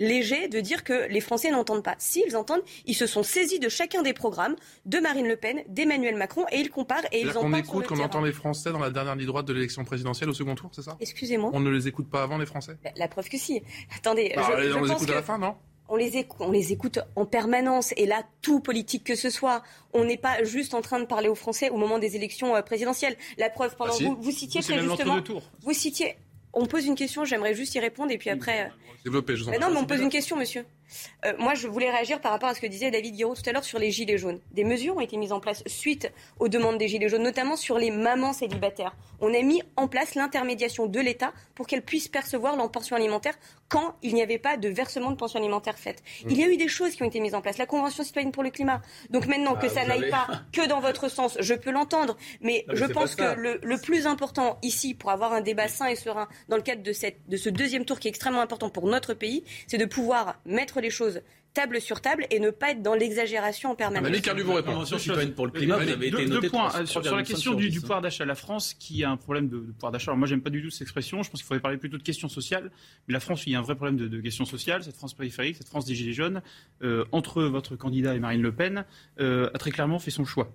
léger de dire que les Français n'entendent pas. S'ils entendent, ils se sont saisis de chacun des programmes de Marine Le Pen, d'Emmanuel Macron, et ils comparent et ils en On écoute, qu'on entend les Français dans la dernière ligne droite de l'élection présidentielle au second tour, c'est ça? Excusez-moi. On ne les écoute pas avant, les Français? Bah, La preuve que si. Attendez. Bah, je, on les écoute à la fin, non? on les, écoute, on les écoute en permanence. Et là, tout politique que ce soit, on n'est pas juste en train de parler aux Français au moment des élections euh, présidentielles. La preuve, pendant ah, vous, vous citiez très justement, vous citiez on pose une question, j'aimerais juste y répondre et puis après. Développer, je vous en Non, mais on pose une question, monsieur. Euh, moi, je voulais réagir par rapport à ce que disait David Guiraud tout à l'heure sur les gilets jaunes. Des mesures ont été mises en place suite aux demandes des gilets jaunes, notamment sur les mamans célibataires. On a mis en place l'intermédiation de l'État pour qu'elles puissent percevoir leur pension alimentaire quand il n'y avait pas de versement de pension alimentaire faite. Il y a eu des choses qui ont été mises en place. La Convention citoyenne pour le climat. Donc maintenant que ah, ça n'aille pas que dans votre sens, je peux l'entendre. Mais, je pense que le, le, plus important ici, pour avoir un débat sain et serein dans le cadre de, cette, de ce deuxième tour qui est extrêmement important pour notre pays, c'est de pouvoir mettre les choses table sur table et ne pas être dans l'exagération en permanence. Malik vous répond. pour le climat, vous avez été deux, points euh, sur, la question du, pouvoir d'achat. La France, qui a un problème de, pouvoir d'achat. Alors moi, j'aime pas du tout cette expression. Je pense qu'il faudrait parler plutôt de questions sociales. Mais la France, il y a un vrai problème de, de questions sociales. Cette France périphérique, cette France des gilets jaunes, euh, entre votre candidat et Marine Le Pen, euh, a très clairement fait son choix.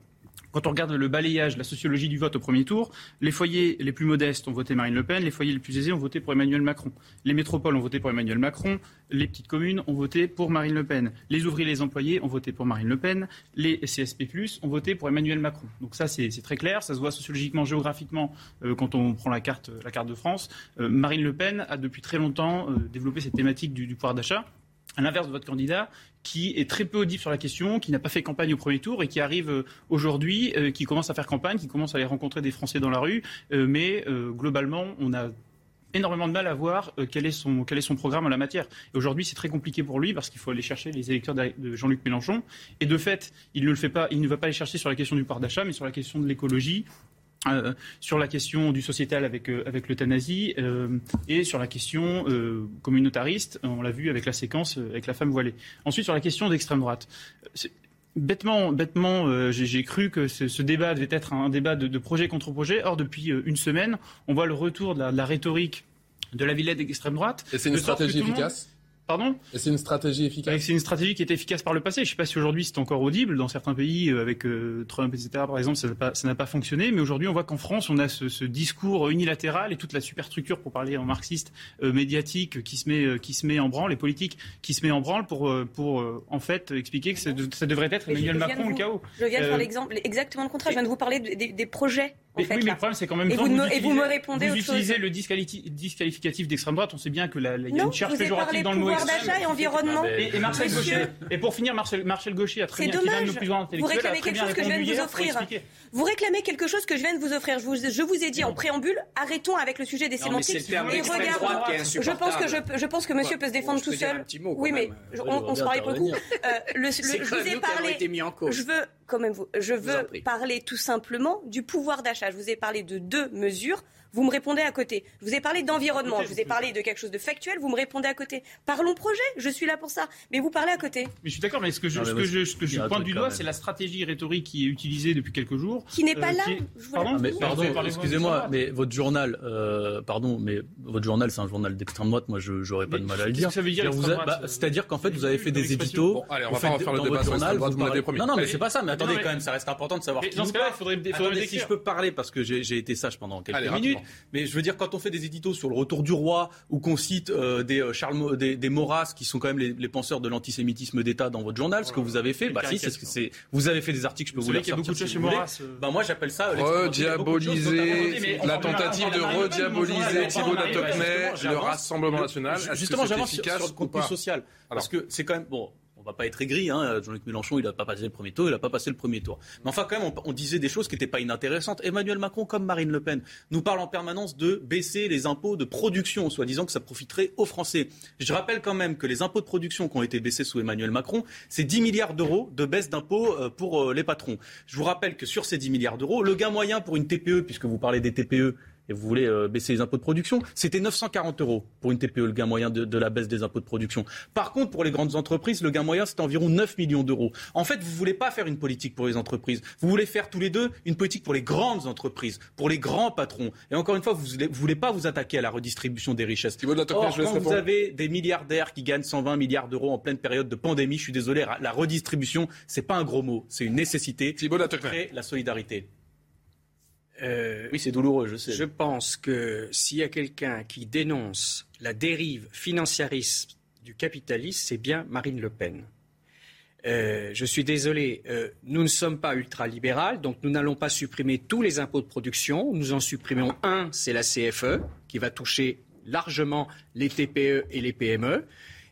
Quand on regarde le balayage, la sociologie du vote au premier tour, les foyers les plus modestes ont voté Marine Le Pen, les foyers les plus aisés ont voté pour Emmanuel Macron. Les métropoles ont voté pour Emmanuel Macron, les petites communes ont voté pour Marine Le Pen. Les ouvriers et les employés ont voté pour Marine Le Pen, les CSP+, ont voté pour Emmanuel Macron. Donc ça, c'est très clair, ça se voit sociologiquement, géographiquement, euh, quand on prend la carte, de France. Euh, Marine Le Pen a depuis très longtemps euh, développé cette thématique du pouvoir d'achat à l'inverse de votre candidat, qui est très peu audible sur la question, qui n'a pas fait campagne au premier tour et qui arrive euh, aujourd'hui, euh, qui commence à faire campagne, qui commence à aller rencontrer des Français dans la rue. Euh, mais globalement, on a énormément de mal à voir quel, est son, quel est son programme en la matière. Et aujourd'hui, c'est très compliqué pour lui parce qu'il faut aller chercher les électeurs de Jean-Luc Mélenchon. Et de fait, il ne le fait pas, il ne va pas aller chercher sur la question du pouvoir d'achat, mais sur la question de l'écologie, euh, sur la question du sociétal avec, euh, avec l'euthanasie euh, et sur la question communautariste, on l'a vu avec la séquence avec la femme voilée. Ensuite, sur la question d'extrême droite. Bêtement, bêtement j'ai cru que ce, débat devait être un, débat de, projet contre projet. Or, depuis une semaine, on voit le retour de la, de la rhétorique de la Villette d'extrême droite. Et c'est une stratégie efficace? Pardon Et c'est une stratégie efficace C'est une stratégie qui était efficace par le passé. Je ne sais pas si aujourd'hui c'est encore audible. Dans certains pays, euh, avec euh, Trump, etc., par exemple, ça n'a pas, pas, fonctionné. Mais aujourd'hui, on voit qu'en France, on a ce, ce, discours unilatéral et toute la superstructure, pour parler en marxiste, euh, médiatique qui se, met, qui se met en branle, les politiques qui se met en branle pour, pour en fait, expliquer que ça, devrait être Emmanuel Macron le chaos. Je viens de faire l'exemple exactement le contraire. Je viens de vous parler des projets oui, mais le problème, c'est quand même et temps, vous, et vous me répondez vous utilisez le disqualificatif d'extrême droite. On sait bien que la, il y a une charge péjorative dans le mot extrême. et environnement. Et, Marcel Gaucher. Et pour finir, Marcel, Marcel Gaucher a très bien, qui est de nos plus intellectuels, Vous réclamez quelque chose que je viens de vous offrir. Vous réclamez quelque chose que je viens de vous offrir. Je vous, je vous ai dit en préambule, arrêtons avec le sujet des sémantiques et regardons. Je pense que je, je pense que Monsieur peut se défendre tout seul. Oui, mais on se parlait pour le coup. Je vous ai parlé. Je veux quand même vous. Je veux parler tout simplement du pouvoir d'achat. Je vous ai parlé de deux mesures vous me répondez à côté. Je vous ai parlé d'environnement, je vous ai parlé de quelque chose de factuel, vous me répondez à côté. Parlons projet, je suis là pour ça. Mais vous parlez à côté. Mais je suis d'accord, mais ce que je, ce que je, ce que je pointe du doigt, c'est la stratégie rhétorique qui est utilisée depuis quelques jours. Qui n'est pas euh, là. Pardon, mais, pardon excusez-moi, mais votre journal, euh, pardon, mais votre journal, c'est un journal d'extrême droite. Moi, je n'aurais pas de mal à le dire. Ça veut dire bah, C'est-à-dire qu'en fait, vous avez fait des éditos. allez, on va pas faire le débat sur droite, vous m'avez promis. Non, non, mais c'est pas ça. Mais attendez, quand même, ça reste important de savoir. Dans ce cas-là, il faudrait. Si je peux parler, parce que j'ai été sage pendant quelques minutes, mais je veux dire quand on fait des éditos sur le retour du roi ou qu'on cite euh, des, euh, Charles, des, des Maurras qui sont quand même les, penseurs de l'antisémitisme d'État dans votre journal, ce que vous avez fait, bah si, c'est vous avez fait des articles, je peux vous, a beaucoup de choses chez Maurras. Euh. Bah moi j'appelle ça rediaboliser la tentative de rediaboliser Thibault Tocquenay, le Rassemblement national. Justement, j'avance sur le contenu social. Parce que c'est quand même bon on va pas être aigri. Hein. Jean-Luc Mélenchon, il n'a pas passé le premier tour, il n'a pas passé le premier tour. Mais enfin, quand même, on, disait des choses qui n'étaient pas inintéressantes. Emmanuel Macron, comme Marine Le Pen, nous parle en permanence de baisser les impôts de production, soit disant que ça profiterait aux Français. Je rappelle quand même que les impôts de production qui ont été baissés sous Emmanuel Macron, c'est 10 milliards d'euros de baisse d'impôts euh, pour euh, les patrons. Je vous rappelle que sur ces 10 milliards d'euros, le gain moyen pour une TPE, puisque vous parlez des TPE, et vous voulez euh, baisser les impôts de production, c'était 940 euros pour une TPE, le gain moyen de, la baisse des impôts de production. Par contre, pour les grandes entreprises, le gain moyen, c'est environ 9 millions d'euros. En fait, vous ne voulez pas faire une politique pour les entreprises. Vous voulez faire tous les deux une politique pour les grandes entreprises, pour les grands patrons. Et encore une fois, vous ne voulez, pas vous attaquer à la redistribution des richesses. Or, quand vous avez des milliardaires qui gagnent 120 milliards d'euros en pleine période de pandémie, je suis désolé, la redistribution, c'est pas un gros mot, c'est une nécessité. Thibault la solidarité. Euh, oui, c'est douloureux, je sais. Je pense que s'il y a quelqu'un qui dénonce la dérive financiariste du capitalisme, c'est bien Marine Le Pen. Euh, je suis désolé, euh, nous ne sommes pas ultralibéral, donc nous n'allons pas supprimer tous les impôts de production. Nous en supprimons un, c'est la CFE, qui va toucher largement les TPE et les PME.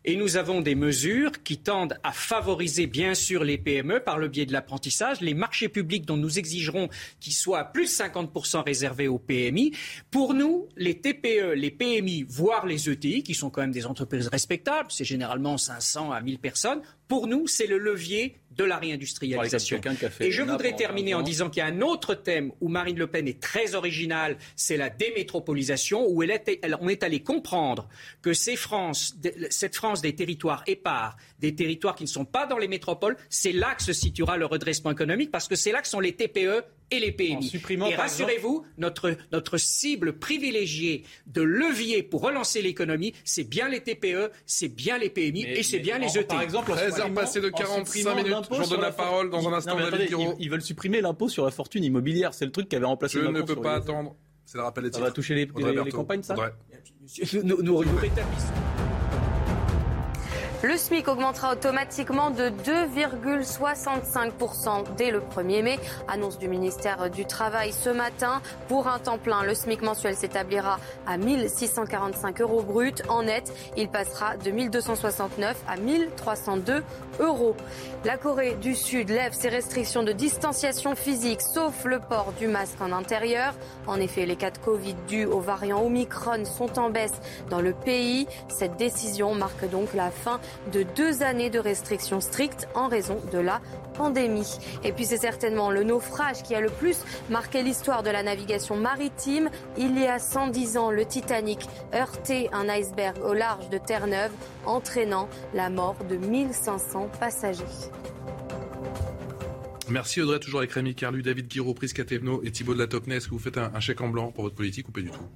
Et nous avons des mesures qui tendent à favoriser, bien sûr, les PME par le biais de l'apprentissage, les marchés publics dont nous exigerons qu'ils soient à plus de 50% réservés aux PMI. Pour nous, les TPE, les PMI, voire les ETI, qui sont quand même des entreprises respectables, c'est généralement 500 à 1000 personnes, pour nous, c'est le levier de la réindustrialisation. Et je voudrais terminer en disant qu'il y a un autre thème où Marine Le Pen est très originale, c'est la démétropolisation, où elle est, on est allé comprendre que ces France, cette France des territoires épars, des territoires qui ne sont pas dans les métropoles, c'est là que se situera le redressement économique, parce que c'est là que sont les TPE et les PMI. et rassurez-vous, notre, notre cible privilégiée de levier pour relancer l'économie, c'est bien les TPE, c'est bien les PMI et c'est bien les ETI. Par exemple, 13 heures passées de 45 minutes, je donne la, parole dans un instant, David ils, ils, veulent supprimer l'impôt sur la fortune immobilière, c'est le truc qui avait remplacé Je ne peux pas attendre. C'est le rappel des Ça va toucher les, les, campagnes, ça Nous, nous, nous rétablissons. Le SMIC augmentera automatiquement de 2,65% dès le 1er mai. Annonce du ministère du Travail ce matin. Pour un temps plein, le SMIC mensuel s'établira à 1645 euros brut. En net, il passera de 1269 à 1302 euros. La Corée du Sud lève ses restrictions de distanciation physique, sauf le port du masque en intérieur. En effet, les cas de Covid dus au variant Omicron sont en baisse dans le pays. Cette décision marque donc la fin de deux années de restrictions strictes en raison de la pandémie. Et puis c'est certainement le naufrage qui a le plus marqué l'histoire de la navigation maritime. Il y a 110 ans, le Titanic heurtait un iceberg au large de Terre-Neuve, entraînant la mort de 1500 passagers. Merci Audrey, toujours avec Rémi Carlu, David Guiraud, Prisca Thévenot et Thibault de la Topnay. Est-ce que vous faites un, un chèque en blanc pour votre politique ou pas du tout?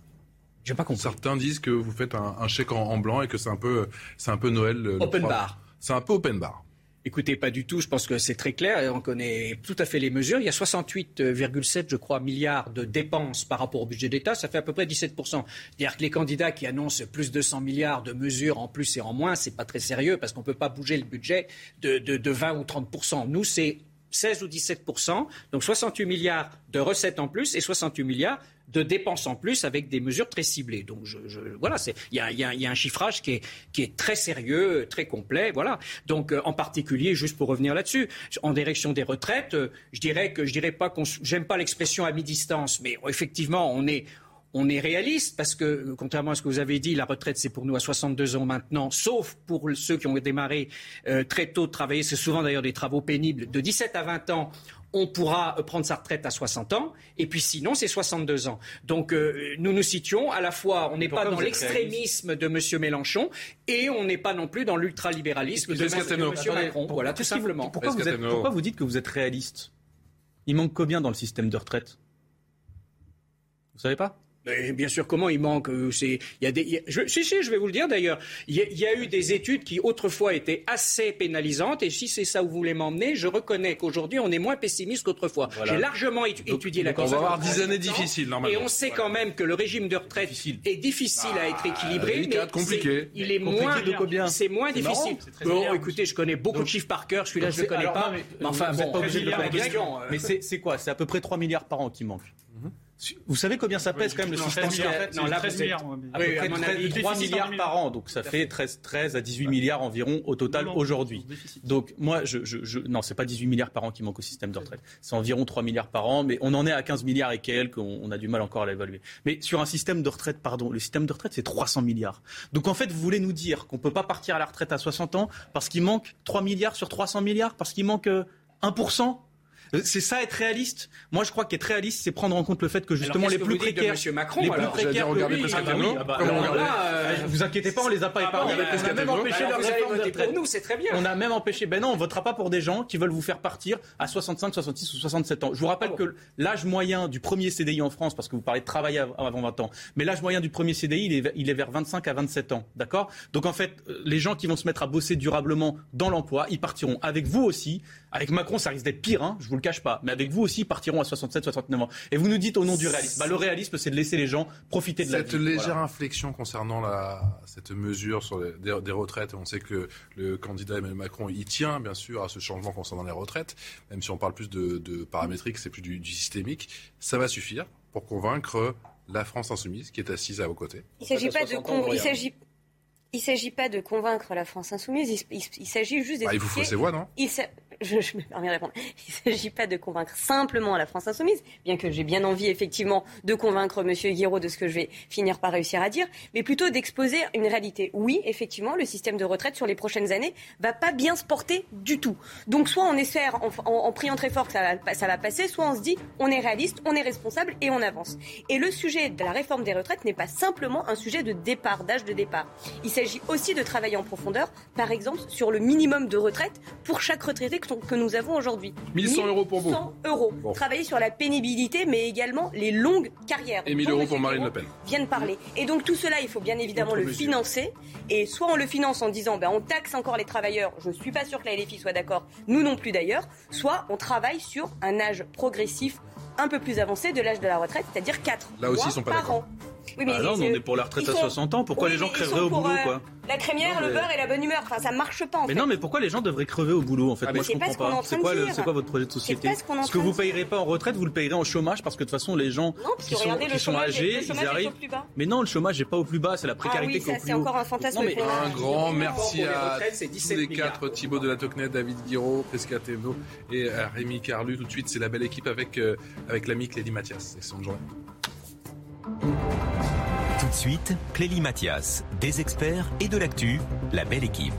J'ai pas compris. Certains disent que vous faites un, un chèque en, en blanc et que c'est un peu, c'est un peu Noël. le Open 3. bar. C'est un peu open bar. Écoutez, pas du tout. Je pense que c'est très clair on connaît tout à fait les mesures. Il y a 68,7, je crois, milliards de dépenses par rapport au budget d'État. Ça fait à peu près 17%. C'est-à-dire que les candidats qui annoncent plus de 100 milliards de mesures en plus et en moins, c'est pas très sérieux parce qu'on peut pas bouger le budget de, de, de 20 ou 30%. Nous, c'est 16 ou 17% donc 68 milliards de recettes en plus et 68 milliards de dépenses en plus avec des mesures très ciblées. Donc je, voilà, il y a, y a- un chiffrage qui est, très sérieux, très complet, voilà. Donc euh, en particulier, juste pour revenir là-dessus, en direction des retraites, euh, je dirais que je dirais pas j'aime pas l'expression à mi-distance, mais effectivement, on est on est réaliste parce que, contrairement à ce que vous avez dit, la retraite c'est pour nous à 62 ans maintenant, sauf pour ceux qui ont démarré euh, très tôt de travailler. C'est souvent d'ailleurs des travaux pénibles. De 17 à 20 ans, on pourra euh, prendre sa retraite à 60 ans, et puis sinon c'est 62 ans. Donc euh, nous nous situons à la fois, on n'est pas dans l'extrémisme de M. Mélenchon, et on n'est pas non plus dans l'ultralibéralisme de. M. Attendez, Macron. Voilà, tout simplement. Pourquoi vous, êtes- pourquoi vous dites que vous êtes réaliste? Il manque combien dans le système de retraite? Vous savez pas? Mais bien sûr, comment il manque euh, c'est, il y a des, il y a- je, si, si, je vais vous le dire d'ailleurs. Il y, a, il y a eu des études qui autrefois étaient assez pénalisantes, et si c'est ça où vous voulez m'emmener, je reconnais qu'aujourd'hui on est moins pessimiste qu'autrefois. Voilà. J'ai largement étu- étudié la donc on va question. avoir dix années difficiles, normalement. Et on sait quand même que le régime de retraite est difficile à être équilibré, délicat, mais compliqué. il est Compliqué moins, de combien c'est moins C'est difficile. c'est Bon, écoutez, je connais beaucoup de chiffres par cœur. Celui-là, Donc je le c'est- connais alors, pas. non, mais, Mais enfin, vous êtes bon, pas obligé de question. euh, Mais c'est c'est quoi? C'est à peu près 3 milliards par an qui manquent. Vous savez combien ça pèse quand même le système 13 de milliards. retraite Non, là, 13 vous êtes- milliards, À peu Oui, près à mon 13 avis, 3 déficit milliards par an, donc ça fait 13, 13 à 18 milliards environ au total aujourd'hui. Donc moi, je, je, je- non, c'est pas 18 milliards par an qui manquent au système de retraite. C'est environ 3 milliards par an, mais on en est à 15 milliards et quelques. On, on a du mal encore à l'évaluer. Mais sur un système de retraite, pardon, le système de retraite c'est 300 milliards. Donc en fait, vous voulez nous dire qu'on peut pas partir à la retraite à 60 ans parce qu'il manque 3 milliards sur 300 milliards, parce qu'il manque euh, 1%. Euh, C'est ça être réaliste? Moi, je crois qu'être réaliste, c'est prendre en compte le fait que justement les plus précaires, Macron, les plus précaires vous inquiétez pas, on les a pas épargnés. on a même empêché leur réforme de retraite. nous, c'est très bien. On a même empêché. Ben non, on votera pas pour des gens qui veulent vous faire partir à 65, 66 ou 67 ans. Je vous rappelle Ah que l'âge moyen du premier CDI en France, parce que vous parlez de travailler av- avant 20 ans, mais l'âge moyen du premier CDI, il est, il est vers 25 à 27 ans. D'accord? Donc en fait, euh, les gens qui vont se mettre à bosser durablement dans l'emploi, ils partiront avec vous aussi. Avec Macron, ça risque d'être pire, hein, je vous le cache pas. Mais avec vous aussi, ils partiront à 67, 69 ans. Et vous nous dites au nom du réalisme. Bah, le réalisme, c'est de laisser les gens profiter de la Cette vie. légère Voilà. inflexion concernant la, cette mesure sur les, des, des retraites, on sait que le candidat Emmanuel Macron y tient bien sûr à ce changement concernant les retraites, même si on parle plus de, de paramétrique, c'est plus du, du systémique. Ça va suffire pour convaincre la France insoumise qui est assise à vos côtés. Il ne s'agit pas de 60 ans, il s'agit il s'agit pas de convaincre la France insoumise, il, il- il s'agit juste Bah, il vous faut ses voix, non? Il je, je me permets de répondre. Il ne s'agit pas de convaincre simplement la France insoumise, bien que j'ai bien envie effectivement de convaincre Monsieur Guiraud de ce que je vais finir par réussir à dire, mais plutôt d'exposer une réalité. Oui, effectivement, le système de retraite sur les prochaines années va pas bien se porter du tout. Donc soit on espère en priant très fort que ça va, ça va passer, soit on se dit on est réaliste, on est responsable et on avance. Et le sujet de la réforme des retraites n'est pas simplement un sujet de départ, d'âge de départ. Il s'agit aussi de travailler en profondeur, par exemple sur le minimum de retraite pour chaque retraité que, que nous avons aujourd'hui. 1100 euros pour vous. 1100 euros. Bon. Travailler sur la pénibilité, mais également les longues carrières. Et 1000 dont euros pour Marine Le Pen. Vient de parler. Et donc tout cela, il faut bien évidemment le mesure. financer. Et soit on le finance en disant, ben, on taxe encore les travailleurs. Je suis pas sûr que la LFI soit d'accord. Nous non plus d'ailleurs. Soit on travaille sur un âge progressif un peu plus avancé de l'âge de la retraite, c'est-à-dire 4 Là aussi, mois ils sont pas par an. Oui, bah non, on est pour la retraite à 60 ans. Pourquoi les gens crèveraient au boulot, quoi? La crémière, le beurre et la bonne humeur. Enfin, ça marche pas, en mais fait. non, mais pourquoi les gens devraient crever au boulot, en fait? Ah, Moi, je c'est comprends pas C'est quoi, le- votre projet de société pas ce que vous payerez pas en retraite, vous le payerez en chômage parce que de toute façon, les gens qui sont, qui sont âgés, ils arrivent. Mais non, le chômage n'est pas au plus bas, c'est la précarité oui, qui est au plus c'est haut. encore un fantasme Un grand merci à tous 17 les quatre, Thibaut de la Tocnet, David Guiraud, Thévenot et euh, Rémi Carlu. Tout de suite, c'est la belle équipe avec, euh, avec l'ami Clélie Mathias. Excellente journée. Tout de suite, Clélie Mathias, des experts et de l'actu, la belle équipe.